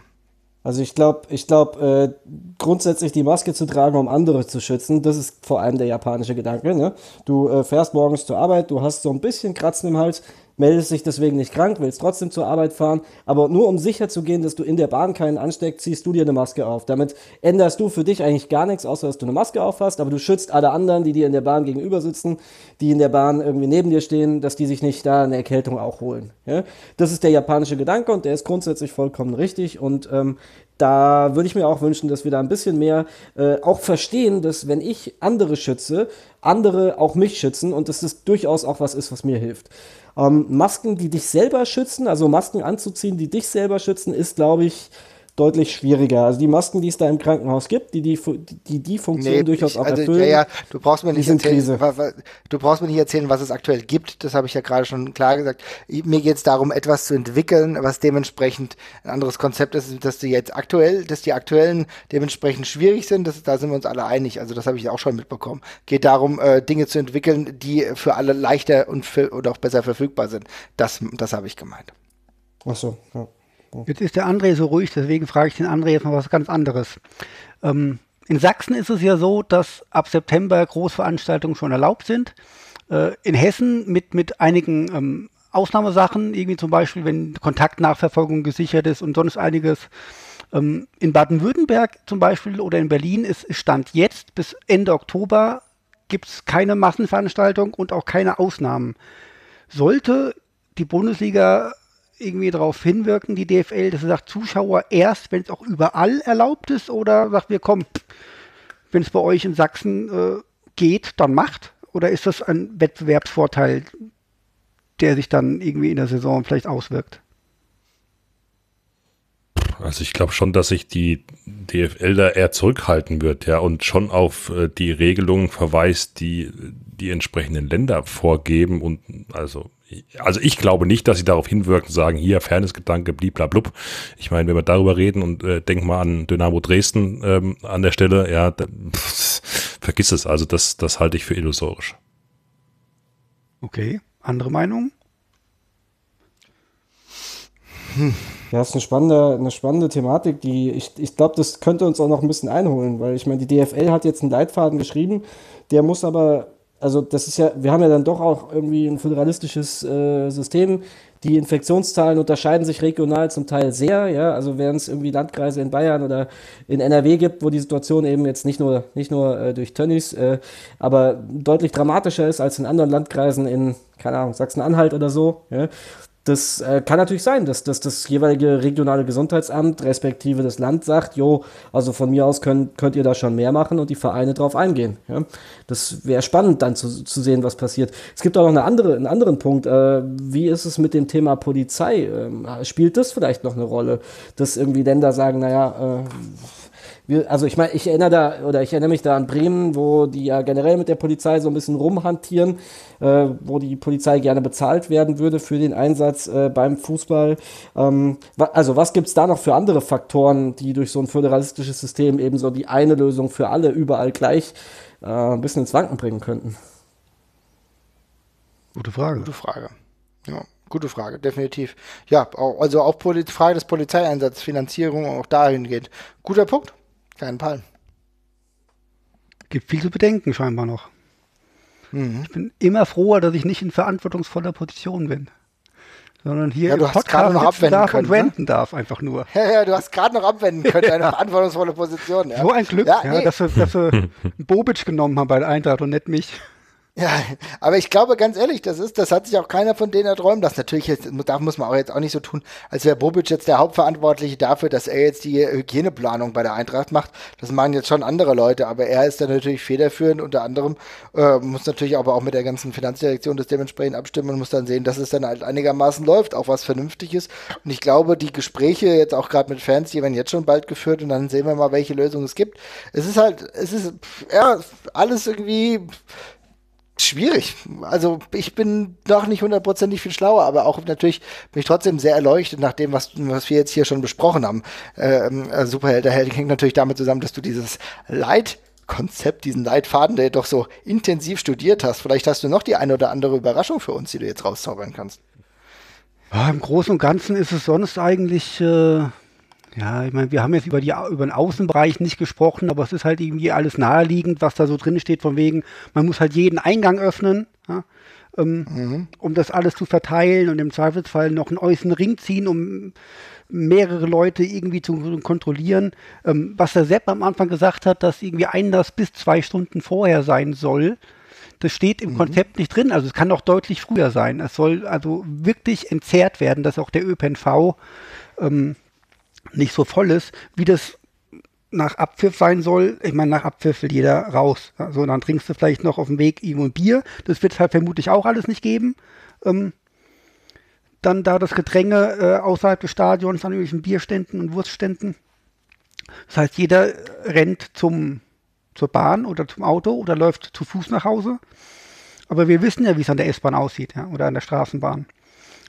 Also ich glaube, ich glaube, äh, grundsätzlich die Maske zu tragen, um andere zu schützen, das ist vor allem der japanische Gedanke. Ne? Du äh, fährst morgens zur Arbeit, du hast so ein bisschen Kratzen im Hals, meldest dich deswegen nicht krank, willst trotzdem zur Arbeit fahren, aber nur um sicher zu gehen, dass du in der Bahn keinen ansteckst, ziehst du dir eine Maske auf. Damit änderst du für dich eigentlich gar nichts, außer dass du eine Maske aufhast, aber du schützt alle anderen, die dir in der Bahn gegenüber sitzen, die in der Bahn irgendwie neben dir stehen, dass die sich nicht da eine Erkältung auch holen. Ja? Das ist der japanische Gedanke und der ist grundsätzlich vollkommen richtig und ähm, da würde ich mir auch wünschen, dass wir da ein bisschen mehr äh, auch verstehen, dass wenn ich andere schütze, andere auch mich schützen und dass das durchaus auch was ist, was mir hilft. Ähm, Masken, die dich selber schützen, also Masken anzuziehen, die dich selber schützen, ist, glaube ich, deutlich schwieriger. Also die Masken, die es da im Krankenhaus gibt, die die, die, die Funktion nee, durchaus ich, auch also, erfüllen. Ja, ja, du brauchst mir nicht erzählen, was, du brauchst mir nicht erzählen, was es aktuell gibt. Das habe ich ja gerade schon klar gesagt. Mir geht es darum, etwas zu entwickeln, was dementsprechend ein anderes Konzept ist, dass die jetzt aktuell, dass die aktuellen dementsprechend schwierig sind. Das, da sind wir uns alle einig. Also das habe ich auch schon mitbekommen. Geht darum, äh, Dinge zu entwickeln, die für alle leichter und für, oder auch besser verfügbar sind. Das, das habe ich gemeint. Ach so, ja. Jetzt ist der André so ruhig, deswegen frage ich den André jetzt mal was ganz anderes. Ähm, in Sachsen ist es ja so, dass ab September Großveranstaltungen schon erlaubt sind. Äh, in Hessen mit, mit einigen ähm, Ausnahmesachen, irgendwie zum Beispiel, wenn Kontaktnachverfolgung gesichert ist und sonst einiges. Ähm, in Baden-Württemberg zum Beispiel oder in Berlin ist Stand jetzt bis Ende Oktober gibt es keine Massenveranstaltung und auch keine Ausnahmen. Sollte die Bundesliga irgendwie darauf hinwirken, die DFL, dass sie sagt, Zuschauer erst, wenn es auch überall erlaubt ist, oder sagt wir, komm, wenn es bei euch in Sachsen äh, geht, dann macht? Oder ist das ein Wettbewerbsvorteil, der sich dann irgendwie in der Saison vielleicht auswirkt? Also ich glaube schon, dass sich die DFL da eher zurückhalten wird, ja, und schon auf äh, die Regelungen verweist, die die entsprechenden Länder vorgeben und also also ich glaube nicht, dass sie darauf hinwirken, sagen, hier Fairnessgedanke, bliblablub. Ich meine, wenn wir darüber reden und äh, denk mal an Dynamo Dresden ähm, an der Stelle, ja, da, pff, vergiss es. Also das, das halte ich für illusorisch. Okay, andere Meinung? Hm. Ja, ist eine spannende, eine spannende Thematik, die ich, ich glaube, das könnte uns auch noch ein bisschen einholen, weil ich meine, die DFL hat jetzt einen Leitfaden geschrieben, der muss aber also das ist ja, wir haben ja dann doch auch irgendwie ein föderalistisches äh, System. Die Infektionszahlen unterscheiden sich regional zum Teil sehr, ja. Also während es irgendwie Landkreise in Bayern oder in NRW gibt, wo die Situation eben jetzt nicht nur, nicht nur äh, durch Tönnies, äh, aber deutlich dramatischer ist als in anderen Landkreisen in, keine Ahnung, Sachsen-Anhalt oder so, ja das äh, kann natürlich sein, dass, dass das jeweilige regionale Gesundheitsamt respektive das Land sagt, jo, also von mir aus könnt, könnt ihr da schon mehr machen und die Vereine drauf eingehen. Ja? Das wäre spannend dann zu, zu sehen, was passiert. Es gibt auch noch eine andere, einen anderen Punkt. Äh, wie ist es mit dem Thema Polizei? Ähm, spielt das vielleicht noch eine Rolle, dass irgendwie Länder sagen, naja, äh, wir, also ich meine, ich erinnere da oder ich erinnere mich da an Bremen, wo die ja generell mit der Polizei so ein bisschen rumhantieren, äh, wo die Polizei gerne bezahlt werden würde für den Einsatz äh, beim Fußball. Ähm, also was gibt es da noch für andere Faktoren, die durch so ein föderalistisches System eben so die eine Lösung für alle überall gleich äh, ein bisschen ins Wanken bringen könnten? Gute Frage. Gute Frage. Ja. Gute Frage, definitiv. Ja, also auch Poli Frage des Polizeieinsatzes, Finanzierung auch dahin geht. Guter Punkt. Keinen Fall. Gibt viel zu bedenken scheinbar noch. Mhm. Ich bin immer froher, dass ich nicht in verantwortungsvoller Position bin. Sondern hier ja, du im Podcast noch abwenden darf können, und wenden ne? darf einfach nur. Ja, ja, du hast gerade noch abwenden können, eine verantwortungsvolle Position. Ja. So ein Glück, ja, nee. dass, wir, dass wir Bobic genommen haben bei der Eintracht und nicht mich. Ja, aber ich glaube ganz ehrlich, das ist, das hat sich auch keiner von denen erträumt. Das natürlich, jetzt, da muss man auch jetzt auch nicht so tun, als wäre Bobic jetzt der Hauptverantwortliche dafür, dass er jetzt die Hygieneplanung bei der Eintracht macht. Das machen jetzt schon andere Leute, aber er ist dann natürlich federführend. Unter anderem äh, muss natürlich aber auch mit der ganzen Finanzdirektion das dementsprechend abstimmen und muss dann sehen, dass es dann halt einigermaßen läuft, auch was vernünftig ist. Und ich glaube, die Gespräche jetzt auch gerade mit Fans, die werden jetzt schon bald geführt und dann sehen wir mal, welche Lösung es gibt. Es ist halt, es ist ja alles irgendwie schwierig. Also ich bin noch nicht hundertprozentig viel schlauer, aber auch natürlich bin ich trotzdem sehr erleuchtet nach dem, was, was wir jetzt hier schon besprochen haben. Ähm, äh, Superheld, der Held hängt natürlich damit zusammen, dass du dieses Leitkonzept, diesen Leitfaden, der doch so intensiv studiert hast. Vielleicht hast du noch die eine oder andere Überraschung für uns, die du jetzt rauszaubern kannst. Ja, Im Großen und Ganzen ist es sonst eigentlich äh, ja, ich meine, wir haben jetzt über, die, über den Außenbereich nicht gesprochen, aber es ist halt irgendwie alles naheliegend, was da so drin steht, von wegen, man muss halt jeden Eingang öffnen, ja, ähm, mhm. um das alles zu verteilen und im Zweifelsfall noch einen äußeren Ring ziehen, um mehrere Leute irgendwie zu kontrollieren. Ähm, was der Sepp am Anfang gesagt hat, dass irgendwie Einlass bis zwei Stunden vorher sein soll, das steht im mhm. Konzept nicht drin. Also es kann auch deutlich früher sein. Es soll also wirklich entzerrt werden, dass auch der ÖPNV ähm, nicht so voll ist, wie das nach Abpfiff sein soll. Ich meine, nach Abpfiff will jeder raus. Also dann trinkst du vielleicht noch auf dem Weg irgendwo ein Bier. Das wird es halt vermutlich auch alles nicht geben. Ähm, dann da das Gedränge äh, außerhalb des Stadions an irgendwelchen Bierständen und Wurstständen. Das heißt, jeder rennt zum, zur Bahn oder zum Auto oder läuft zu Fuß nach Hause. Aber wir wissen ja, wie es an der S-Bahn aussieht ja, oder an der Straßenbahn.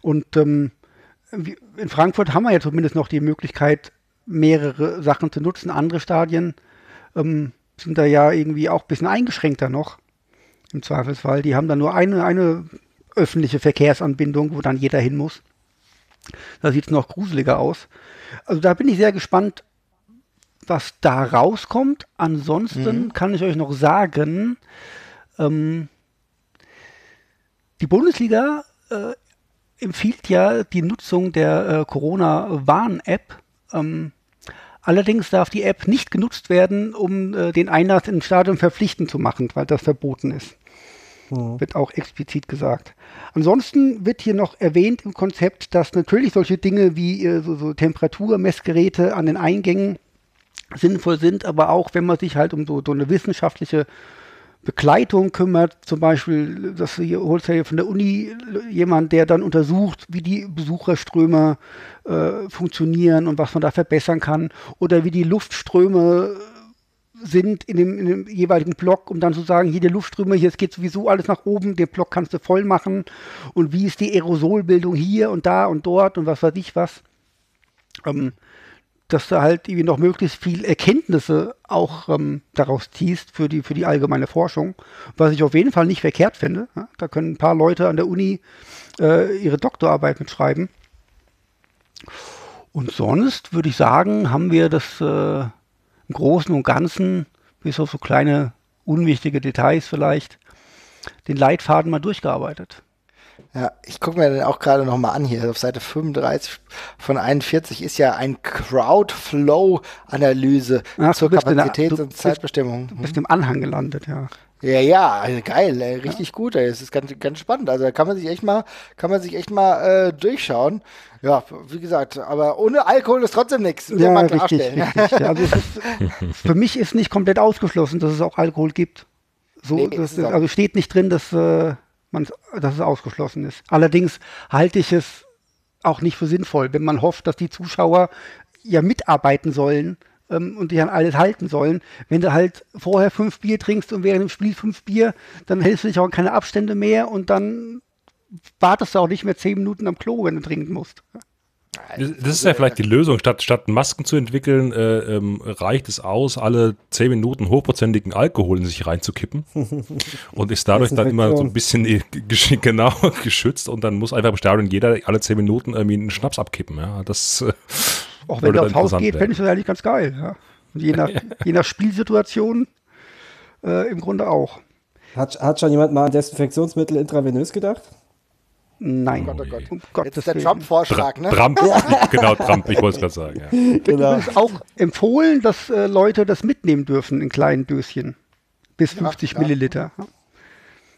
Und ähm, in Frankfurt haben wir ja zumindest noch die Möglichkeit, mehrere Sachen zu nutzen. Andere Stadien ähm, sind da ja irgendwie auch ein bisschen eingeschränkter noch, im Zweifelsfall. Die haben da nur eine, eine öffentliche Verkehrsanbindung, wo dann jeder hin muss. Da sieht es noch gruseliger aus. Also da bin ich sehr gespannt, was da rauskommt. Ansonsten mhm. kann ich euch noch sagen, ähm, die Bundesliga äh, empfiehlt ja die Nutzung der äh, Corona-Warn-App. Ähm, allerdings darf die App nicht genutzt werden, um äh, den Einlass ins Stadion verpflichtend zu machen, weil das verboten ist. Mhm. Wird auch explizit gesagt. Ansonsten wird hier noch erwähnt im Konzept, dass natürlich solche Dinge wie äh, so, so Temperaturmessgeräte an den Eingängen sinnvoll sind, aber auch wenn man sich halt um so, so eine wissenschaftliche Begleitung kümmert, zum Beispiel, das hier, holst ja von der Uni jemand, der dann untersucht, wie die Besucherströme äh, funktionieren und was man da verbessern kann, oder wie die Luftströme sind in dem, in dem, jeweiligen Block, um dann zu sagen, hier die Luftströme, hier geht sowieso alles nach oben, den Block kannst du voll machen und wie ist die Aerosolbildung hier und da und dort und was weiß ich was. Ähm, dass du halt irgendwie noch möglichst viel Erkenntnisse auch ähm, daraus ziehst für die, für die allgemeine Forschung, was ich auf jeden Fall nicht verkehrt finde. Da können ein paar Leute an der Uni äh, ihre Doktorarbeit mitschreiben. Und sonst würde ich sagen, haben wir das äh, im Großen und Ganzen, bis auf so kleine unwichtige Details vielleicht, den Leitfaden mal durchgearbeitet. Ja, ich gucke mir dann auch gerade nochmal an hier. Auf Seite 35 von 41 ist ja ein Crowdflow-Analyse zur Kapazitäts- und Zeitbestimmung. Du bist im Anhang gelandet, ja. Ja, ja, geil, ey, richtig ja. gut, ey. Es ist ganz, ganz spannend. Also da kann man sich echt mal, kann man sich echt mal äh, durchschauen. Ja, wie gesagt, aber ohne Alkohol ist trotzdem nichts. Ja, mal richtig, richtig. Also ist, für mich ist nicht komplett ausgeschlossen, dass es auch Alkohol gibt. So, nee, das, also steht nicht drin, dass, äh, man, dass es ausgeschlossen ist. Allerdings halte ich es auch nicht für sinnvoll, wenn man hofft, dass die Zuschauer ja mitarbeiten sollen ähm, und dich an alles halten sollen. Wenn du halt vorher fünf Bier trinkst und während dem Spiel fünf Bier, dann hältst du dich auch an keine Abstände mehr und dann wartest du auch nicht mehr zehn Minuten am Klo, wenn du trinken musst. Das ist ja vielleicht die Lösung. Statt, statt Masken zu entwickeln, äh, ähm, reicht es aus, alle zehn Minuten hochprozentigen Alkohol in sich reinzukippen und ist dadurch dann immer so ein bisschen genau geschützt und dann muss einfach im Stadion jeder alle zehn Minuten irgendwie einen Schnaps abkippen. Ja, das äh, auch wenn das Haus geht, fände ich das eigentlich ganz geil. Ja. Je nach, je nach Spielsituation äh, im Grunde auch. Hat, hat schon jemand mal an Desinfektionsmittel intravenös gedacht? Nein. Oh Gott, oh Gott. Um Jetzt ist der Trump-Vorschlag, ne? Trump, genau, Trump, ich wollte es gerade sagen. Ja. Genau. Es ist auch empfohlen, dass äh, Leute das mitnehmen dürfen in kleinen Döschen. Bis 50 ja, Milliliter.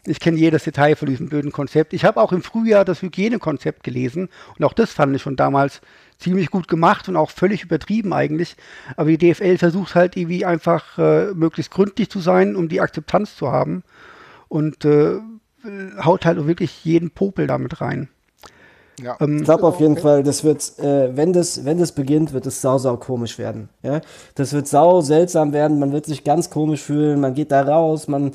Ich kenne jedes Detail von diesem blöden Konzept. Ich habe auch im Frühjahr das Hygienekonzept gelesen und auch das fand ich schon damals ziemlich gut gemacht und auch völlig übertrieben eigentlich. Aber die DFL versucht halt irgendwie einfach äh, möglichst gründlich zu sein, um die Akzeptanz zu haben. Und äh, haut halt wirklich jeden Popel damit rein. Ja. Ähm, ich glaube auf jeden Fall, das wird, äh, wenn das, wenn das beginnt, wird es sau, sau komisch werden. Ja? Das wird sau seltsam werden, man wird sich ganz komisch fühlen, man geht da raus, man, äh,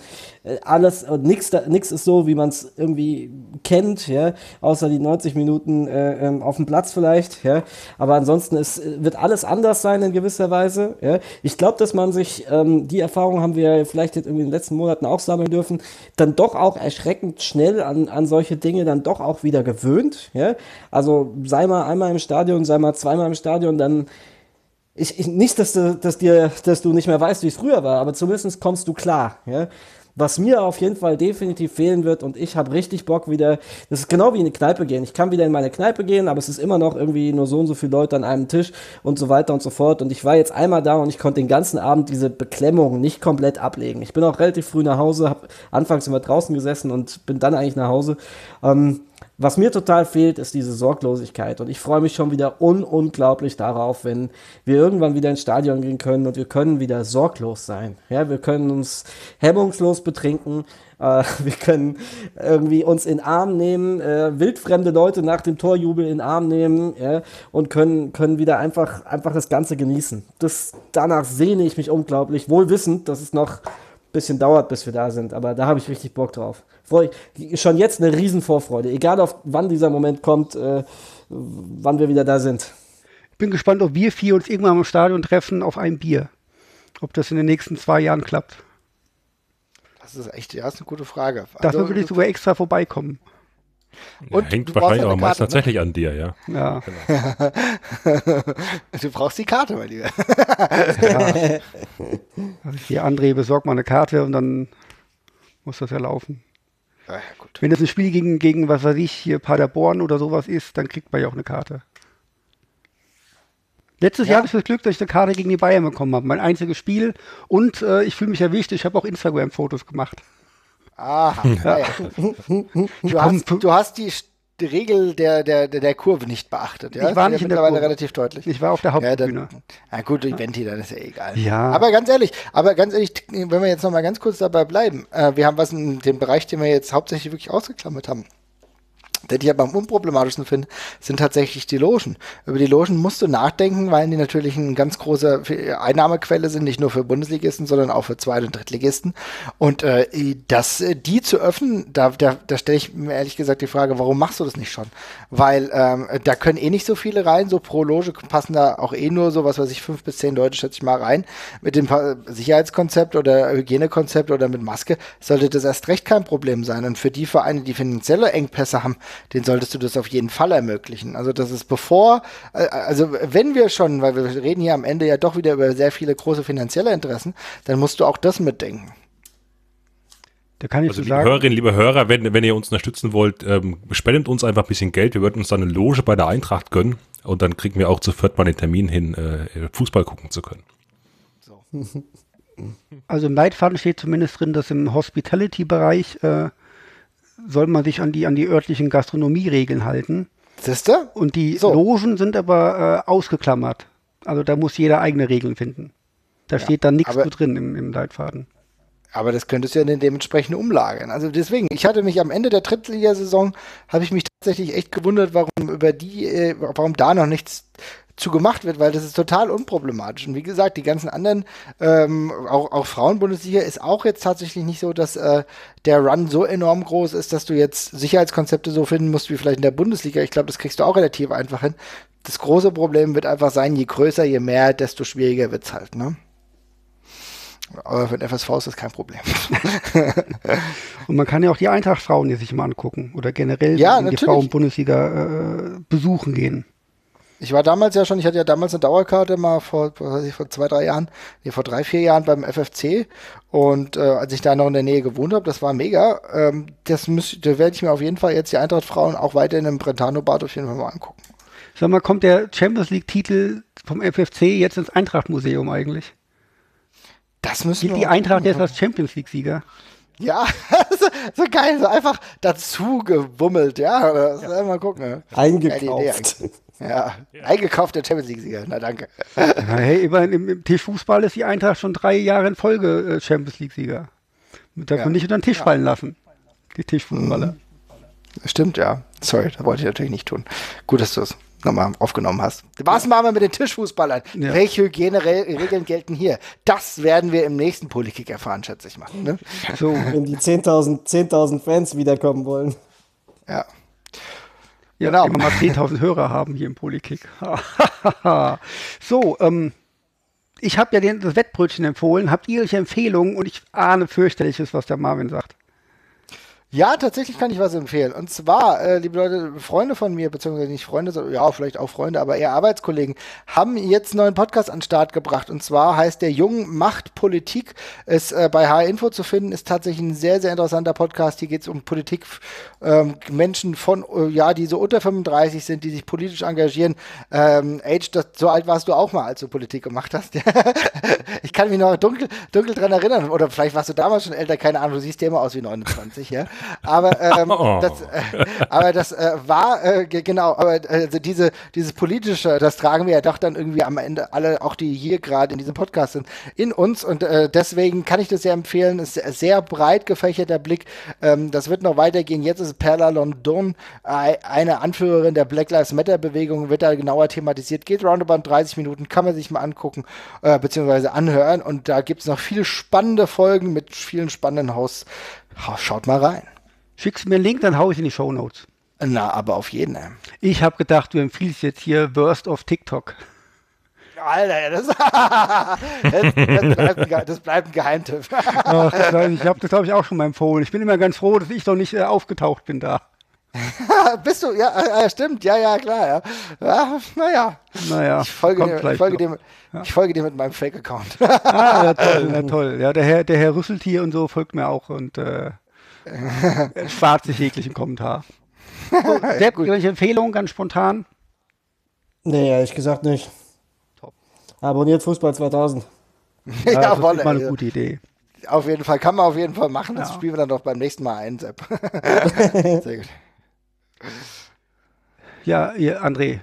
alles, und nix, nix ist so, wie man es irgendwie kennt, ja, außer die 90 Minuten äh, ähm, auf dem Platz vielleicht, ja, aber ansonsten ist, wird alles anders sein in gewisser Weise, ja. Ich glaube, dass man sich, ähm, die Erfahrung haben wir vielleicht jetzt irgendwie in den letzten Monaten auch sammeln dürfen, dann doch auch erschreckend schnell an, an solche Dinge dann doch auch wieder gewöhnt, ja. Also sei mal einmal im Stadion, sei mal zweimal im Stadion, dann ich, ich, nicht, dass du, dass, dir, dass du nicht mehr weißt, wie es früher war, aber zumindest kommst du klar. Ja? Was mir auf jeden Fall definitiv fehlen wird und ich habe richtig Bock wieder, das ist genau wie in eine Kneipe gehen. Ich kann wieder in meine Kneipe gehen, aber es ist immer noch irgendwie nur so und so viele Leute an einem Tisch und so weiter und so fort. Und ich war jetzt einmal da und ich konnte den ganzen Abend diese Beklemmung nicht komplett ablegen. Ich bin auch relativ früh nach Hause, habe anfangs immer draußen gesessen und bin dann eigentlich nach Hause. Ähm, was mir total fehlt, ist diese Sorglosigkeit. Und ich freue mich schon wieder un unglaublich darauf, wenn wir irgendwann wieder ins Stadion gehen können und wir können wieder sorglos sein. Ja, wir können uns hemmungslos betrinken. Äh, wir können irgendwie uns in Arm nehmen, äh, wildfremde Leute nach dem Torjubel in Arm nehmen ja, und können, können wieder einfach, einfach das Ganze genießen. Das, danach sehne ich mich unglaublich, wohl wissend, dass es noch bisschen dauert, bis wir da sind. Aber da habe ich richtig Bock drauf. Freu, schon jetzt eine Riesenvorfreude. Egal, auf wann dieser Moment kommt, äh, wann wir wieder da sind. Ich bin gespannt, ob wir vier uns irgendwann im Stadion treffen auf ein Bier. Ob das in den nächsten zwei Jahren klappt. Das ist echt, ja, ist eine gute Frage. Also, Dafür würde ich sogar extra vorbeikommen. Und ja, hängt wahrscheinlich aber meist ne? tatsächlich an dir, ja. Ja. Genau. du brauchst die Karte, mein Lieber. ja. Hier, André, besorg mal eine Karte und dann muss das ja laufen. Ja, Wenn das ein Spiel gegen, gegen, was weiß ich, hier Paderborn oder sowas ist, dann kriegt man ja auch eine Karte. Letztes ja. Jahr hatte ich das Glück, dass ich eine Karte gegen die Bayern bekommen habe. Mein einziges Spiel. Und äh, ich fühle mich erwischt, ich habe auch Instagram-Fotos gemacht. Aha. Ja. Du, hast, du hast die, die Regel der, der, der Kurve nicht beachtet. Ja? Ich war nicht der Kurve. relativ deutlich. Ich war auf der Hauptbühne. Ja, na gut, Eventi, dann ist ja egal. Ja. Aber ganz ehrlich, aber ganz ehrlich, wenn wir jetzt noch mal ganz kurz dabei bleiben, äh, wir haben was in dem Bereich, den wir jetzt hauptsächlich wirklich ausgeklammert haben den ich aber am unproblematischsten finde, sind tatsächlich die Logen. Über die Logen musst du nachdenken, weil die natürlich eine ganz große Einnahmequelle sind, nicht nur für Bundesligisten, sondern auch für Zweit- und Drittligisten. Und äh, das, äh, die zu öffnen, da, da, da stelle ich mir ehrlich gesagt die Frage, warum machst du das nicht schon? Weil ähm, da können eh nicht so viele rein, so pro Loge passen da auch eh nur so, was weiß ich, fünf bis zehn Leute, schätze ich mal, rein. Mit dem Sicherheitskonzept oder Hygienekonzept oder mit Maske sollte das erst recht kein Problem sein. Und für die Vereine, die finanzielle Engpässe haben, den solltest du das auf jeden Fall ermöglichen. Also das ist bevor, äh, also wenn wir schon, weil wir reden hier am Ende ja doch wieder über sehr viele große finanzielle Interessen, dann musst du auch das mitdenken. Da kann ich also, so liebe sagen. Hörerinnen, liebe Hörer, wenn, wenn ihr uns unterstützen wollt, ähm, spendet uns einfach ein bisschen Geld. Wir würden uns dann eine Loge bei der Eintracht gönnen und dann kriegen wir auch zu viert mal den Termin hin, äh, Fußball gucken zu können. So. Also im Leitfaden steht zumindest drin, dass im Hospitality-Bereich äh, soll man sich an die, an die örtlichen Gastronomieregeln halten. Siehste? Und die so. Logen sind aber äh, ausgeklammert. Also da muss jeder eigene Regeln finden. Da ja, steht dann nichts drin im, im Leitfaden. Aber das könntest du ja dann dementsprechend umlagern. Also deswegen, ich hatte mich am Ende der Drittligasaison, habe ich mich tatsächlich echt gewundert, warum über die, äh, warum da noch nichts zu gemacht wird, weil das ist total unproblematisch. Und wie gesagt, die ganzen anderen, ähm, auch, auch Frauenbundesliga ist auch jetzt tatsächlich nicht so, dass äh, der Run so enorm groß ist, dass du jetzt Sicherheitskonzepte so finden musst wie vielleicht in der Bundesliga. Ich glaube, das kriegst du auch relativ einfach hin. Das große Problem wird einfach sein, je größer, je mehr, desto schwieriger wird's halt, ne? Aber für den FSV ist das kein Problem. Und man kann ja auch die Eintracht-Frauen sich mal angucken oder generell ja, die Frauen-Bundesliga äh, besuchen gehen. Ich war damals ja schon, ich hatte ja damals eine Dauerkarte mal vor, was weiß ich, vor zwei, drei Jahren, nee, vor drei, vier Jahren beim FFC. Und äh, als ich da noch in der Nähe gewohnt habe, das war mega. Ähm, das da werde ich mir auf jeden Fall jetzt die Eintracht-Frauen auch weiterhin im Brentano-Bad auf jeden Fall mal angucken. Sag mal, kommt der Champions League-Titel vom FFC jetzt ins Eintracht-Museum eigentlich? Das müssen Gilt die Eintracht jetzt als Champions League-Sieger? Ja, so, so, geil, so einfach dazu gewummelt, ja. Das ja. Mal gucken. Ne? Eingekauft. Ja, ja. eingekauft der Champions League-Sieger. Na danke. Ja, hey, immerhin im, im Tischfußball ist die Eintracht schon drei Jahre in Folge äh, Champions League-Sieger. Darf man nicht unter den Tisch fallen lassen. Die Tischfußballer. Mhm. Stimmt, ja. Sorry, das wollte ich natürlich nicht tun. Gut, dass du es nochmal aufgenommen hast. Was machen wir mit den Tischfußballern? Ja. Welche Hygieneregeln gelten hier? Das werden wir im nächsten Politik erfahren, schätze ich mal. Ne? So, wenn die 10.000 10 Fans wiederkommen wollen. Ja. Ja, genau. Wenn wir mal 10.000 Hörer haben hier im Politik. so, ähm, ich habe ja den, das Wettbrötchen empfohlen. Habt ihr welche Empfehlungen? Und ich ahne fürchterliches, was der Marvin sagt. Ja, tatsächlich kann ich was empfehlen. Und zwar, äh, liebe Leute, Freunde von mir, beziehungsweise nicht Freunde, sondern ja, vielleicht auch Freunde, aber eher Arbeitskollegen, haben jetzt einen neuen Podcast an den Start gebracht. Und zwar heißt der Jung macht Politik. Ist äh, bei H-Info zu finden, ist tatsächlich ein sehr, sehr interessanter Podcast. Hier geht es um Politik, ähm, Menschen von, äh, ja, die so unter 35 sind, die sich politisch engagieren. Ähm, Age, das, so alt warst du auch mal, als du Politik gemacht hast. ich kann mich noch dunkel, dunkel dran erinnern. Oder vielleicht warst du damals schon älter, keine Ahnung, du siehst ja immer aus wie 29, ja. Aber, ähm, oh. das, äh, aber das äh, war, äh, genau, aber also diese, dieses politische, das tragen wir ja doch dann irgendwie am Ende alle, auch die hier gerade in diesem Podcast sind, in uns und äh, deswegen kann ich das sehr empfehlen. Es ist sehr breit gefächerter Blick. Ähm, das wird noch weitergehen. Jetzt ist Perla London, eine Anführerin der Black Lives Matter Bewegung, wird da genauer thematisiert. Geht roundabout 30 Minuten, kann man sich mal angucken, äh, beziehungsweise anhören und da gibt es noch viele spannende Folgen mit vielen spannenden Haus. Schaut mal rein. Schickst mir einen Link, dann hau ich in die Show Notes. Na, aber auf jeden Fall. Ich habe gedacht, du empfiehlst jetzt hier Worst of TikTok. Alter, das, das, bleibt, ein, das bleibt ein Geheimtipp. Ach, ich habe das, glaube ich, auch schon mal empfohlen. Ich bin immer ganz froh, dass ich doch nicht äh, aufgetaucht bin da. Bist du? Ja, äh, stimmt. Ja, ja, klar. Ja. ja naja. Naja. Ich folge, dir, ich, folge dem, ja. ich folge dir mit meinem Fake-Account. ah, ja, toll, ja, toll. Ja, der Herr, der Herr Rüsseltier und so folgt mir auch und äh, spart sich jeglichen Kommentar. So, Sepp, welche Empfehlung ganz spontan? Nee, ehrlich gesagt nicht. Top. Abonniert Fußball 2000. ja, ja das ist mal eine gute Idee. Auf jeden Fall, kann man auf jeden Fall machen. Das ja. spielen wir dann doch beim nächsten Mal ein, Sepp. Sehr gut. Ja, ihr, André.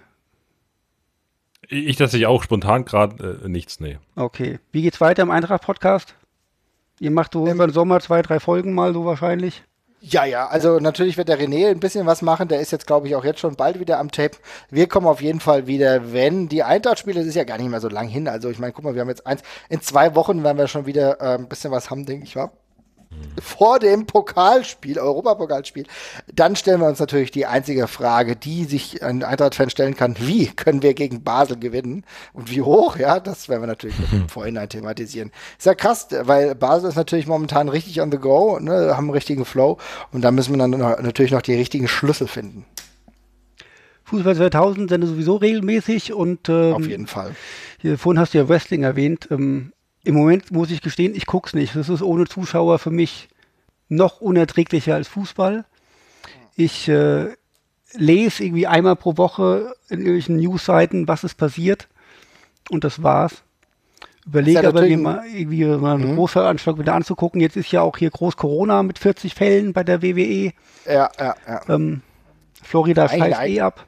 Ich tatsächlich auch spontan gerade äh, nichts, nee. Okay. Wie geht's weiter im Eintracht-Podcast? Ihr macht so ähm, über den Sommer zwei, drei Folgen mal so wahrscheinlich. Ja, ja, also natürlich wird der René ein bisschen was machen. Der ist jetzt, glaube ich, auch jetzt schon bald wieder am Tape. Wir kommen auf jeden Fall wieder, wenn die Eintracht-Spiele, das ist ja gar nicht mehr so lang hin. Also ich meine, guck mal, wir haben jetzt eins, in zwei Wochen werden wir schon wieder äh, ein bisschen was haben, denke ich, wa? Vor dem Pokalspiel, Europapokalspiel, dann stellen wir uns natürlich die einzige Frage, die sich ein Eintracht-Fan stellen kann, wie können wir gegen Basel gewinnen und wie hoch, ja, das werden wir natürlich im Vorhinein thematisieren. Ist ja krass, weil Basel ist natürlich momentan richtig on the go, ne, haben einen richtigen Flow und da müssen wir dann natürlich noch die richtigen Schlüssel finden. Fußball 2000 sind sowieso regelmäßig und ähm, auf jeden Fall. Hier, vorhin hast du ja Wrestling erwähnt. Ähm, im Moment muss ich gestehen, ich gucke es nicht. Das ist ohne Zuschauer für mich noch unerträglicher als Fußball. Ich äh, lese irgendwie einmal pro Woche in irgendwelchen Newsseiten, was ist passiert. Und das war's. Überlege ja aber mir mal irgendwie mal einen mhm. Großveranstaltung wieder anzugucken. Jetzt ist ja auch hier groß Corona mit 40 Fällen bei der WWE. Ja, ja, ja. Ähm, Florida scheißt eh ab.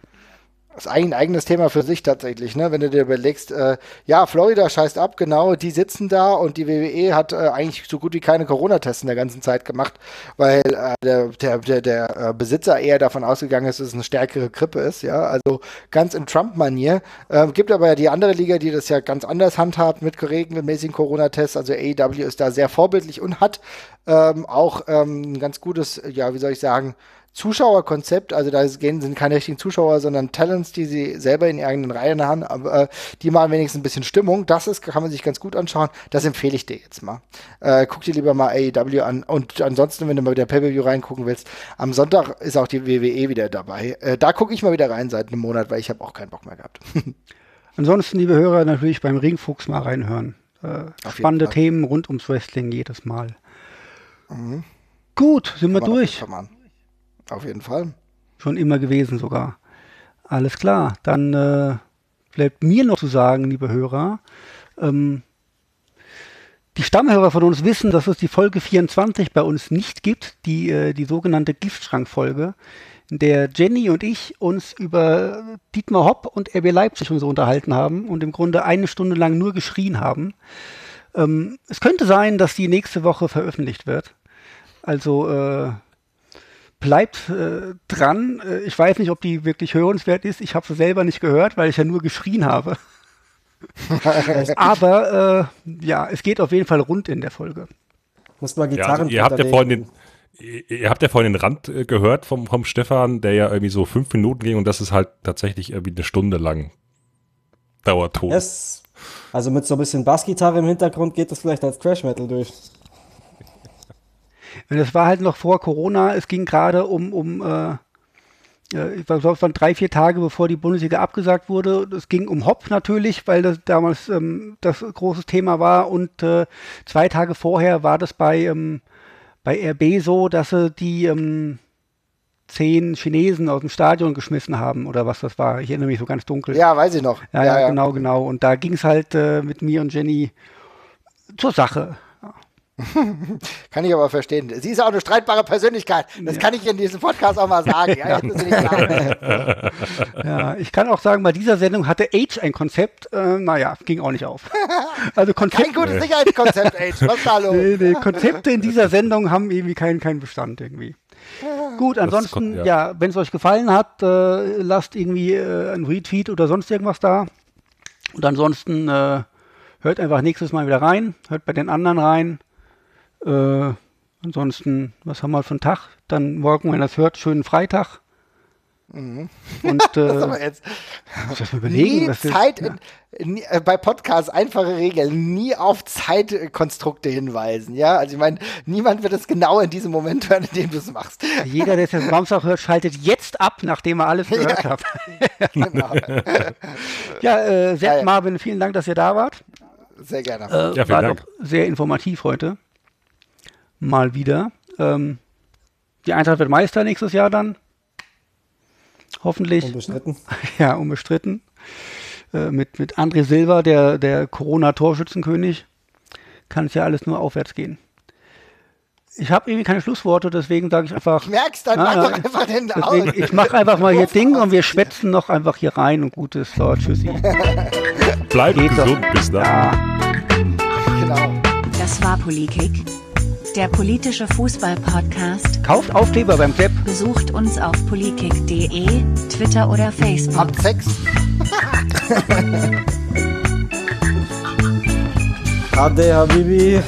Ist ein eigenes Thema für sich tatsächlich, ne? Wenn du dir überlegst, äh, ja, Florida scheißt ab, genau, die sitzen da und die WWE hat äh, eigentlich so gut wie keine Corona-Tests in der ganzen Zeit gemacht, weil äh, der, der, der, der äh, Besitzer eher davon ausgegangen ist, dass es eine stärkere Grippe ist, ja. Also ganz in Trump-Manier. Äh, gibt aber ja die andere Liga, die das ja ganz anders handhabt mit regelmäßigen Corona-Tests. Also AEW ist da sehr vorbildlich und hat ähm, auch ähm, ein ganz gutes, ja, wie soll ich sagen, Zuschauerkonzept, also da sind keine richtigen Zuschauer, sondern Talents, die sie selber in ihren eigenen Reihen haben, aber äh, die machen wenigstens ein bisschen Stimmung. Das ist, kann man sich ganz gut anschauen. Das empfehle ich dir jetzt mal. Äh, guck dir lieber mal AEW an. Und ansonsten, wenn du mal wieder Pay-Per-View reingucken willst, am Sonntag ist auch die WWE wieder dabei. Äh, da gucke ich mal wieder rein seit einem Monat, weil ich habe auch keinen Bock mehr gehabt. ansonsten, liebe Hörer, natürlich beim Ringfuchs mal reinhören. Äh, spannende Themen rund ums Wrestling jedes Mal. Mhm. Gut, sind wir durch. Auf jeden Fall. Schon immer gewesen sogar. Alles klar. Dann äh, bleibt mir noch zu sagen, liebe Hörer, ähm, die Stammhörer von uns wissen, dass es die Folge 24 bei uns nicht gibt, die, äh, die sogenannte Giftschrankfolge, in der Jenny und ich uns über Dietmar Hopp und RB Leipzig und so unterhalten haben und im Grunde eine Stunde lang nur geschrien haben. Ähm, es könnte sein, dass die nächste Woche veröffentlicht wird. Also äh, bleibt äh, dran. Äh, ich weiß nicht, ob die wirklich hörenswert ist. Ich habe sie selber nicht gehört, weil ich ja nur geschrien habe. Aber äh, ja, es geht auf jeden Fall rund in der Folge. Muss mal Gitarren ja, also ihr habt ja vorhin den Ihr habt ja vorhin den Rand äh, gehört vom, vom Stefan, der ja irgendwie so fünf Minuten ging und das ist halt tatsächlich irgendwie eine Stunde lang Dauerton. Es, also mit so ein bisschen Bassgitarre im Hintergrund geht das vielleicht als Crash Metal durch. Das war halt noch vor Corona. Es ging gerade um, um äh, äh ich glaube, es waren drei, vier Tage, bevor die Bundesliga abgesagt wurde. Es ging um Hopf natürlich, weil das damals ähm, das große Thema war. Und äh, zwei Tage vorher war das bei, ähm, bei RB so, dass sie die ähm, zehn Chinesen aus dem Stadion geschmissen haben oder was das war. Ich erinnere mich so ganz dunkel. Ja, weiß ich noch. Ja, ja, ja. genau, genau. Und da ging es halt äh, mit mir und Jenny zur Sache. kann ich aber verstehen. Sie ist auch eine streitbare Persönlichkeit. Das ja. kann ich in diesem Podcast auch mal sagen. Ja, ja, ich kann auch sagen, bei dieser Sendung hatte Age ein Konzept. Äh, naja, ging auch nicht auf. Also Konzept, Kein gutes Sicherheitskonzept, Age. Was da los? Nee, nee, Konzepte in dieser Sendung haben irgendwie keinen kein Bestand irgendwie. Gut, ansonsten, kommt, ja, ja wenn es euch gefallen hat, äh, lasst irgendwie äh, ein Retweet oder sonst irgendwas da. Und ansonsten äh, hört einfach nächstes Mal wieder rein, hört bei den anderen rein. Äh, ansonsten, was haben wir für einen Tag? Dann morgen, wenn das hört, schönen Freitag. Mhm. Und äh, das aber jetzt das überlegen, nie Zeit ja. in, nie, äh, bei Podcasts einfache Regeln, nie auf Zeitkonstrukte hinweisen. Ja, also ich meine, niemand wird es genau in diesem Moment hören, in dem du es machst. Jeder, der es jetzt Samstag hört, schaltet jetzt ab, nachdem er alles gehört ja. hat. genau. ja, äh, Sepp, ja, Marvin, vielen Dank, dass ihr da wart. Sehr gerne. Äh, ja, war Dank. doch sehr informativ heute mal wieder. Ähm, die Eintracht wird Meister nächstes Jahr dann. Hoffentlich. Unbestritten. Ja, unbestritten. Äh, mit, mit André Silva, der, der Corona-Torschützenkönig, kann es ja alles nur aufwärts gehen. Ich habe irgendwie keine Schlussworte, deswegen sage ich einfach. Ich merk's dann, mach doch einfach den deswegen, Ich mache einfach mal hier Ding und wir schwätzen noch einfach hier rein und gutes so, Tschüssi. Bleib gesund, doch. bis dann. Ja. Genau. Das war Politik der politische Fußball-Podcast. Kauft Aufkleber beim Sepp. Besucht uns auf politik.de, Twitter oder Facebook. Habt Sex. Ade, Habibi.